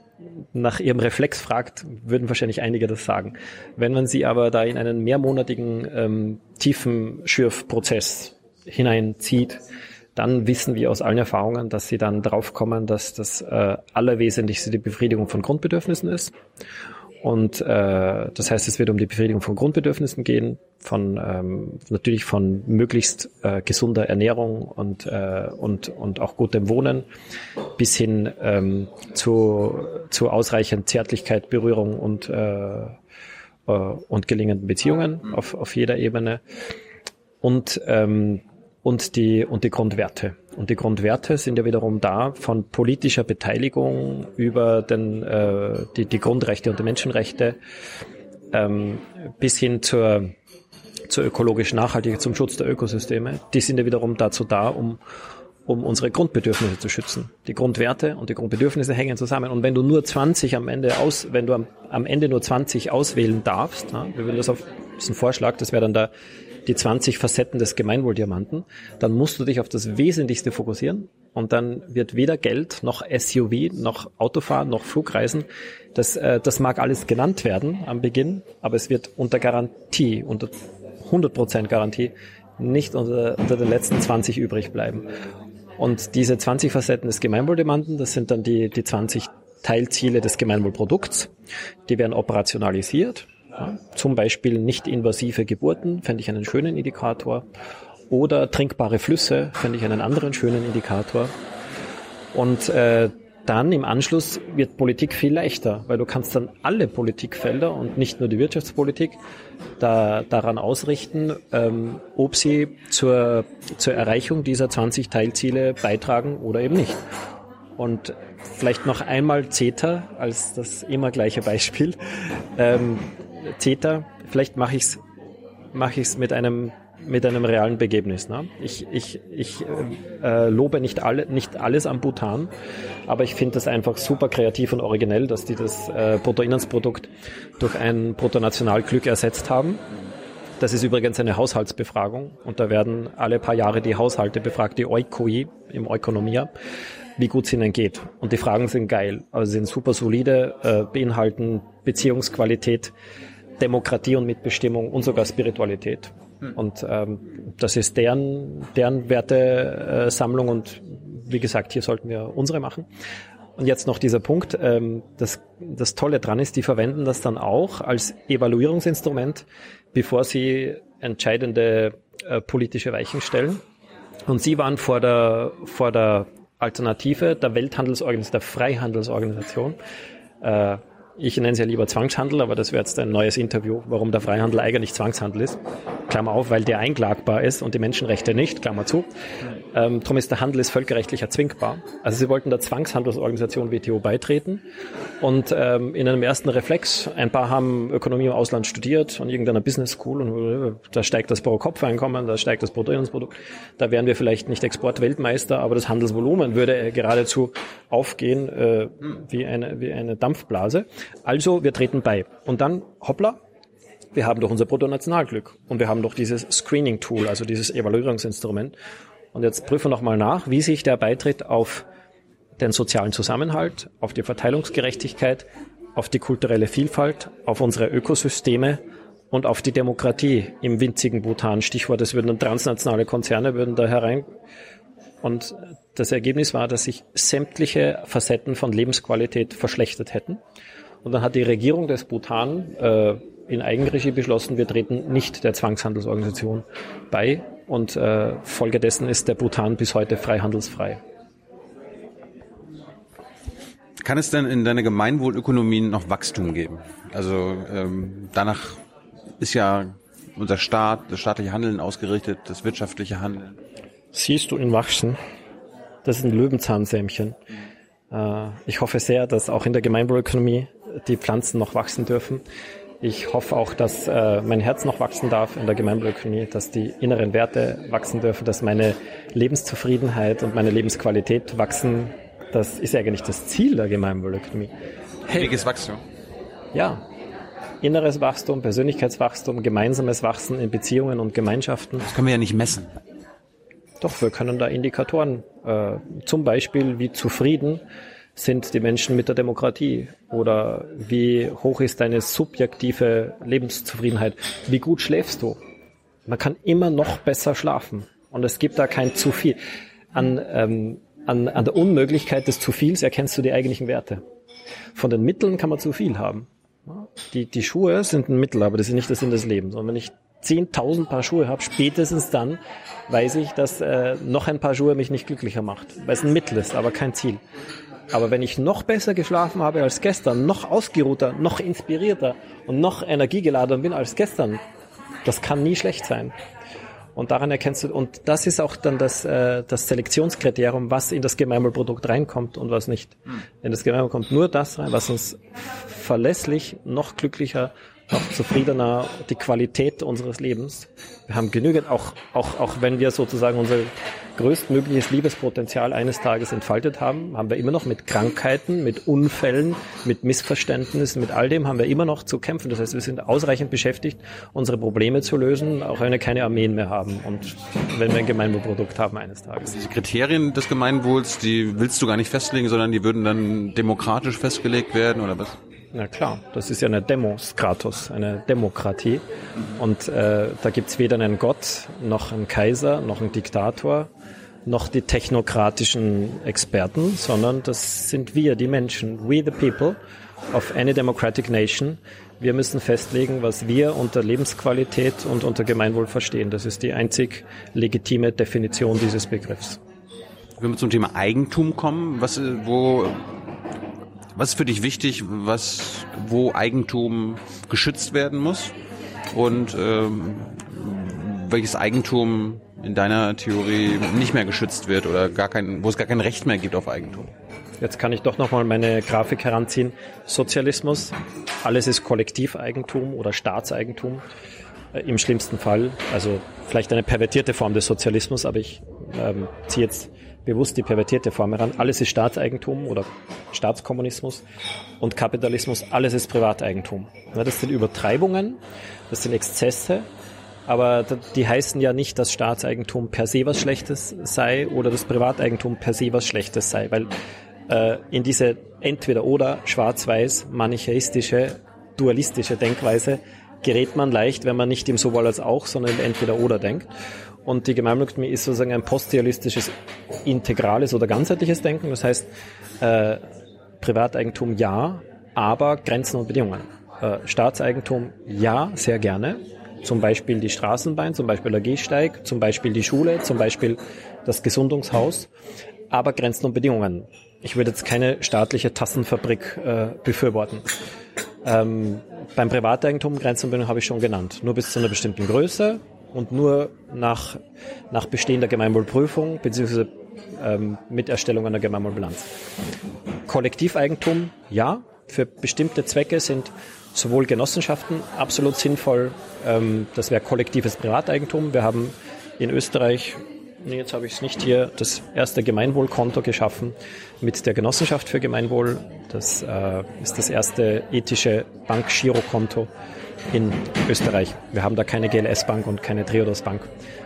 Speaker 1: nach ihrem Reflex fragt, würden wahrscheinlich einige das sagen. Wenn man sie aber da in einen mehrmonatigen ähm, tiefen Schürfprozess hineinzieht, dann wissen wir aus allen Erfahrungen, dass sie dann draufkommen, dass das äh, Allerwesentlichste die Befriedigung von Grundbedürfnissen ist und äh, das heißt, es wird um die Befriedigung von Grundbedürfnissen gehen, von ähm, natürlich von möglichst äh, gesunder Ernährung und äh, und und auch gutem Wohnen bis hin ähm, zu zu ausreichend Zärtlichkeit, Berührung und äh, äh, und gelingenden Beziehungen auf auf jeder Ebene. Und ähm, und die, und die Grundwerte. Und die Grundwerte sind ja wiederum da von politischer Beteiligung über den, äh, die, die Grundrechte und die Menschenrechte ähm, bis hin zur, zur ökologischen Nachhaltigkeit, zum Schutz der Ökosysteme. Die sind ja wiederum dazu da, um, um unsere Grundbedürfnisse zu schützen. Die Grundwerte und die Grundbedürfnisse hängen zusammen. Und wenn du nur 20 am Ende aus, wenn du am, am Ende nur 20 auswählen darfst, ja, wir würden das auf, das ist ein Vorschlag, das wäre dann der die 20 Facetten des Gemeinwohldiamanten, dann musst du dich auf das Wesentlichste fokussieren und dann wird weder Geld noch SUV noch Autofahren noch Flugreisen, das, äh, das mag alles genannt werden am Beginn, aber es wird unter Garantie, unter 100% Garantie nicht unter, unter den letzten 20 übrig bleiben. Und diese 20 Facetten des Gemeinwohldiamanten, das sind dann die, die 20 Teilziele des Gemeinwohlprodukts. Die werden operationalisiert zum Beispiel nicht invasive Geburten fände ich einen schönen Indikator. Oder trinkbare Flüsse fände ich einen anderen schönen Indikator. Und äh, dann im Anschluss wird Politik viel leichter, weil du kannst dann alle Politikfelder und nicht nur die Wirtschaftspolitik da, daran ausrichten, ähm, ob sie zur, zur Erreichung dieser 20 Teilziele beitragen oder eben nicht. Und vielleicht noch einmal CETA als das immer gleiche Beispiel. Ähm, CETA, vielleicht mache ich es mache ich es mit einem mit einem realen Begebnis. Ne? Ich, ich, ich äh, lobe nicht, alle, nicht alles am Bhutan, aber ich finde das einfach super kreativ und originell, dass die das äh, Bruttoinlandsprodukt durch ein Bruttonationalglück ersetzt haben. Das ist übrigens eine Haushaltsbefragung und da werden alle paar Jahre die Haushalte befragt, die Oikoi im Ökonomia, wie gut es ihnen geht. Und die Fragen sind geil, also sind super solide, äh, beinhalten Beziehungsqualität, Demokratie und Mitbestimmung und sogar Spiritualität. Hm. Und ähm, das ist deren, deren Wertesammlung und wie gesagt, hier sollten wir unsere machen. Und jetzt noch dieser Punkt, ähm, das, das Tolle dran ist, die verwenden das dann auch als Evaluierungsinstrument, bevor sie entscheidende äh, politische Weichen stellen. Und sie waren vor der, vor der Alternative der Welthandelsorganisation, der Freihandelsorganisation. Äh, ich nenne es ja lieber Zwangshandel, aber das wäre jetzt ein neues Interview, warum der Freihandel eigentlich Zwangshandel ist. Klammer auf, weil der einklagbar ist und die Menschenrechte nicht, Klammer zu. Ähm, darum ist der Handel ist völkerrechtlich erzwingbar. Also sie wollten der Zwangshandelsorganisation WTO beitreten und ähm, in einem ersten Reflex, ein paar haben Ökonomie im Ausland studiert und irgendeiner Business School und äh, da steigt das Pro-Kopf-Einkommen, da steigt das Bruttoinlandsprodukt. Da wären wir vielleicht nicht Exportweltmeister, aber das Handelsvolumen würde geradezu aufgehen äh, wie, eine, wie eine Dampfblase. Also wir treten bei. Und dann, hoppla, wir haben doch unser Bruttonationalglück und wir haben doch dieses Screening-Tool, also dieses Evaluierungsinstrument. Und jetzt prüfen wir nochmal nach, wie sich der Beitritt auf den sozialen Zusammenhalt, auf die Verteilungsgerechtigkeit, auf die kulturelle Vielfalt, auf unsere Ökosysteme und auf die Demokratie im winzigen Bhutan. Stichwort, es würden transnationale Konzerne würden da herein. Und das Ergebnis war, dass sich sämtliche Facetten von Lebensqualität verschlechtert hätten. Und dann hat die Regierung des Bhutan äh, in Eigenregie beschlossen, wir treten nicht der Zwangshandelsorganisation bei und äh, Folge dessen ist der Bhutan bis heute freihandelsfrei.
Speaker 3: Kann es denn in deiner Gemeinwohlökonomie noch Wachstum geben? Also ähm, danach ist ja unser Staat, das staatliche Handeln ausgerichtet, das wirtschaftliche Handeln.
Speaker 1: Siehst du ihn wachsen? Das ist ein Löwenzahnsämchen. Äh, ich hoffe sehr, dass auch in der Gemeinwohlökonomie die Pflanzen noch wachsen dürfen. Ich hoffe auch, dass äh, mein Herz noch wachsen darf in der Gemeinwohlökonomie, dass die inneren Werte wachsen dürfen, dass meine Lebenszufriedenheit und meine Lebensqualität wachsen. Das ist ja eigentlich das Ziel der Gemeinwohlökonomie.
Speaker 3: Ewiges Wachstum.
Speaker 1: Ja. Inneres Wachstum, Persönlichkeitswachstum, gemeinsames Wachsen in Beziehungen und Gemeinschaften.
Speaker 3: Das können wir ja nicht messen.
Speaker 1: Doch, wir können da Indikatoren, äh, zum Beispiel wie zufrieden sind die Menschen mit der Demokratie oder wie hoch ist deine subjektive Lebenszufriedenheit, wie gut schläfst du. Man kann immer noch besser schlafen und es gibt da kein zu viel. An, ähm, an, an der Unmöglichkeit des zu viels erkennst du die eigentlichen Werte. Von den Mitteln kann man zu viel haben. Die, die Schuhe sind ein Mittel, aber das ist nicht der Sinn des Lebens. Und wenn ich 10.000 Paar Schuhe habe, spätestens dann weiß ich, dass äh, noch ein Paar Schuhe mich nicht glücklicher macht, weil es ein Mittel ist, aber kein Ziel. Aber wenn ich noch besser geschlafen habe als gestern, noch ausgeruhter, noch inspirierter und noch energiegeladen bin als gestern, das kann nie schlecht sein. Und daran erkennst du, und das ist auch dann das, äh, das Selektionskriterium, was in das Gemeinwohlprodukt reinkommt und was nicht. Hm. In das Gemeinwohl kommt nur das rein, was uns verlässlich noch glücklicher noch zufriedener die Qualität unseres Lebens. Wir haben genügend, auch, auch, auch wenn wir sozusagen unser größtmögliches Liebespotenzial eines Tages entfaltet haben, haben wir immer noch mit Krankheiten, mit Unfällen, mit Missverständnissen, mit all dem haben wir immer noch zu kämpfen. Das heißt, wir sind ausreichend beschäftigt, unsere Probleme zu lösen, auch wenn wir keine Armeen mehr haben und wenn wir ein Gemeinwohlprodukt haben eines Tages.
Speaker 3: Diese Kriterien des Gemeinwohls, die willst du gar nicht festlegen, sondern die würden dann demokratisch festgelegt werden oder was?
Speaker 1: Na klar, das ist ja eine Demoskratos, eine Demokratie. Und äh, da gibt's weder einen Gott, noch einen Kaiser, noch einen Diktator, noch die technokratischen Experten, sondern das sind wir, die Menschen, we the people of any democratic nation. Wir müssen festlegen, was wir unter Lebensqualität und unter Gemeinwohl verstehen. Das ist die einzig legitime Definition dieses Begriffs.
Speaker 3: Wenn wir zum Thema Eigentum kommen, was, wo was ist für dich wichtig, was, wo Eigentum geschützt werden muss? Und ähm, welches Eigentum in deiner Theorie nicht mehr geschützt wird oder gar kein, wo es gar kein Recht mehr gibt auf Eigentum?
Speaker 1: Jetzt kann ich doch nochmal meine Grafik heranziehen. Sozialismus, alles ist Kollektiveigentum oder Staatseigentum. äh, im schlimmsten Fall, also vielleicht eine pervertierte Form des Sozialismus, aber ich ähm, ziehe jetzt bewusst die pervertierte Form heran. Alles ist Staatseigentum oder Staatskommunismus und Kapitalismus, alles ist Privateigentum. Das sind Übertreibungen, das sind Exzesse, aber die heißen ja nicht, dass Staatseigentum per se was Schlechtes sei oder das Privateigentum per se was Schlechtes sei, weil äh, in diese entweder-oder schwarz-weiß manichäistische, dualistische Denkweise gerät man leicht, wenn man nicht im sowohl als auch, sondern entweder-oder denkt. Und die Gemeinwohlökonomie ist sozusagen ein postrealistisches, integrales oder ganzheitliches Denken. Das heißt, äh, Privateigentum ja, aber Grenzen und Bedingungen. Äh, Staatseigentum ja, sehr gerne. Zum Beispiel die Straßenbahn, zum Beispiel der Gehsteig, zum Beispiel die Schule, zum Beispiel das Gesundungshaus. Aber Grenzen und Bedingungen. Ich würde jetzt keine staatliche Tassenfabrik äh, befürworten. Ähm, beim Privateigentum Grenzen und Bedingungen habe ich schon genannt. Nur bis zu einer bestimmten Größe und nur nach, nach bestehender Gemeinwohlprüfung bzw. Ähm, mit Erstellung einer Gemeinwohlbilanz. Kollektiveigentum, ja, für bestimmte Zwecke sind sowohl Genossenschaften absolut sinnvoll, ähm, das wäre kollektives Privateigentum. Wir haben in Österreich, nee, jetzt habe ich es nicht hier, das erste Gemeinwohlkonto geschaffen mit der Genossenschaft für Gemeinwohl. Das äh, ist das erste ethische Bankgirokonto in Österreich. Wir haben da keine GLS-Bank und keine Triodos-Bank.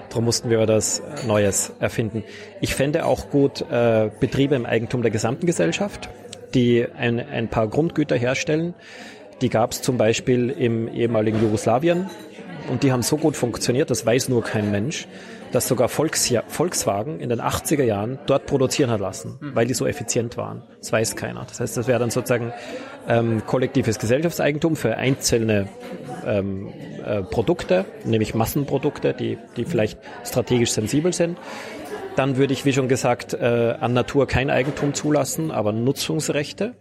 Speaker 1: Darum mussten wir das Neues erfinden. Ich fände auch gut äh, Betriebe im Eigentum der gesamten Gesellschaft, die ein, ein paar Grundgüter herstellen. Die gab es zum Beispiel im ehemaligen Jugoslawien und die haben so gut funktioniert, das weiß nur kein Mensch, dass sogar Volks Volkswagen in den 80er Jahren dort produzieren hat lassen, mhm. weil die so effizient waren. Das weiß keiner. Das heißt, das wäre dann sozusagen ähm, kollektives Gesellschaftseigentum für einzelne ähm, äh, Produkte, nämlich Massenprodukte, die, die vielleicht strategisch sensibel sind. Dann würde ich, wie schon gesagt, äh, an Natur kein Eigentum zulassen, aber Nutzungsrechte.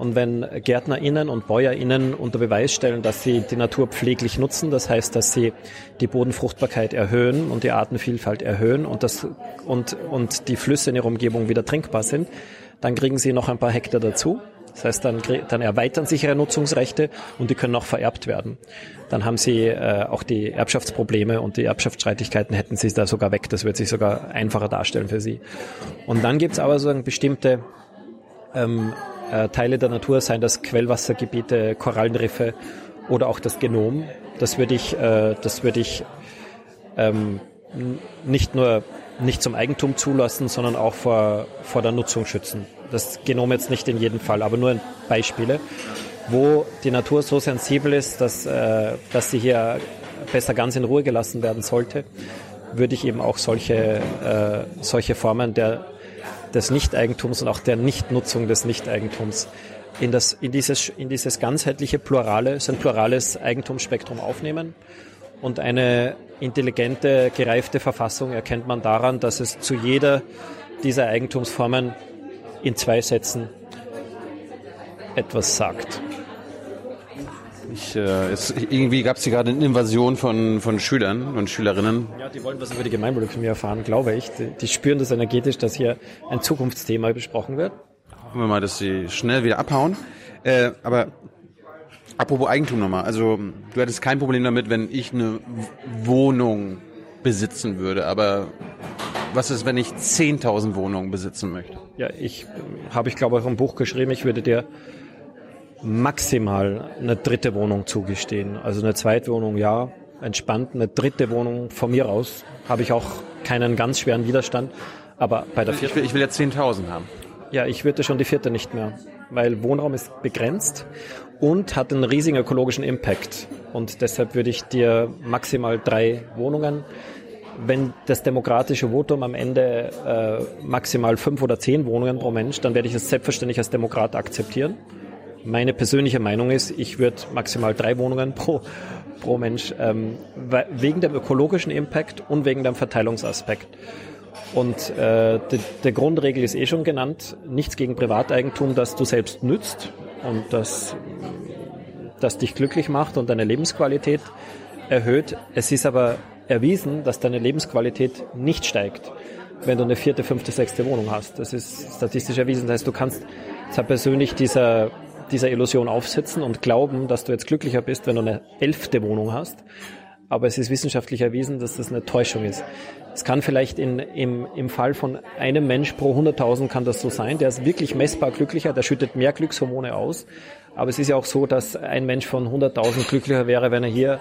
Speaker 1: Und wenn GärtnerInnen und BäuerInnen unter Beweis stellen, dass sie die Natur pfleglich nutzen, das heißt, dass sie die Bodenfruchtbarkeit erhöhen und die Artenvielfalt erhöhen und, das, und, und die Flüsse in ihrer Umgebung wieder trinkbar sind, dann kriegen sie noch ein paar Hektar dazu. Das heißt, dann, dann erweitern sich ihre Nutzungsrechte und die können auch vererbt werden. Dann haben sie äh, auch die Erbschaftsprobleme und die Erbschaftsstreitigkeiten hätten sie da sogar weg. Das wird sich sogar einfacher darstellen für sie. Und dann gibt's aber so bestimmte ähm, äh, Teile der Natur, seien das Quellwassergebiete, Korallenriffe oder auch das Genom. Das würde ich, äh, das würde ich ähm, nicht nur nicht zum Eigentum zulassen, sondern auch vor, vor der Nutzung schützen. Das Genom jetzt nicht in jedem Fall, aber nur Beispiele, wo die Natur so sensibel ist, dass, äh, dass sie hier besser ganz in Ruhe gelassen werden sollte, würde ich eben auch solche, äh, solche Formen der des Nichteigentums und auch der Nichtnutzung des Nichteigentums in, das, in, dieses, in dieses ganzheitliche plurale, sein plurales Eigentumsspektrum aufnehmen. Und eine intelligente, gereifte Verfassung erkennt man daran, dass es zu jeder dieser Eigentumsformen in zwei Sätzen etwas sagt.
Speaker 3: Ich, äh, es, irgendwie gab es hier gerade eine Invasion von, von Schülern und Schülerinnen.
Speaker 1: Ja, die wollen was über die Gemeinwohlökonomie erfahren, glaube ich. Die, die spüren das energetisch, dass hier ein Zukunftsthema besprochen wird.
Speaker 3: Hoffen wir mal, dass sie schnell wieder abhauen. Äh, aber apropos Eigentum nochmal. Also du hättest kein Problem damit, wenn ich eine Wohnung besitzen würde. Aber was ist, wenn ich 10.000 Wohnungen besitzen möchte?
Speaker 1: Ja, ich habe ich glaube auch ein Buch geschrieben. Ich würde dir maximal eine dritte Wohnung zugestehen. Also eine Zweitwohnung, ja, entspannt. Eine dritte Wohnung von mir aus habe ich auch keinen ganz schweren Widerstand. Aber bei der vierten.
Speaker 3: Ich will, ich will jetzt 10.000 haben.
Speaker 1: Ja, ich würde schon die vierte nicht mehr, weil Wohnraum ist begrenzt und hat einen riesigen ökologischen Impact. Und deshalb würde ich dir maximal drei Wohnungen wenn das demokratische Votum am Ende äh, maximal fünf oder zehn Wohnungen pro Mensch, dann werde ich es selbstverständlich als Demokrat akzeptieren. Meine persönliche Meinung ist, ich würde maximal drei Wohnungen pro, pro Mensch, ähm, wegen dem ökologischen Impact und wegen dem Verteilungsaspekt. Und äh, die, die Grundregel ist eh schon genannt, nichts gegen Privateigentum, das du selbst nützt und das, das dich glücklich macht und deine Lebensqualität erhöht. Es ist aber erwiesen, dass deine Lebensqualität nicht steigt, wenn du eine vierte, fünfte, sechste Wohnung hast. Das ist statistisch erwiesen. Das heißt, du kannst zwar persönlich dieser dieser Illusion aufsitzen und glauben, dass du jetzt glücklicher bist, wenn du eine elfte Wohnung hast. aber es ist wissenschaftlich erwiesen, dass das eine Täuschung ist. Es kann vielleicht in, im, im Fall von einem Mensch pro 100.000 kann das so sein. Der ist wirklich messbar glücklicher, der schüttet mehr Glückshormone aus. Aber es ist ja auch so, dass ein Mensch von 100.000 glücklicher wäre, wenn er hier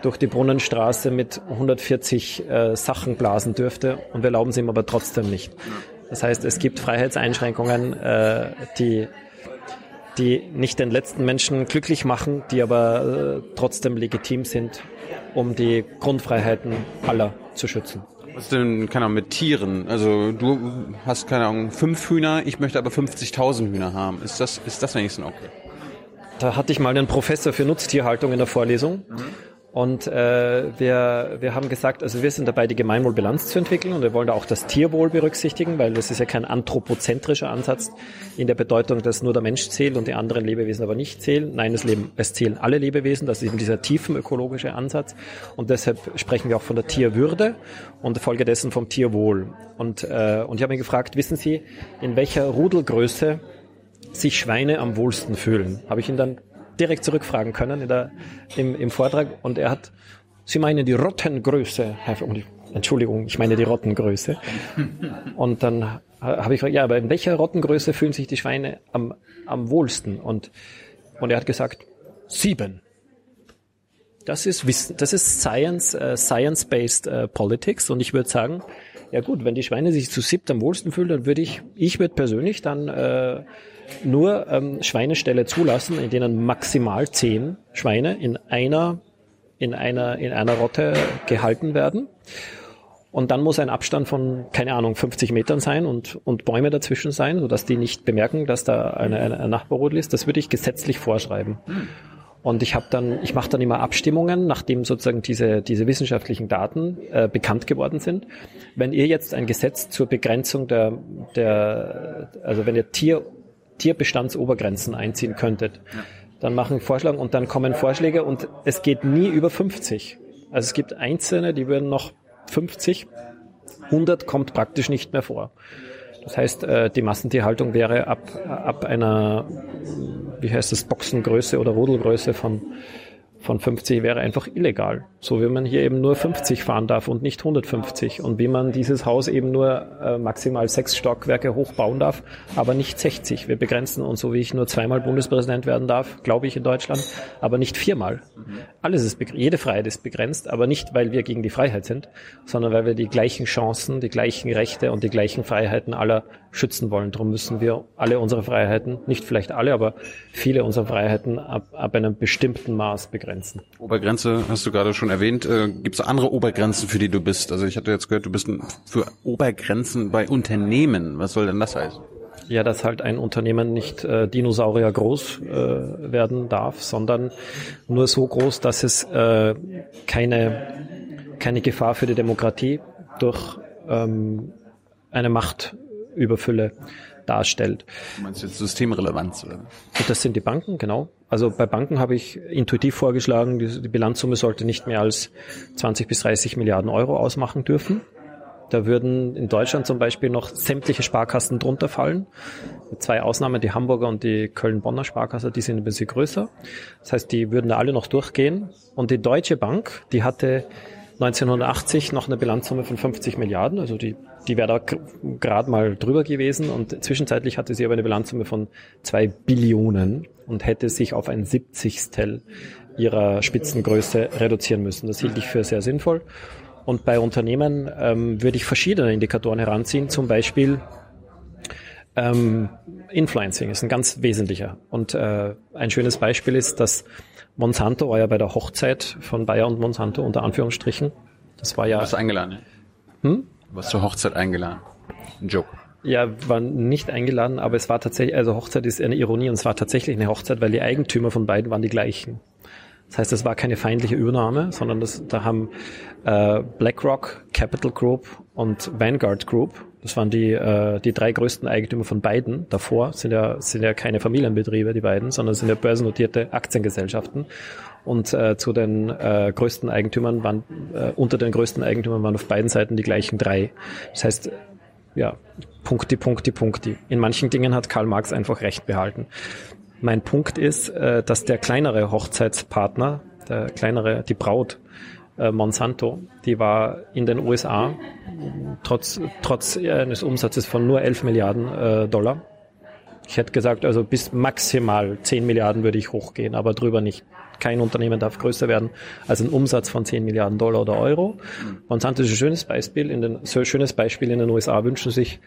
Speaker 1: durch die Brunnenstraße mit 140 äh, Sachen blasen dürfte und wir erlauben es ihm aber trotzdem nicht. Das heißt, es gibt Freiheitseinschränkungen, äh, die die nicht den letzten Menschen glücklich machen, die aber äh, trotzdem legitim sind, um die Grundfreiheiten aller zu schützen.
Speaker 3: Was denn, keine Ahnung, mit Tieren? Also du hast, keine Ahnung, fünf Hühner, ich möchte aber 50.000 Hühner haben. Ist das, ist das wenigstens okay?
Speaker 1: Da hatte ich mal einen Professor für Nutztierhaltung in der Vorlesung. Mhm. Und äh, wir, wir haben gesagt, also wir sind dabei, die Gemeinwohlbilanz zu entwickeln und wir wollen da auch das Tierwohl berücksichtigen, weil das ist ja kein anthropozentrischer Ansatz in der Bedeutung, dass nur der Mensch zählt und die anderen Lebewesen aber nicht zählen. Nein, es, leben, es zählen alle Lebewesen, das ist eben dieser tiefen ökologische Ansatz. Und deshalb sprechen wir auch von der Tierwürde und folgedessen vom Tierwohl. Und, äh, und ich habe mich gefragt, wissen Sie, in welcher Rudelgröße sich Schweine am wohlsten fühlen? Habe ich ihn dann direkt zurückfragen können in der, im, im Vortrag und er hat, Sie meinen die Rottengröße, Entschuldigung, ich meine die Rottengröße. Und dann habe ich gefragt, ja, aber in welcher Rottengröße fühlen sich die Schweine am, am wohlsten? Und, und er hat gesagt, sieben. Das ist Wissen, das ist Science, uh, Science-based uh, Politics. Und ich würde sagen, ja gut, wenn die Schweine sich zu siebt am wohlsten fühlen, dann würde ich, ich würde persönlich dann äh, nur ähm, Schweineställe zulassen, in denen maximal zehn Schweine in einer, in einer, in einer Rotte gehalten werden. Und dann muss ein Abstand von, keine Ahnung, 50 Metern sein und, und Bäume dazwischen sein, sodass die nicht bemerken, dass da eine, eine, ein Nachbarrodel ist. Das würde ich gesetzlich vorschreiben. Und ich habe dann, ich mache dann immer Abstimmungen, nachdem sozusagen diese, diese wissenschaftlichen Daten äh, bekannt geworden sind. Wenn ihr jetzt ein Gesetz zur Begrenzung der, der also wenn ihr Tier Tierbestandsobergrenzen einziehen könntet. Dann machen Vorschläge und dann kommen Vorschläge und es geht nie über 50. Also es gibt Einzelne, die würden noch 50, 100 kommt praktisch nicht mehr vor. Das heißt, äh, die Massentierhaltung wäre ab, ab einer, wie heißt das, Boxengröße oder Rudelgröße von von 50 wäre einfach illegal. So wie man hier eben nur 50 fahren darf und nicht 150 und wie man dieses Haus eben nur äh, maximal sechs Stockwerke hochbauen darf, aber nicht 60. Wir begrenzen uns, so wie ich nur zweimal Bundespräsident werden darf, glaube ich in Deutschland, aber nicht viermal. Alles ist jede Freiheit ist begrenzt, aber nicht, weil wir gegen die Freiheit sind, sondern weil wir die gleichen Chancen, die gleichen Rechte und die gleichen Freiheiten aller schützen wollen. Darum müssen wir alle unsere Freiheiten, nicht vielleicht alle, aber viele unserer Freiheiten ab, ab einem bestimmten Maß begrenzen.
Speaker 3: Obergrenze hast du gerade schon erwähnt. Äh, Gibt es andere Obergrenzen, für die du bist? Also ich hatte jetzt gehört, du bist für Obergrenzen bei Unternehmen. Was soll denn das heißen?
Speaker 1: Ja, dass halt ein Unternehmen nicht äh, Dinosaurier groß äh, werden darf, sondern nur so groß, dass es äh, keine, keine Gefahr für die Demokratie durch ähm, eine Macht Überfülle darstellt.
Speaker 3: Du meinst jetzt Systemrelevanz? Oder?
Speaker 1: Das sind die Banken, genau. Also bei Banken habe ich intuitiv vorgeschlagen, die, Bilanzsumme sollte nicht mehr als 20 bis 30 Milliarden Euro ausmachen dürfen. Da würden in Deutschland zum Beispiel noch sämtliche Sparkassen drunter fallen. Mit zwei Ausnahmen, die Hamburger und die Köln-Bonner Sparkasse, die sind ein bisschen größer. Das heißt, die würden da alle noch durchgehen. Und die Deutsche Bank, die hatte 1980 noch eine Bilanzsumme von 50 Milliarden, also die die wäre da gerade mal drüber gewesen und zwischenzeitlich hatte sie aber eine Bilanzsumme von zwei Billionen und hätte sich auf ein Siebzigstel ihrer Spitzengröße reduzieren müssen. Das hielt ich für sehr sinnvoll. Und bei Unternehmen ähm, würde ich verschiedene Indikatoren heranziehen, zum Beispiel ähm, Influencing ist ein ganz wesentlicher. Und äh, ein schönes Beispiel ist, dass Monsanto war ja bei der Hochzeit von Bayer und Monsanto unter Anführungsstrichen. Das war ja.
Speaker 3: Du eingeladen. Hm? Warst zur Hochzeit eingeladen. Ein Joke.
Speaker 1: Ja, war nicht eingeladen, aber es war tatsächlich, also Hochzeit ist eine Ironie und es war tatsächlich eine Hochzeit, weil die Eigentümer von beiden waren die gleichen. Das heißt, es war keine feindliche Übernahme, sondern das, da haben äh, BlackRock, Capital Group und Vanguard Group, das waren die, äh, die drei größten Eigentümer von beiden. Davor sind ja, sind ja keine Familienbetriebe, die beiden, sondern sind ja börsennotierte Aktiengesellschaften. Und äh, zu den äh, größten Eigentümern waren, äh, unter den größten Eigentümern waren auf beiden Seiten die gleichen drei. Das heißt, ja, Punkti, Punkti, Punkti. In manchen Dingen hat Karl Marx einfach recht behalten. Mein Punkt ist, äh, dass der kleinere Hochzeitspartner, der kleinere, die Braut, äh, Monsanto, die war in den USA trotz, trotz eines Umsatzes von nur 11 Milliarden äh, Dollar. Ich hätte gesagt, also bis maximal 10 Milliarden würde ich hochgehen, aber drüber nicht. Kein Unternehmen darf größer werden als ein Umsatz von 10 Milliarden Dollar oder Euro. Monsanto ist ein schönes Beispiel. In den, so ein schönes Beispiel in den USA wünschen sich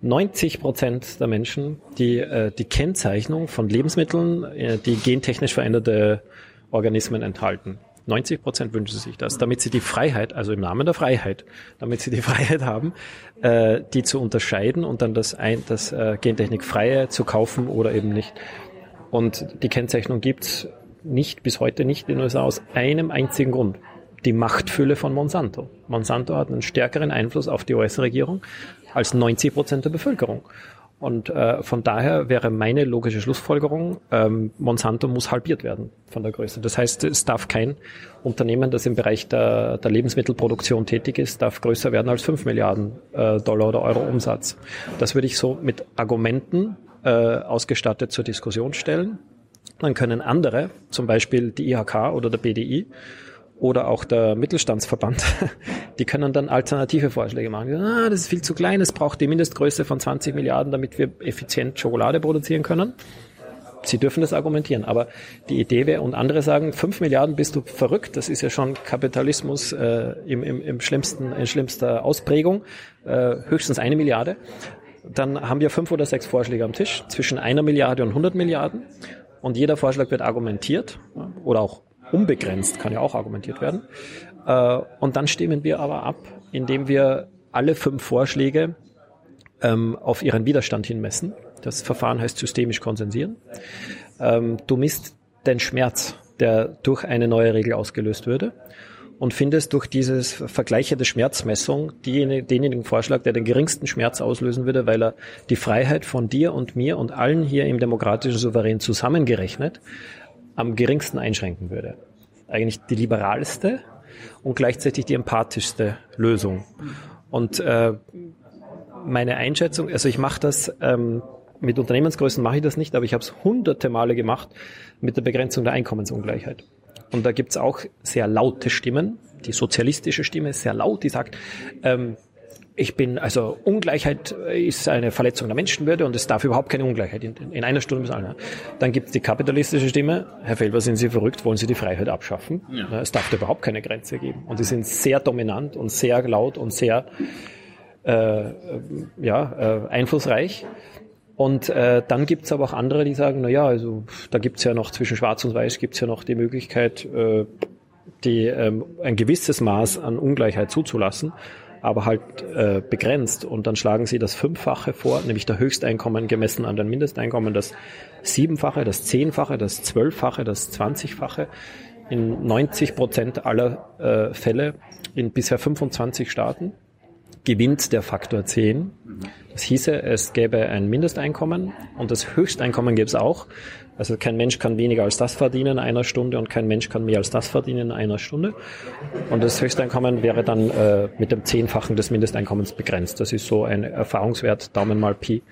Speaker 1: 90 Prozent der Menschen die, äh, die Kennzeichnung von Lebensmitteln, äh, die gentechnisch veränderte Organismen enthalten. 90 Prozent wünschen sich das, damit sie die Freiheit, also im Namen der Freiheit, damit sie die Freiheit haben, äh, die zu unterscheiden und dann das, ein, das äh, Gentechnikfreie zu kaufen oder eben nicht. Und die Kennzeichnung gibt's nicht, bis heute nicht in den USA aus einem einzigen Grund. Die Machtfülle von Monsanto. Monsanto hat einen stärkeren Einfluss auf die US-Regierung als 90 Prozent der Bevölkerung. Und äh, von daher wäre meine logische Schlussfolgerung, ähm, Monsanto muss halbiert werden von der Größe. Das heißt, es darf kein Unternehmen, das im Bereich der, der Lebensmittelproduktion tätig ist, darf größer werden als 5 Milliarden äh, Dollar oder Euro Umsatz. Das würde ich so mit Argumenten äh, ausgestattet zur Diskussion stellen. Dann können andere, zum Beispiel die IHK oder der BDI, oder auch der Mittelstandsverband, die können dann alternative Vorschläge machen. Ah, das ist viel zu klein, es braucht die Mindestgröße von 20 Milliarden, damit wir effizient Schokolade produzieren können. Sie dürfen das argumentieren, aber die Idee wäre, und andere sagen, 5 Milliarden bist du verrückt, das ist ja schon Kapitalismus äh, im, im, im schlimmsten, in schlimmster Ausprägung, äh, höchstens eine Milliarde. Dann haben wir fünf oder sechs Vorschläge am Tisch, zwischen einer Milliarde und 100 Milliarden. Und jeder Vorschlag wird argumentiert oder auch unbegrenzt, kann ja auch argumentiert werden. Äh, und dann stimmen wir aber ab, indem wir alle fünf Vorschläge ähm, auf ihren Widerstand hinmessen. Das Verfahren heißt systemisch konsensieren. Ähm, du misst den Schmerz, der durch eine neue Regel ausgelöst würde und findest durch dieses Vergleiche der Schmerzmessung denjenigen Vorschlag, der den geringsten Schmerz auslösen würde, weil er die Freiheit von dir und mir und allen hier im demokratischen Souverän zusammengerechnet am geringsten einschränken würde. Eigentlich die liberalste und gleichzeitig die empathischste Lösung. Und äh, meine Einschätzung, also ich mache das ähm, mit Unternehmensgrößen mache ich das nicht, aber ich habe es hunderte Male gemacht mit der Begrenzung der Einkommensungleichheit. Und da gibt's auch sehr laute Stimmen. Die sozialistische Stimme ist sehr laut, die sagt, ähm, ich bin, also Ungleichheit ist eine Verletzung der Menschenwürde und es darf überhaupt keine Ungleichheit. In, in einer Stunde müssen alle. Dann gibt es die kapitalistische Stimme. Herr Felber, sind Sie verrückt? Wollen Sie die Freiheit abschaffen? Ja. Es darf da überhaupt keine Grenze geben. Und die sind sehr dominant und sehr laut und sehr äh, ja, äh, einflussreich. Und äh, dann gibt's aber auch andere, die sagen, na ja, also da gibt's ja noch zwischen Schwarz und Weiß gibt's ja noch die Möglichkeit, äh, die, ähm, ein gewisses Maß an Ungleichheit zuzulassen aber halt äh, begrenzt. Und dann schlagen sie das Fünffache vor, nämlich der Höchsteinkommen gemessen an den Mindesteinkommen, das Siebenfache, das Zehnfache, das Zwölffache, das Zwanzigfache. In 90 Prozent aller äh, Fälle in bisher 25 Staaten gewinnt der Faktor 10. Das hieße, es gäbe ein Mindesteinkommen und das Höchsteinkommen gäbe es auch. Also kein Mensch kann weniger als das verdienen in einer Stunde und kein Mensch kann mehr als das verdienen in einer Stunde. Und das Höchsteinkommen wäre dann äh, mit dem Zehnfachen des Mindesteinkommens begrenzt. Das ist so ein Erfahrungswert, Daumen mal Pi,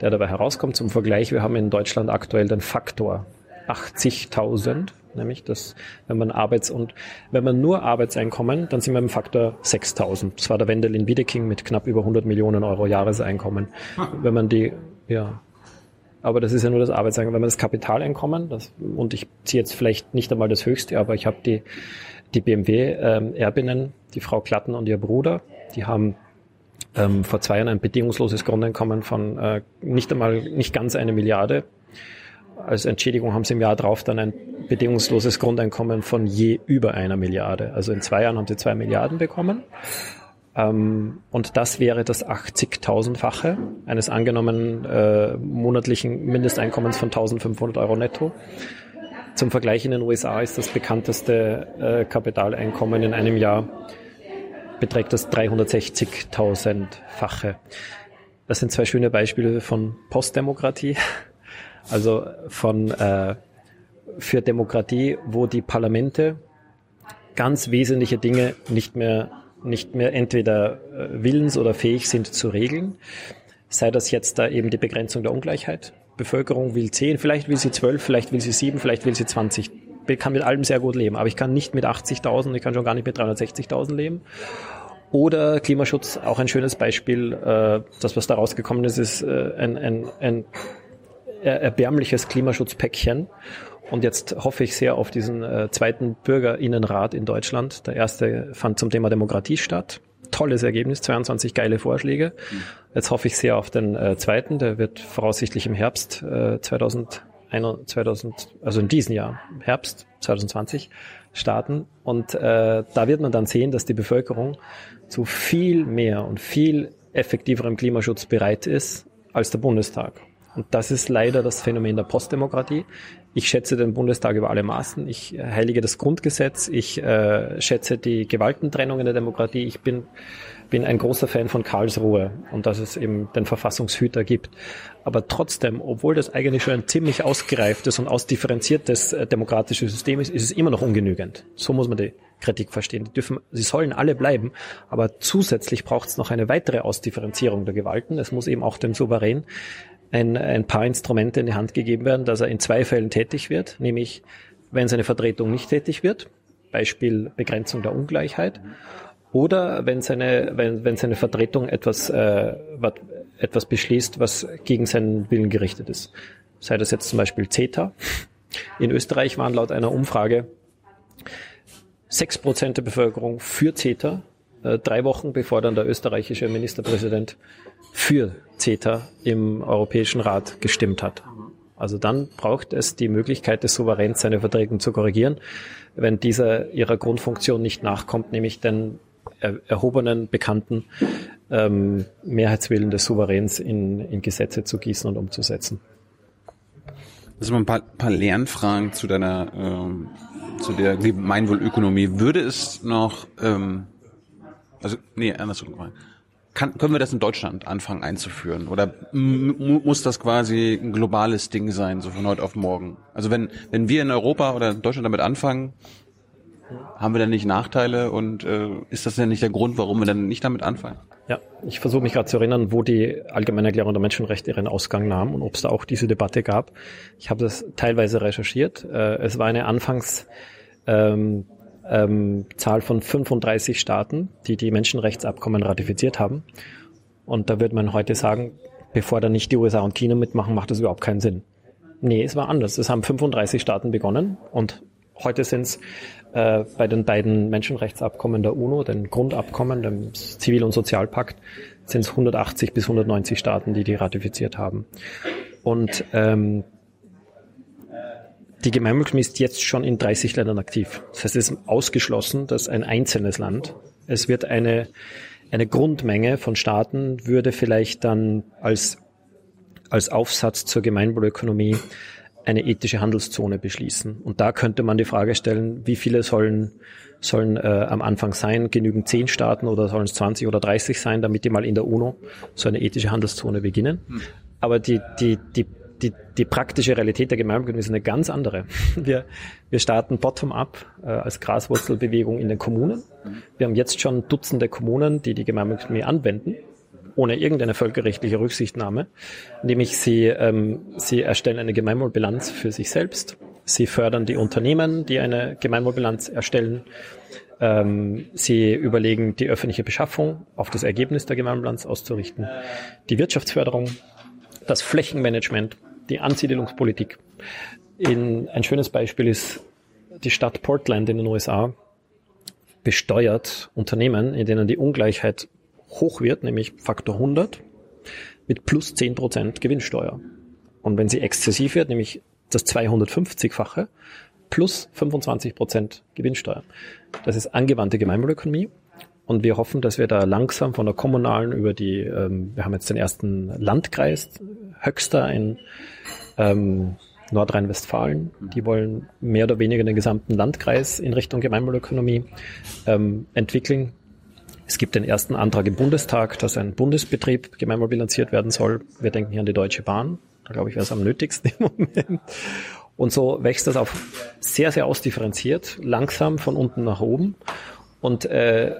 Speaker 1: der dabei herauskommt. Zum Vergleich, wir haben in Deutschland aktuell den Faktor 80.000, nämlich das, wenn man Arbeits- und wenn man nur Arbeitseinkommen, dann sind wir im Faktor 6.000. Das war der Wendelin Wiedeking mit knapp über 100 Millionen Euro Jahreseinkommen. Wenn man die, ja, aber das ist ja nur das Arbeitseinkommen. Wenn man das Kapitaleinkommen, das, und ich ziehe jetzt vielleicht nicht einmal das höchste, aber ich habe die, die BMW-Erbinnen, ähm, die Frau Klatten und ihr Bruder, die haben ähm, vor zwei Jahren ein bedingungsloses Grundeinkommen von äh, nicht einmal, nicht ganz eine Milliarde. Als Entschädigung haben sie im Jahr drauf dann ein bedingungsloses Grundeinkommen von je über einer Milliarde. Also in zwei Jahren haben sie zwei Milliarden bekommen. Ähm, und das wäre das 80.000-fache eines angenommenen äh, monatlichen Mindesteinkommens von 1.500 Euro netto. Zum Vergleich in den USA ist das bekannteste äh, Kapitaleinkommen in einem Jahr beträgt das 360.000-fache. Das sind zwei schöne Beispiele von Postdemokratie, also von äh, für Demokratie, wo die Parlamente ganz wesentliche Dinge nicht mehr nicht mehr entweder äh, willens oder fähig sind zu regeln. Sei das jetzt da eben die Begrenzung der Ungleichheit. Bevölkerung will 10, vielleicht will sie 12, vielleicht will sie 7, vielleicht will sie 20 kann mit allem sehr gut leben, aber ich kann nicht mit 80.000, ich kann schon gar nicht mit 360.000 leben. Oder Klimaschutz, auch ein schönes Beispiel. Äh, das, was da rausgekommen ist, ist äh, ein, ein, ein erbärmliches Klimaschutzpäckchen. Und jetzt hoffe ich sehr auf diesen äh, zweiten Bürgerinnenrat in Deutschland. Der erste fand zum Thema Demokratie statt. Tolles Ergebnis, 22 geile Vorschläge. Jetzt hoffe ich sehr auf den äh, zweiten. Der wird voraussichtlich im Herbst äh, 2000, 2000, also in diesem Jahr, Herbst 2020 starten. Und äh, da wird man dann sehen, dass die Bevölkerung zu viel mehr und viel effektiverem Klimaschutz bereit ist als der Bundestag. Und das ist leider das Phänomen der Postdemokratie. Ich schätze den Bundestag über alle Maßen. Ich heilige das Grundgesetz. Ich äh, schätze die Gewaltentrennung in der Demokratie. Ich bin, bin ein großer Fan von Karlsruhe und dass es eben den Verfassungshüter gibt. Aber trotzdem, obwohl das eigentlich schon ein ziemlich ausgereiftes und ausdifferenziertes äh, demokratisches System ist, ist es immer noch ungenügend. So muss man die Kritik verstehen. Die dürfen, sie sollen alle bleiben, aber zusätzlich braucht es noch eine weitere Ausdifferenzierung der Gewalten. Es muss eben auch dem Souverän ein, ein paar Instrumente in die Hand gegeben werden, dass er in zwei Fällen tätig wird, nämlich wenn seine Vertretung nicht tätig wird, Beispiel Begrenzung der Ungleichheit, oder wenn seine, wenn, wenn seine Vertretung etwas, äh, was, etwas beschließt, was gegen seinen Willen gerichtet ist. Sei das jetzt zum Beispiel CETA. In Österreich waren laut einer Umfrage sechs Prozent der Bevölkerung für CETA, äh, drei Wochen bevor dann der österreichische Ministerpräsident für CETA im Europäischen Rat gestimmt hat. Also dann braucht es die Möglichkeit des Souveräns, seine Verträge zu korrigieren, wenn dieser ihrer Grundfunktion nicht nachkommt, nämlich den erhobenen, bekannten ähm, Mehrheitswillen des Souveräns in, in Gesetze zu gießen und umzusetzen.
Speaker 3: Sind mal ein paar, paar Lernfragen zu deiner, ähm, zu der Gemeinwohlökonomie. Würde es noch, ähm, also nee, andersrum gefragt kann, können wir das in Deutschland anfangen einzuführen? Oder muss das quasi ein globales Ding sein, so von heute auf morgen? Also wenn, wenn wir in Europa oder in Deutschland damit anfangen, haben wir dann nicht Nachteile und äh, ist das denn nicht der Grund, warum wir dann nicht damit anfangen?
Speaker 1: Ja, ich versuche mich gerade zu erinnern, wo die Allgemeine Erklärung der Menschenrechte ihren Ausgang nahm und ob es da auch diese Debatte gab. Ich habe das teilweise recherchiert. Äh, es war eine Anfangs ähm, ähm, Zahl von 35 Staaten, die die Menschenrechtsabkommen ratifiziert haben. Und da würde man heute sagen, bevor da nicht die USA und China mitmachen, macht das überhaupt keinen Sinn. Nee, es war anders. Es haben 35 Staaten begonnen und heute sind es äh, bei den beiden Menschenrechtsabkommen der UNO, den Grundabkommen, dem Zivil- und Sozialpakt, sind es 180 bis 190 Staaten, die die ratifiziert haben. Und ähm, die Gemeinwohlökonomie ist jetzt schon in 30 Ländern aktiv. Das heißt, es ist ausgeschlossen, dass ein einzelnes Land, es wird eine, eine Grundmenge von Staaten würde vielleicht dann als, als Aufsatz zur Gemeinwohlökonomie eine ethische Handelszone beschließen. Und da könnte man die Frage stellen, wie viele sollen, sollen äh, am Anfang sein? Genügen zehn Staaten oder sollen es 20 oder 30 sein, damit die mal in der UNO so eine ethische Handelszone beginnen? Hm. Aber die, die, die die, die praktische Realität der Gemeinwohlökonomie ist eine ganz andere. Wir, wir starten bottom-up äh, als Graswurzelbewegung in den Kommunen. Wir haben jetzt schon Dutzende Kommunen, die die Gemeinwohlökonomie anwenden, ohne irgendeine völkerrechtliche Rücksichtnahme. Nämlich sie, ähm, sie erstellen eine Gemeinwohlbilanz für sich selbst. Sie fördern die Unternehmen, die eine Gemeinwohlbilanz erstellen. Ähm, sie überlegen, die öffentliche Beschaffung auf das Ergebnis der Gemeinwohlbilanz auszurichten. Die Wirtschaftsförderung, das Flächenmanagement, die Ansiedelungspolitik. In, ein schönes Beispiel ist die Stadt Portland in den USA besteuert Unternehmen, in denen die Ungleichheit hoch wird, nämlich Faktor 100, mit plus 10% Gewinnsteuer. Und wenn sie exzessiv wird, nämlich das 250-fache, plus 25% Gewinnsteuer. Das ist angewandte Gemeinwohlökonomie. Und wir hoffen, dass wir da langsam von der kommunalen über die, ähm, wir haben jetzt den ersten Landkreis, Höxter in ähm, Nordrhein-Westfalen. Die wollen mehr oder weniger den gesamten Landkreis in Richtung Gemeinwohlökonomie ähm, entwickeln. Es gibt den ersten Antrag im Bundestag, dass ein Bundesbetrieb gemeinwohlbilanziert werden soll. Wir denken hier an die Deutsche Bahn. Da glaube ich, wäre es am nötigsten im Moment. Und so wächst das auf sehr, sehr ausdifferenziert, langsam von unten nach oben. Und äh,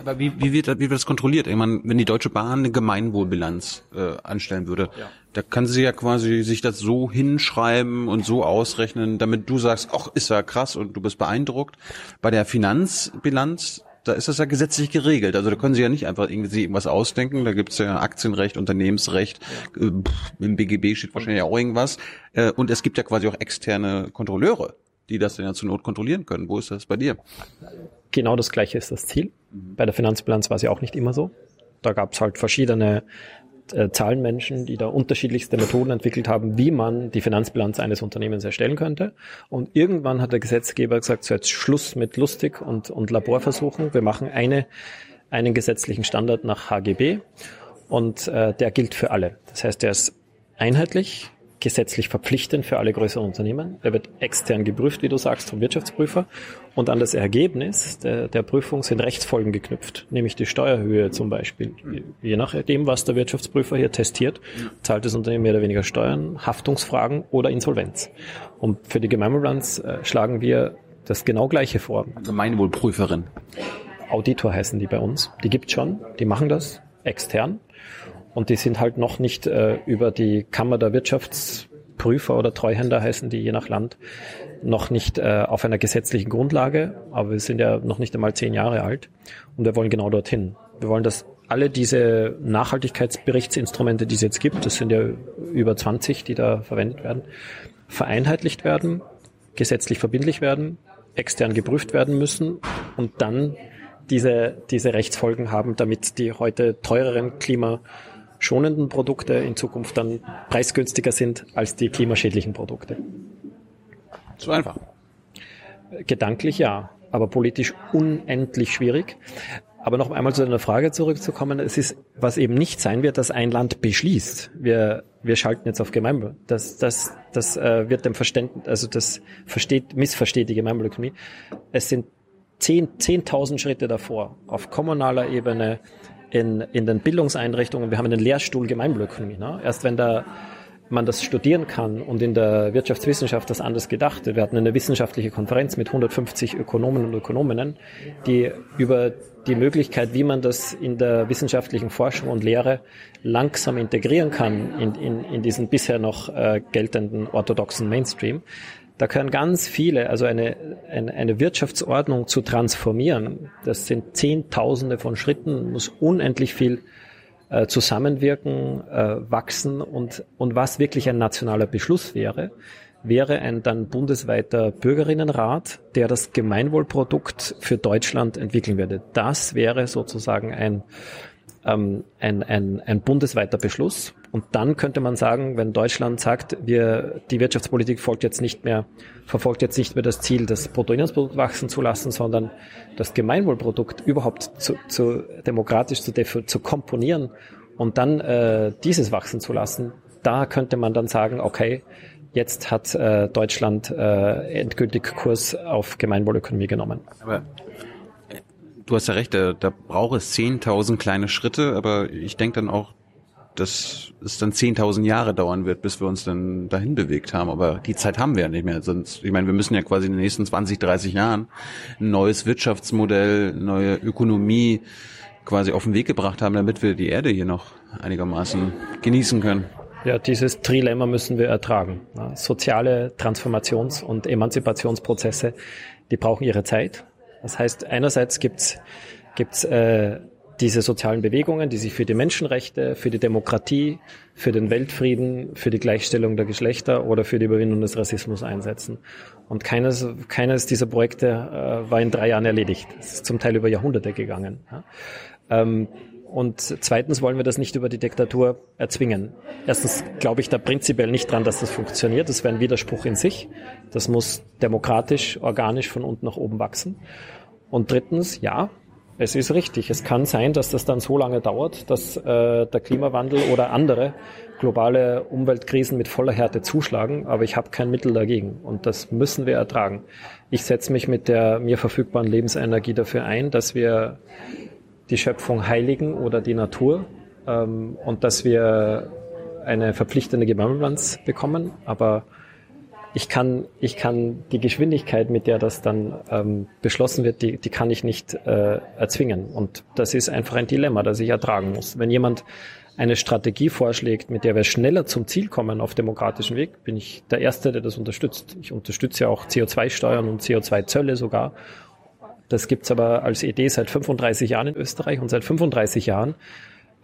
Speaker 2: aber wie, wie, wird, wie wird das kontrolliert? Ich meine, wenn die Deutsche Bahn eine Gemeinwohlbilanz äh, anstellen würde, ja. da kann sie ja quasi sich das so hinschreiben und so ausrechnen, damit du sagst, ach, ist ja krass und du bist beeindruckt. Bei der Finanzbilanz, da ist das ja gesetzlich geregelt. Also da können sie ja nicht einfach irgendwie irgendwas ausdenken. Da gibt's ja Aktienrecht, Unternehmensrecht. Äh, im BGB steht wahrscheinlich auch irgendwas. Äh, und es gibt ja quasi auch externe Kontrolleure, die das dann ja zur Not kontrollieren können. Wo ist das bei dir?
Speaker 1: Genau das gleiche ist das Ziel. Mhm. Bei der Finanzbilanz war es ja auch nicht immer so. Da gab es halt verschiedene äh, Zahlenmenschen, die da unterschiedlichste Methoden entwickelt haben, wie man die Finanzbilanz eines Unternehmens erstellen könnte. Und irgendwann hat der Gesetzgeber gesagt, so jetzt Schluss mit lustig und, und Laborversuchen. Wir machen eine, einen gesetzlichen Standard nach HGB und äh, der gilt für alle. Das heißt, der ist einheitlich, gesetzlich verpflichtend für alle größeren Unternehmen. Er wird extern geprüft, wie du sagst, vom Wirtschaftsprüfer. Und an das Ergebnis der, der Prüfung sind Rechtsfolgen geknüpft, nämlich die Steuerhöhe zum Beispiel. Je nachdem, was der Wirtschaftsprüfer hier testiert, zahlt das Unternehmen mehr oder weniger Steuern, Haftungsfragen oder Insolvenz. Und für die Gemeinwohlbilanz äh, schlagen wir das genau gleiche vor.
Speaker 2: Gemeinwohlprüferin.
Speaker 1: Auditor heißen die bei uns. Die gibt schon, die machen das extern. Und die sind halt noch nicht äh, über die Kammer der Wirtschaftsprüfer oder Treuhänder heißen die je nach Land noch nicht äh, auf einer gesetzlichen Grundlage, aber wir sind ja noch nicht einmal zehn Jahre alt und wir wollen genau dorthin. Wir wollen, dass alle diese Nachhaltigkeitsberichtsinstrumente, die es jetzt gibt, das sind ja über 20, die da verwendet werden, vereinheitlicht werden, gesetzlich verbindlich werden, extern geprüft werden müssen und dann diese, diese Rechtsfolgen haben, damit die heute teureren Klima schonenden Produkte in Zukunft dann preisgünstiger sind als die klimaschädlichen Produkte.
Speaker 2: Zu einfach.
Speaker 1: Gedanklich ja, aber politisch unendlich schwierig. Aber noch einmal zu deiner Frage zurückzukommen, es ist, was eben nicht sein wird, dass ein Land beschließt, wir, wir schalten jetzt auf Gemeinwohl. Das, das, das äh, wird dem Verständnis, also das versteht, missversteht die Gemeinwohlökonomie. Es sind zehn, zehntausend Schritte davor, auf kommunaler Ebene, in, in den Bildungseinrichtungen, wir haben einen Lehrstuhl Gemeinwohlökonomie. Ne? Erst wenn da man das studieren kann und in der Wirtschaftswissenschaft das anders gedacht. Wir hatten eine wissenschaftliche Konferenz mit 150 Ökonomen und Ökonominnen, die über die Möglichkeit, wie man das in der wissenschaftlichen Forschung und Lehre langsam integrieren kann in, in, in diesen bisher noch äh, geltenden orthodoxen Mainstream, da können ganz viele, also eine, eine, eine Wirtschaftsordnung zu transformieren, das sind Zehntausende von Schritten, muss unendlich viel äh, zusammenwirken, äh, wachsen und, und was wirklich ein nationaler Beschluss wäre, wäre ein dann bundesweiter Bürgerinnenrat, der das Gemeinwohlprodukt für Deutschland entwickeln würde. Das wäre sozusagen ein, ähm, ein, ein, ein bundesweiter Beschluss. Und dann könnte man sagen, wenn Deutschland sagt, wir, die Wirtschaftspolitik folgt jetzt nicht mehr, verfolgt jetzt nicht mehr das Ziel, das Bruttoinlandsprodukt wachsen zu lassen, sondern das Gemeinwohlprodukt überhaupt zu, zu demokratisch zu, zu komponieren und dann äh, dieses wachsen zu lassen, da könnte man dann sagen, okay, jetzt hat äh, Deutschland äh, endgültig Kurs auf Gemeinwohlökonomie genommen.
Speaker 2: Aber du hast ja recht, da, da braucht es 10.000 kleine Schritte, aber ich denke dann auch, dass es dann 10.000 Jahre dauern wird, bis wir uns dann dahin bewegt haben. Aber die Zeit haben wir ja nicht mehr. Sonst, ich meine, wir müssen ja quasi in den nächsten 20, 30 Jahren ein neues Wirtschaftsmodell, neue Ökonomie quasi auf den Weg gebracht haben, damit wir die Erde hier noch einigermaßen genießen können.
Speaker 1: Ja, dieses Trilemma müssen wir ertragen. Soziale Transformations- und Emanzipationsprozesse, die brauchen ihre Zeit. Das heißt, einerseits gibt's gibt's äh, diese sozialen Bewegungen, die sich für die Menschenrechte, für die Demokratie, für den Weltfrieden, für die Gleichstellung der Geschlechter oder für die Überwindung des Rassismus einsetzen. Und keines, keines dieser Projekte äh, war in drei Jahren erledigt. Es ist zum Teil über Jahrhunderte gegangen. Ja. Ähm, und zweitens wollen wir das nicht über die Diktatur erzwingen. Erstens glaube ich da prinzipiell nicht dran, dass das funktioniert. Das wäre ein Widerspruch in sich. Das muss demokratisch, organisch von unten nach oben wachsen. Und drittens, ja, es ist richtig. Es kann sein, dass das dann so lange dauert, dass äh, der Klimawandel oder andere globale Umweltkrisen mit voller Härte zuschlagen, aber ich habe kein Mittel dagegen und das müssen wir ertragen. Ich setze mich mit der mir verfügbaren Lebensenergie dafür ein, dass wir die Schöpfung heiligen oder die Natur ähm, und dass wir eine verpflichtende Gemeinwohlbilanz bekommen. Aber ich kann, ich kann die Geschwindigkeit, mit der das dann ähm, beschlossen wird, die, die kann ich nicht äh, erzwingen. Und das ist einfach ein Dilemma, das ich ertragen muss. Wenn jemand eine Strategie vorschlägt, mit der wir schneller zum Ziel kommen auf demokratischem Weg, bin ich der Erste, der das unterstützt. Ich unterstütze ja auch CO2-Steuern und CO2-Zölle sogar. Das gibt's aber als Idee seit 35 Jahren in Österreich und seit 35 Jahren.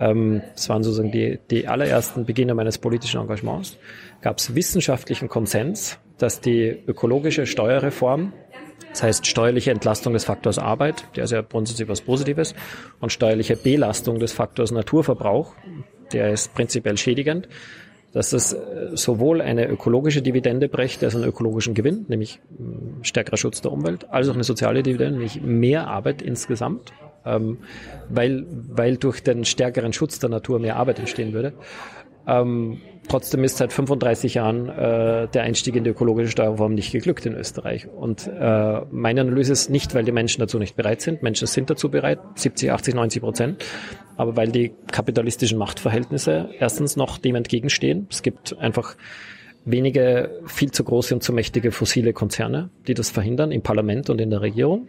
Speaker 1: Ähm, das waren sozusagen die, die allerersten Beginne meines politischen Engagements, gab es wissenschaftlichen Konsens, dass die ökologische Steuerreform, das heißt steuerliche Entlastung des Faktors Arbeit, der ist ja grundsätzlich was Positives, und steuerliche Belastung des Faktors Naturverbrauch, der ist prinzipiell schädigend, dass es äh, sowohl eine ökologische Dividende brächte, also einen ökologischen Gewinn, nämlich stärkerer Schutz der Umwelt, als auch eine soziale Dividende, nämlich mehr Arbeit insgesamt ähm, weil, weil durch den stärkeren Schutz der Natur mehr Arbeit entstehen würde. Ähm, trotzdem ist seit 35 Jahren äh, der Einstieg in die ökologische Steuerreform nicht geglückt in Österreich. Und äh, meine Analyse ist nicht, weil die Menschen dazu nicht bereit sind. Menschen sind dazu bereit, 70, 80, 90 Prozent. Aber weil die kapitalistischen Machtverhältnisse erstens noch dem entgegenstehen. Es gibt einfach wenige viel zu große und zu mächtige fossile Konzerne, die das verhindern im Parlament und in der Regierung.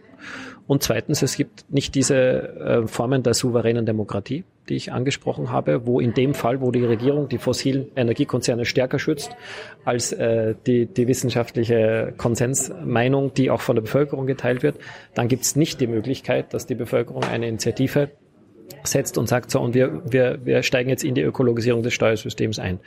Speaker 1: Und zweitens, es gibt nicht diese äh, Formen der souveränen Demokratie, die ich angesprochen habe, wo in dem Fall, wo die Regierung die fossilen Energiekonzerne stärker schützt als äh, die, die wissenschaftliche Konsensmeinung, die auch von der Bevölkerung geteilt wird, dann gibt es nicht die Möglichkeit, dass die Bevölkerung eine Initiative setzt und sagt, so, und wir, wir, wir steigen jetzt in die Ökologisierung des Steuersystems ein.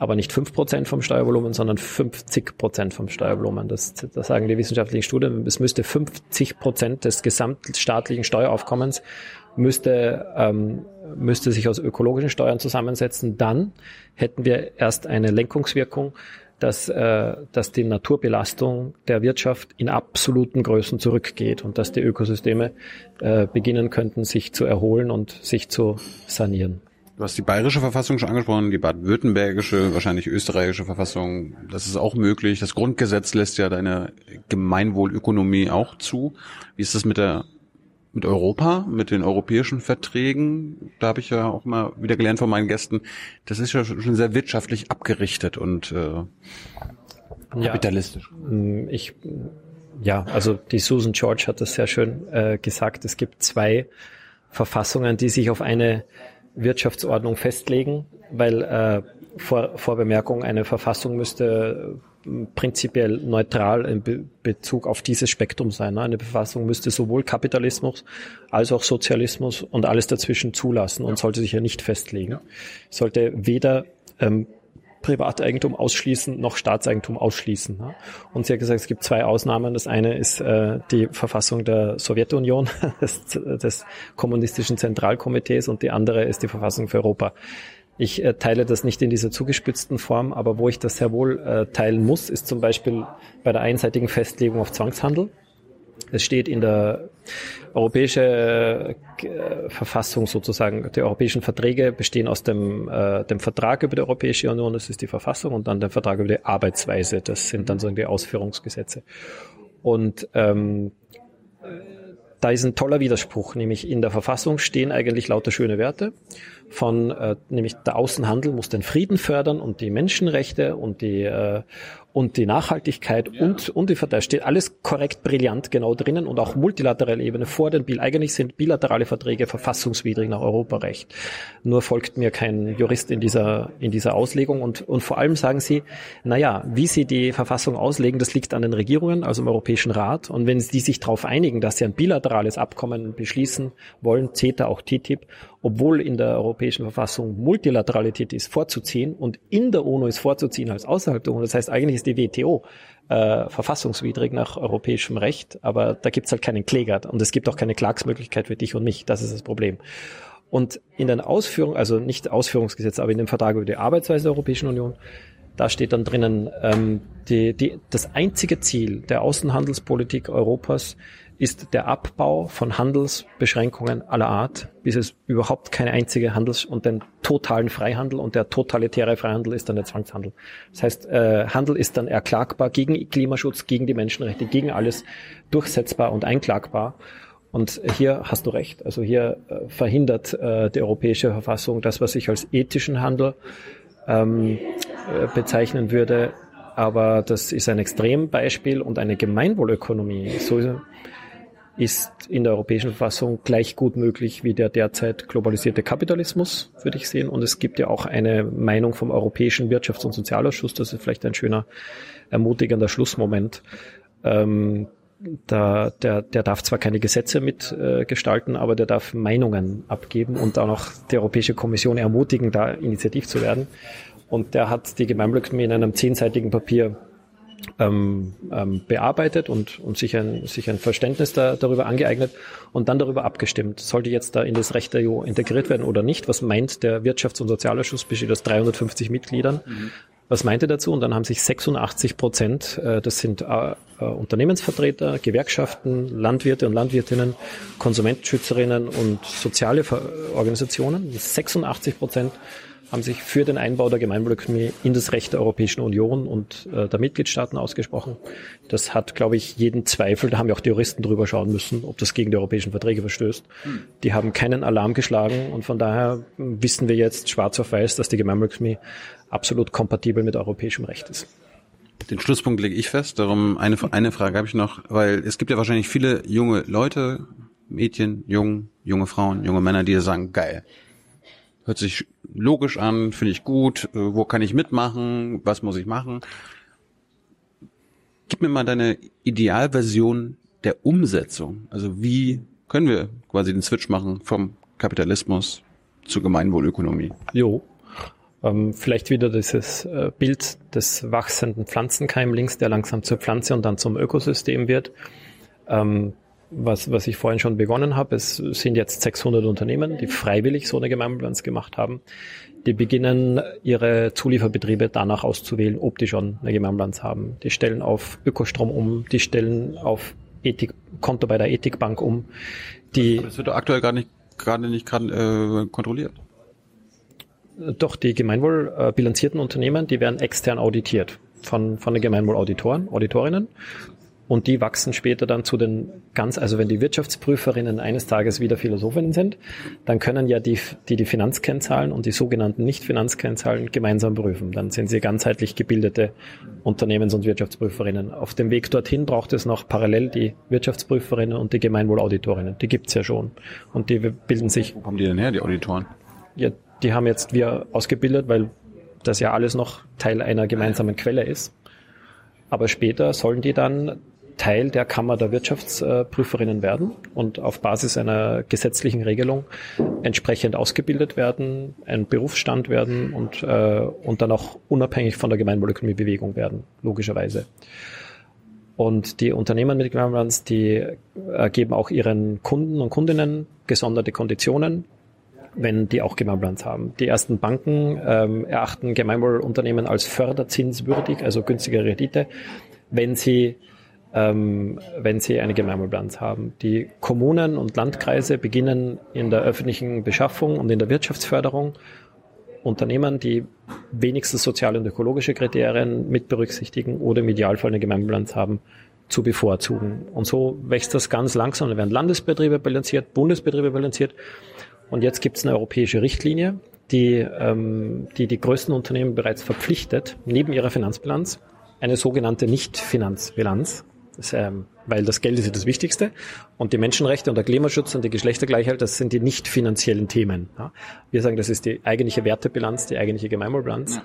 Speaker 1: Aber nicht fünf Prozent vom Steuervolumen, sondern 50 Prozent vom Steuervolumen. Das, das sagen die wissenschaftlichen Studien. Es müsste 50 Prozent des gesamtstaatlichen Steueraufkommens müsste, ähm, müsste sich aus ökologischen Steuern zusammensetzen. Dann hätten wir erst eine Lenkungswirkung dass, äh, dass die Naturbelastung der Wirtschaft in absoluten Größen zurückgeht und dass die Ökosysteme äh, beginnen könnten, sich zu erholen und sich zu sanieren.
Speaker 4: Du hast die bayerische Verfassung schon angesprochen, die baden-württembergische, wahrscheinlich österreichische Verfassung. Das ist auch möglich. Das Grundgesetz lässt ja deine Gemeinwohlökonomie auch zu. Wie ist das mit der mit Europa, mit den europäischen Verträgen, da habe ich ja auch mal wieder gelernt von meinen Gästen, das ist ja schon sehr wirtschaftlich abgerichtet und äh, kapitalistisch.
Speaker 1: Ja, mm, ich, ja, also die Susan George hat das sehr schön äh, gesagt. Es gibt zwei Verfassungen, die sich auf eine Wirtschaftsordnung festlegen, weil äh, vor, vor Bemerkung, eine Verfassung müsste prinzipiell neutral in Be Bezug auf dieses Spektrum sein. Ne? Eine Verfassung müsste sowohl Kapitalismus als auch Sozialismus und alles dazwischen zulassen und sollte sich ja nicht festlegen. Sollte weder ähm, Privateigentum ausschließen noch Staatseigentum ausschließen. Ne? Und sie hat gesagt, es gibt zwei Ausnahmen. Das eine ist äh, die Verfassung der Sowjetunion, des, des kommunistischen Zentralkomitees und die andere ist die Verfassung für Europa. Ich äh, teile das nicht in dieser zugespitzten Form, aber wo ich das sehr wohl äh, teilen muss, ist zum Beispiel bei der einseitigen Festlegung auf Zwangshandel. Es steht in der europäische äh, Verfassung sozusagen, die europäischen Verträge bestehen aus dem, äh, dem Vertrag über die Europäische Union, das ist die Verfassung, und dann der Vertrag über die Arbeitsweise, das sind dann so die Ausführungsgesetze. Und ähm, da ist ein toller Widerspruch, nämlich in der Verfassung stehen eigentlich lauter schöne Werte von, äh, nämlich der Außenhandel muss den Frieden fördern und die Menschenrechte und die äh, und die Nachhaltigkeit ja. und, und die da steht alles korrekt brillant genau drinnen und auch multilaterale Ebene vor den Bill. Eigentlich sind bilaterale Verträge verfassungswidrig nach Europarecht. Nur folgt mir kein Jurist in dieser, in dieser Auslegung und, und vor allem sagen sie, naja, wie sie die Verfassung auslegen, das liegt an den Regierungen, also im Europäischen Rat. Und wenn die sich darauf einigen, dass sie ein bilaterales Abkommen beschließen wollen, CETA, auch TTIP, obwohl in der Europäischen Verfassung Multilateralität ist vorzuziehen und in der UNO ist vorzuziehen als außerhalb der UNO. Das heißt, eigentlich ist die WTO äh, verfassungswidrig nach europäischem Recht, aber da gibt's halt keinen Kläger und es gibt auch keine Klagsmöglichkeit für dich und mich. Das ist das Problem. Und in den Ausführungen, also nicht Ausführungsgesetz, aber in dem Vertrag über die Arbeitsweise der Europäischen Union, da steht dann drinnen, ähm, die, die, das einzige Ziel der Außenhandelspolitik Europas ist der Abbau von Handelsbeschränkungen aller Art, bis es überhaupt keine einzige Handels- und den totalen Freihandel und der totalitäre Freihandel ist dann der Zwangshandel. Das heißt, äh, Handel ist dann erklagbar gegen Klimaschutz, gegen die Menschenrechte, gegen alles durchsetzbar und einklagbar. Und hier hast du recht. Also hier äh, verhindert äh, die europäische Verfassung das, was ich als ethischen Handel ähm, äh, bezeichnen würde, aber das ist ein Extrembeispiel und eine Gemeinwohlökonomie. So ist in der europäischen Verfassung gleich gut möglich wie der derzeit globalisierte Kapitalismus, würde ich sehen. Und es gibt ja auch eine Meinung vom Europäischen Wirtschafts- und Sozialausschuss, das ist vielleicht ein schöner, ermutigender Schlussmoment. Ähm, da, der, der darf zwar keine Gesetze mitgestalten, äh, aber der darf Meinungen abgeben und auch noch die Europäische Kommission ermutigen, da initiativ zu werden. Und der hat die Gemeinwohlökonomie in einem zehnseitigen Papier ähm, ähm, bearbeitet und, und sich, ein, sich ein Verständnis da, darüber angeeignet und dann darüber abgestimmt. Sollte jetzt da in das Recht der EU integriert werden oder nicht? Was meint der Wirtschafts- und Sozialausschuss, besteht aus 350 Mitgliedern. Mhm. Was meinte dazu? Und dann haben sich 86 Prozent, äh, das sind äh, äh, Unternehmensvertreter, Gewerkschaften, Landwirte und Landwirtinnen, Konsumentenschützerinnen und soziale Organisationen, 86 Prozent haben sich für den Einbau der Gemeinwohlökonomie in das Recht der Europäischen Union und äh, der Mitgliedstaaten ausgesprochen. Das hat, glaube ich, jeden Zweifel, da haben ja auch die Juristen drüber schauen müssen, ob das gegen die europäischen Verträge verstößt. Hm. Die haben keinen Alarm geschlagen und von daher wissen wir jetzt schwarz auf weiß, dass die Gemeinwohlökonomie absolut kompatibel mit europäischem Recht ist.
Speaker 4: Den Schlusspunkt lege ich fest. Darum eine, eine Frage habe ich noch, weil es gibt ja wahrscheinlich viele junge Leute, Mädchen, Jungen, junge Frauen, junge Männer, die sagen, geil, hört sich logisch an, finde ich gut, äh, wo kann ich mitmachen, was muss ich machen? Gib mir mal deine Idealversion der Umsetzung. Also wie können wir quasi den Switch machen vom Kapitalismus zur Gemeinwohlökonomie?
Speaker 1: Jo. Ähm, vielleicht wieder dieses äh, Bild des wachsenden Pflanzenkeimlings, der langsam zur Pflanze und dann zum Ökosystem wird. Ähm, was, was ich vorhin schon begonnen habe, es sind jetzt 600 Unternehmen, die freiwillig so eine Gemeinwohlbilanz gemacht haben. Die beginnen ihre Zulieferbetriebe danach auszuwählen, ob die schon eine Gemeinwohlbilanz haben. Die stellen auf Ökostrom um, die stellen auf Ethik, Konto bei der Ethikbank um. Die
Speaker 4: das wird aktuell gar nicht gerade nicht grad, äh, kontrolliert.
Speaker 1: Doch die gemeinwohlbilanzierten Unternehmen, die werden extern auditiert von, von den Gemeinwohlauditoren, Auditorinnen und die wachsen später dann zu den ganz, also wenn die Wirtschaftsprüferinnen eines Tages wieder Philosophinnen sind, dann können ja die, die die Finanzkennzahlen und die sogenannten Nicht-Finanzkennzahlen gemeinsam prüfen. Dann sind sie ganzheitlich gebildete Unternehmens- und Wirtschaftsprüferinnen. Auf dem Weg dorthin braucht es noch parallel die Wirtschaftsprüferinnen und die Gemeinwohlauditorinnen. Die gibt's ja schon. Und die bilden sich.
Speaker 4: Wo kommen die denn her, die Auditoren?
Speaker 1: Ja, die haben jetzt wir ausgebildet, weil das ja alles noch Teil einer gemeinsamen Quelle ist. Aber später sollen die dann Teil der Kammer der Wirtschaftsprüferinnen werden und auf Basis einer gesetzlichen Regelung entsprechend ausgebildet werden, ein Berufsstand werden und, äh, und dann auch unabhängig von der Gemeinwohlökonomiebewegung werden, logischerweise. Und die Unternehmen mit Gemeinwohlbilanz, die äh, geben auch ihren Kunden und Kundinnen gesonderte Konditionen, wenn die auch Gemeinwohlbilanz haben. Die ersten Banken ähm, erachten Gemeinwohlunternehmen als förderzinswürdig, also günstige Rendite, wenn sie ähm, wenn sie eine Gemeinwohlbilanz haben. Die Kommunen und Landkreise beginnen in der öffentlichen Beschaffung und in der Wirtschaftsförderung Unternehmen, die wenigstens soziale und ökologische Kriterien mit berücksichtigen oder im Idealfall eine Gemeinwohlbilanz haben, zu bevorzugen. Und so wächst das ganz langsam. Da werden Landesbetriebe bilanziert, Bundesbetriebe bilanziert. Und jetzt gibt es eine europäische Richtlinie, die, ähm, die die größten Unternehmen bereits verpflichtet, neben ihrer Finanzbilanz eine sogenannte Nicht-Finanzbilanz das, ähm, weil das Geld ist ja das Wichtigste und die Menschenrechte und der Klimaschutz und die Geschlechtergleichheit, das sind die nicht finanziellen Themen. Ja? Wir sagen, das ist die eigentliche Wertebilanz, die eigentliche Gemeinwohlbilanz.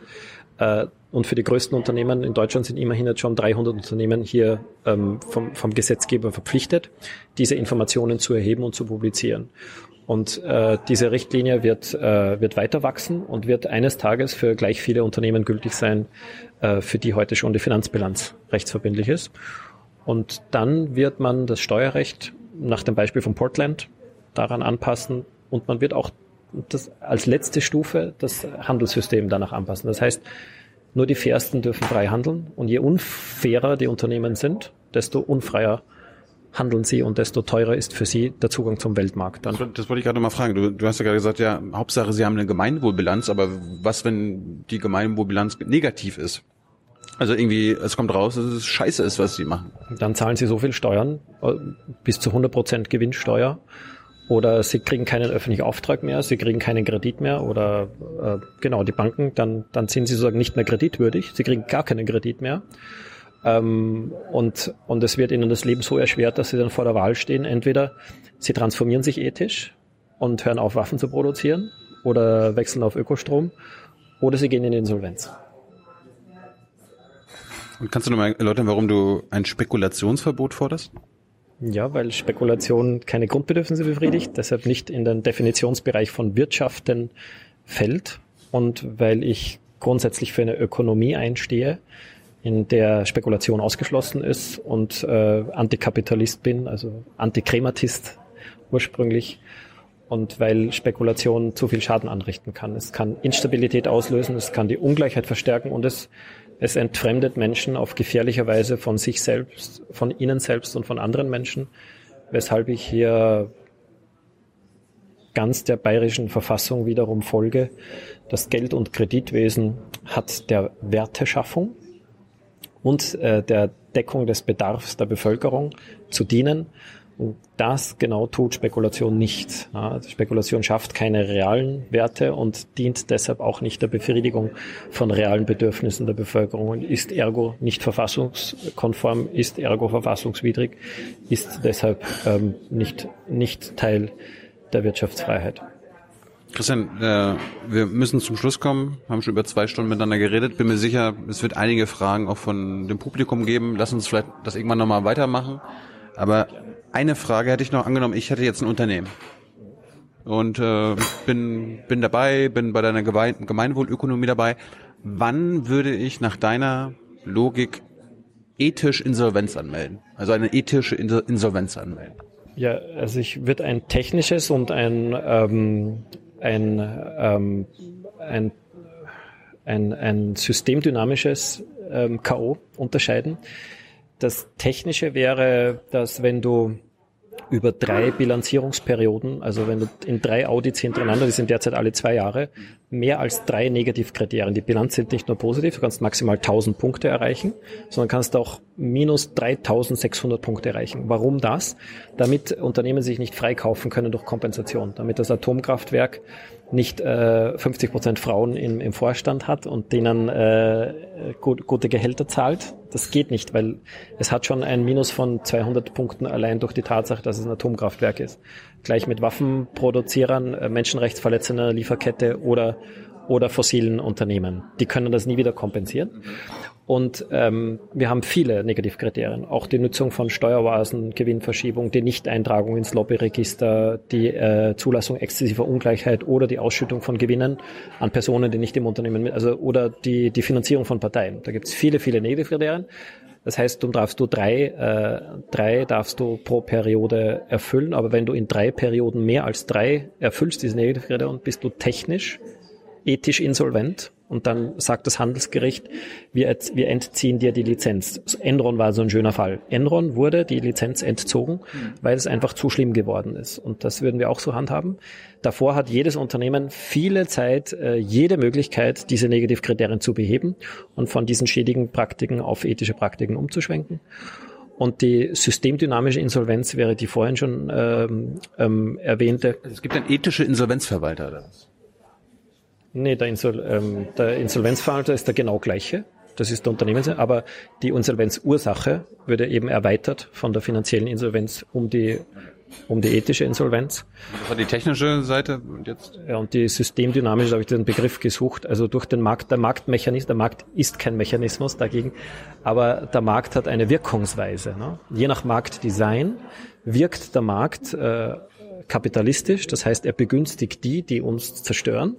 Speaker 1: Ja. Äh, und für die größten Unternehmen in Deutschland sind immerhin jetzt schon 300 Unternehmen hier ähm, vom, vom Gesetzgeber verpflichtet, diese Informationen zu erheben und zu publizieren. Und äh, diese Richtlinie wird, äh, wird weiter wachsen und wird eines Tages für gleich viele Unternehmen gültig sein, äh, für die heute schon die Finanzbilanz rechtsverbindlich ist. Und dann wird man das Steuerrecht nach dem Beispiel von Portland daran anpassen und man wird auch das als letzte Stufe das Handelssystem danach anpassen. Das heißt, nur die Fairsten dürfen frei handeln und je unfairer die Unternehmen sind, desto unfreier handeln sie und desto teurer ist für sie der Zugang zum Weltmarkt.
Speaker 4: Dann. Das, das wollte ich gerade mal fragen. Du, du hast ja gerade gesagt, ja, Hauptsache sie haben eine Gemeinwohlbilanz, aber was, wenn die Gemeinwohlbilanz negativ ist? Also irgendwie, es kommt raus, dass es scheiße ist, was sie machen.
Speaker 1: Dann zahlen sie so viel Steuern, äh, bis zu 100% Gewinnsteuer. oder sie kriegen keinen öffentlichen Auftrag mehr, sie kriegen keinen Kredit mehr oder äh, genau die Banken, dann, dann sind sie sozusagen nicht mehr kreditwürdig, sie kriegen gar keinen Kredit mehr. Ähm, und, und es wird ihnen das Leben so erschwert, dass sie dann vor der Wahl stehen. Entweder sie transformieren sich ethisch und hören auf, Waffen zu produzieren oder wechseln auf Ökostrom oder sie gehen in Insolvenz.
Speaker 4: Und kannst du nochmal erläutern, warum du ein Spekulationsverbot forderst?
Speaker 1: Ja, weil Spekulation keine Grundbedürfnisse befriedigt, deshalb nicht in den Definitionsbereich von Wirtschaften fällt und weil ich grundsätzlich für eine Ökonomie einstehe, in der Spekulation ausgeschlossen ist und äh, Antikapitalist bin, also Antikrematist ursprünglich und weil Spekulation zu viel Schaden anrichten kann. Es kann Instabilität auslösen, es kann die Ungleichheit verstärken und es es entfremdet Menschen auf gefährliche Weise von sich selbst, von ihnen selbst und von anderen Menschen, weshalb ich hier ganz der bayerischen Verfassung wiederum folge. Das Geld- und Kreditwesen hat der Werteschaffung und äh, der Deckung des Bedarfs der Bevölkerung zu dienen und das genau tut Spekulation nicht. Ja, Spekulation schafft keine realen Werte und dient deshalb auch nicht der Befriedigung von realen Bedürfnissen der Bevölkerung und ist ergo nicht verfassungskonform, ist ergo verfassungswidrig, ist deshalb ähm, nicht, nicht Teil der Wirtschaftsfreiheit.
Speaker 4: Christian, äh, wir müssen zum Schluss kommen, haben schon über zwei Stunden miteinander geredet. Bin mir sicher, es wird einige Fragen auch von dem Publikum geben. Lass uns vielleicht das irgendwann nochmal weitermachen. Aber eine Frage hätte ich noch angenommen, ich hätte jetzt ein Unternehmen und äh, bin, bin dabei, bin bei deiner Gemeinwohlökonomie dabei. Wann würde ich nach deiner Logik ethisch Insolvenz anmelden? Also eine ethische Insolvenz anmelden?
Speaker 1: Ja, also ich würde ein technisches und ein, ähm, ein, ähm, ein, ein, ein systemdynamisches ähm, K.O. unterscheiden. Das Technische wäre, dass wenn du über drei Bilanzierungsperioden, also wenn du in drei Audits hintereinander, die sind derzeit alle zwei Jahre, mehr als drei Negativkriterien. Die Bilanz sind nicht nur positiv, du kannst maximal 1000 Punkte erreichen, sondern kannst auch minus 3600 Punkte erreichen. Warum das? Damit Unternehmen sich nicht freikaufen können durch Kompensation, damit das Atomkraftwerk nicht äh, 50 Prozent Frauen im, im Vorstand hat und denen äh, gut, gute Gehälter zahlt. Das geht nicht, weil es hat schon ein Minus von 200 Punkten allein durch die Tatsache, dass es ein Atomkraftwerk ist. Gleich mit Waffenproduzierern, äh, Menschenrechtsverletzender Lieferkette oder oder fossilen Unternehmen. Die können das nie wieder kompensieren. Und ähm, wir haben viele Negativkriterien. Auch die Nutzung von Steueroasen, Gewinnverschiebung, die Nichteintragung ins Lobbyregister, die äh, Zulassung exzessiver Ungleichheit oder die Ausschüttung von Gewinnen an Personen, die nicht im Unternehmen mit, also oder die, die Finanzierung von Parteien. Da gibt es viele, viele Negativkriterien. Das heißt, du darfst du drei, äh, drei darfst du pro Periode erfüllen, aber wenn du in drei Perioden mehr als drei erfüllst, diese Negativkriterien, bist du technisch ethisch insolvent und dann sagt das Handelsgericht, wir, wir entziehen dir die Lizenz. Enron war so ein schöner Fall. Enron wurde die Lizenz entzogen, weil es einfach zu schlimm geworden ist. Und das würden wir auch so handhaben. Davor hat jedes Unternehmen viele Zeit, äh, jede Möglichkeit, diese Negativkriterien zu beheben und von diesen schädigen Praktiken auf ethische Praktiken umzuschwenken. Und die systemdynamische Insolvenz wäre die vorhin schon ähm, ähm, erwähnte.
Speaker 4: Es gibt einen ethische Insolvenzverwalter. Oder was?
Speaker 1: Nee, der, Insol ähm, der Insolvenzverwalter ist der genau gleiche. Das ist der Unternehmens, aber die Insolvenzursache würde eben erweitert von der finanziellen Insolvenz um die um die ethische Insolvenz.
Speaker 4: Das war die technische Seite und jetzt?
Speaker 1: Ja, und die systemdynamische, da habe ich den Begriff gesucht. Also durch den Markt, der Marktmechanismus, der Markt ist kein Mechanismus dagegen, aber der Markt hat eine Wirkungsweise. Ne? Je nach Marktdesign wirkt der Markt äh, kapitalistisch, das heißt, er begünstigt die, die uns zerstören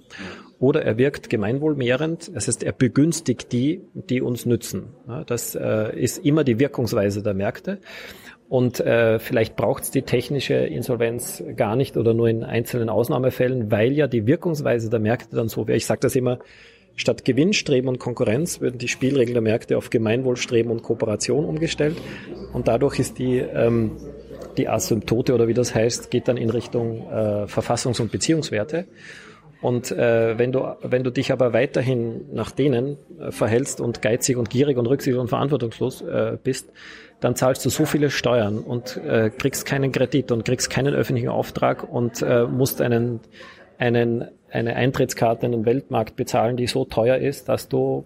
Speaker 1: oder er wirkt gemeinwohlmehrend, das heißt, er begünstigt die, die uns nützen. Das äh, ist immer die Wirkungsweise der Märkte. Und äh, vielleicht braucht es die technische Insolvenz gar nicht oder nur in einzelnen Ausnahmefällen, weil ja die Wirkungsweise der Märkte dann so wäre. Ich sage das immer, statt Gewinnstreben und Konkurrenz würden die Spielregeln der Märkte auf Gemeinwohlstreben und Kooperation umgestellt. Und dadurch ist die, ähm, die Asymptote oder wie das heißt, geht dann in Richtung äh, Verfassungs- und Beziehungswerte. Und äh, wenn, du, wenn du dich aber weiterhin nach denen äh, verhältst und geizig und gierig und rücksichtslos und verantwortungslos äh, bist, dann zahlst du so viele Steuern und äh, kriegst keinen Kredit und kriegst keinen öffentlichen Auftrag und äh, musst einen, einen, eine Eintrittskarte in den Weltmarkt bezahlen, die so teuer ist, dass du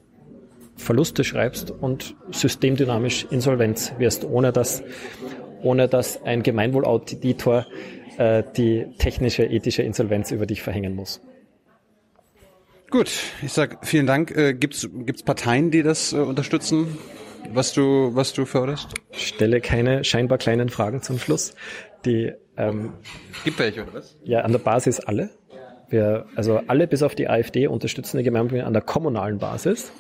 Speaker 1: Verluste schreibst und systemdynamisch Insolvenz wirst, ohne dass, ohne dass ein Gemeinwohlauditor äh, die technische, ethische Insolvenz über dich verhängen muss.
Speaker 4: Gut, ich sag vielen Dank. Äh, gibt's gibt's Parteien, die das äh, unterstützen, was du was du förderst?
Speaker 1: Stelle keine scheinbar kleinen Fragen zum Schluss. Die ähm,
Speaker 4: gibt welche oder was?
Speaker 1: Ja, an der Basis alle. Wir, also alle bis auf die AfD unterstützen die Gemeinwohl an der kommunalen Basis.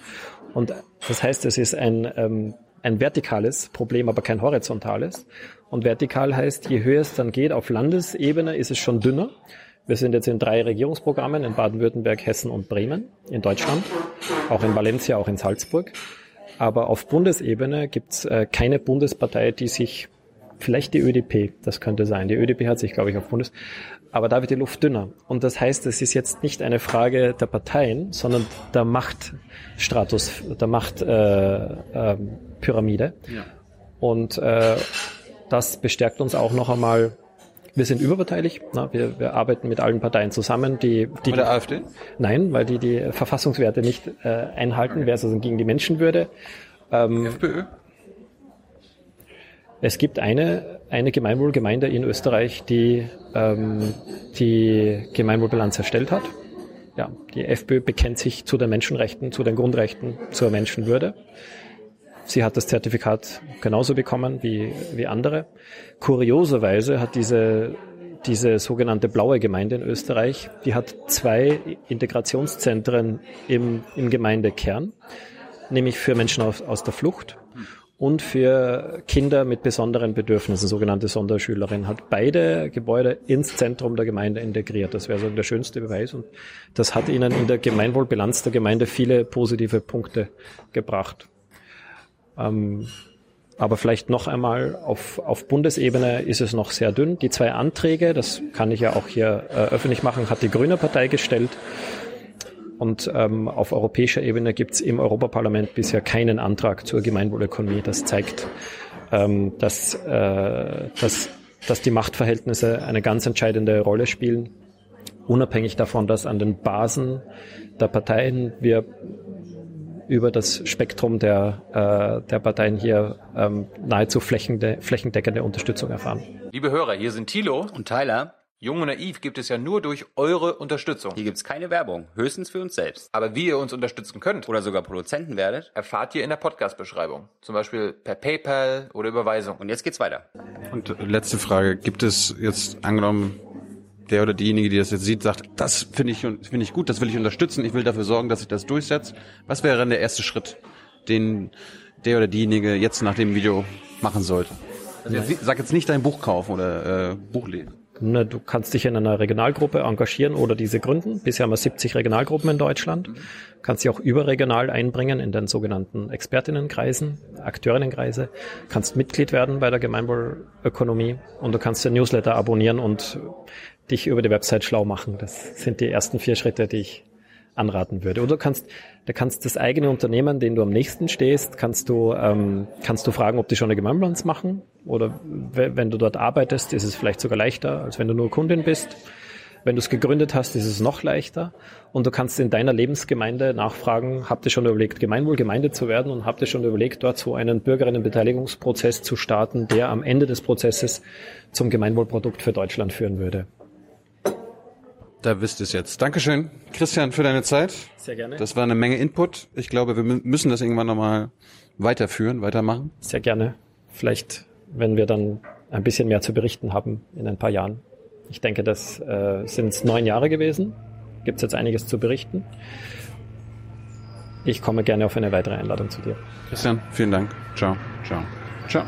Speaker 1: Und das heißt, es ist ein ähm, ein vertikales Problem, aber kein horizontales. Und vertikal heißt, je höher es dann geht auf Landesebene, ist es schon dünner. Wir sind jetzt in drei Regierungsprogrammen in Baden-Württemberg, Hessen und Bremen in Deutschland, auch in Valencia, auch in Salzburg. Aber auf Bundesebene gibt es äh, keine Bundespartei, die sich, vielleicht die ÖDP, das könnte sein. Die ÖDP hat sich, glaube ich, auf Bundes, aber da wird die Luft dünner. Und das heißt, es ist jetzt nicht eine Frage der Parteien, sondern der Machtstratus, der Machtpyramide. Äh, äh, ja. Und äh, das bestärkt uns auch noch einmal wir sind überparteilich. Na, wir, wir arbeiten mit allen Parteien zusammen. Die, die,
Speaker 4: mit der AfD?
Speaker 1: Nein, weil die die Verfassungswerte nicht äh, einhalten, okay. wäre es also gegen die Menschenwürde.
Speaker 4: Ähm, FPÖ?
Speaker 1: Es gibt eine, eine Gemeinwohlgemeinde in Österreich, die ähm, die Gemeinwohlbilanz erstellt hat. Ja, die FPÖ bekennt sich zu den Menschenrechten, zu den Grundrechten, zur Menschenwürde. Sie hat das Zertifikat genauso bekommen wie, wie andere. Kurioserweise hat diese, diese sogenannte blaue Gemeinde in Österreich, die hat zwei Integrationszentren im, im Gemeindekern, nämlich für Menschen aus, aus der Flucht und für Kinder mit besonderen Bedürfnissen, sogenannte Sonderschülerin, hat beide Gebäude ins Zentrum der Gemeinde integriert. Das wäre so der schönste Beweis und das hat ihnen in der Gemeinwohlbilanz der Gemeinde viele positive Punkte gebracht. Ähm, aber vielleicht noch einmal auf, auf Bundesebene ist es noch sehr dünn. Die zwei Anträge, das kann ich ja auch hier äh, öffentlich machen, hat die Grüne Partei gestellt. Und ähm, auf europäischer Ebene gibt es im Europaparlament bisher keinen Antrag zur Gemeinwohlökonomie. Das zeigt, ähm, dass, äh, dass, dass die Machtverhältnisse eine ganz entscheidende Rolle spielen. Unabhängig davon, dass an den Basen der Parteien wir über das Spektrum der, äh, der Parteien hier ähm, nahezu flächende, flächendeckende Unterstützung erfahren.
Speaker 3: Liebe Hörer, hier sind Thilo und Tyler. Jung und Naiv gibt es ja nur durch eure Unterstützung.
Speaker 5: Hier gibt es keine Werbung, höchstens für uns selbst.
Speaker 3: Aber wie ihr uns unterstützen könnt
Speaker 5: oder sogar Produzenten werdet,
Speaker 3: erfahrt ihr in der Podcast-Beschreibung. Zum Beispiel per PayPal oder Überweisung.
Speaker 5: Und jetzt geht's weiter.
Speaker 4: Und letzte Frage, gibt es jetzt angenommen, der oder diejenige, die das jetzt sieht, sagt, das finde ich, finde ich gut, das will ich unterstützen, ich will dafür sorgen, dass sich das durchsetzt. Was wäre dann der erste Schritt, den der oder diejenige jetzt nach dem Video machen sollte? Also jetzt, sag jetzt nicht dein Buch kaufen oder äh, Buch lesen.
Speaker 1: Na, du kannst dich in einer Regionalgruppe engagieren oder diese gründen. Bisher haben wir 70 Regionalgruppen in Deutschland. Kannst dich auch überregional einbringen in den sogenannten Expertinnenkreisen, Akteurinnenkreise. Kannst Mitglied werden bei der Gemeinwohlökonomie und du kannst den Newsletter abonnieren und dich über die Website schlau machen. Das sind die ersten vier Schritte, die ich anraten würde. Oder du kannst, du kannst das eigene Unternehmen, den du am nächsten stehst, kannst du, ähm, kannst du fragen, ob die schon eine Gemeinbilanz machen. Oder wenn du dort arbeitest, ist es vielleicht sogar leichter, als wenn du nur Kundin bist. Wenn du es gegründet hast, ist es noch leichter. Und du kannst in deiner Lebensgemeinde nachfragen, habt ihr schon überlegt, Gemeinwohlgemeinde zu werden und habt ihr schon überlegt, dort so einen Bürgerinnenbeteiligungsprozess zu starten, der am Ende des Prozesses zum Gemeinwohlprodukt für Deutschland führen würde.
Speaker 4: Da wisst ihr es jetzt. Dankeschön, Christian, für deine Zeit.
Speaker 1: Sehr gerne.
Speaker 4: Das war eine Menge Input. Ich glaube, wir müssen das irgendwann nochmal weiterführen, weitermachen.
Speaker 1: Sehr gerne. Vielleicht, wenn wir dann ein bisschen mehr zu berichten haben in ein paar Jahren. Ich denke, das äh, sind neun Jahre gewesen. Gibt es jetzt einiges zu berichten. Ich komme gerne auf eine weitere Einladung zu dir.
Speaker 4: Christian, vielen Dank. Ciao. Ciao. Ciao.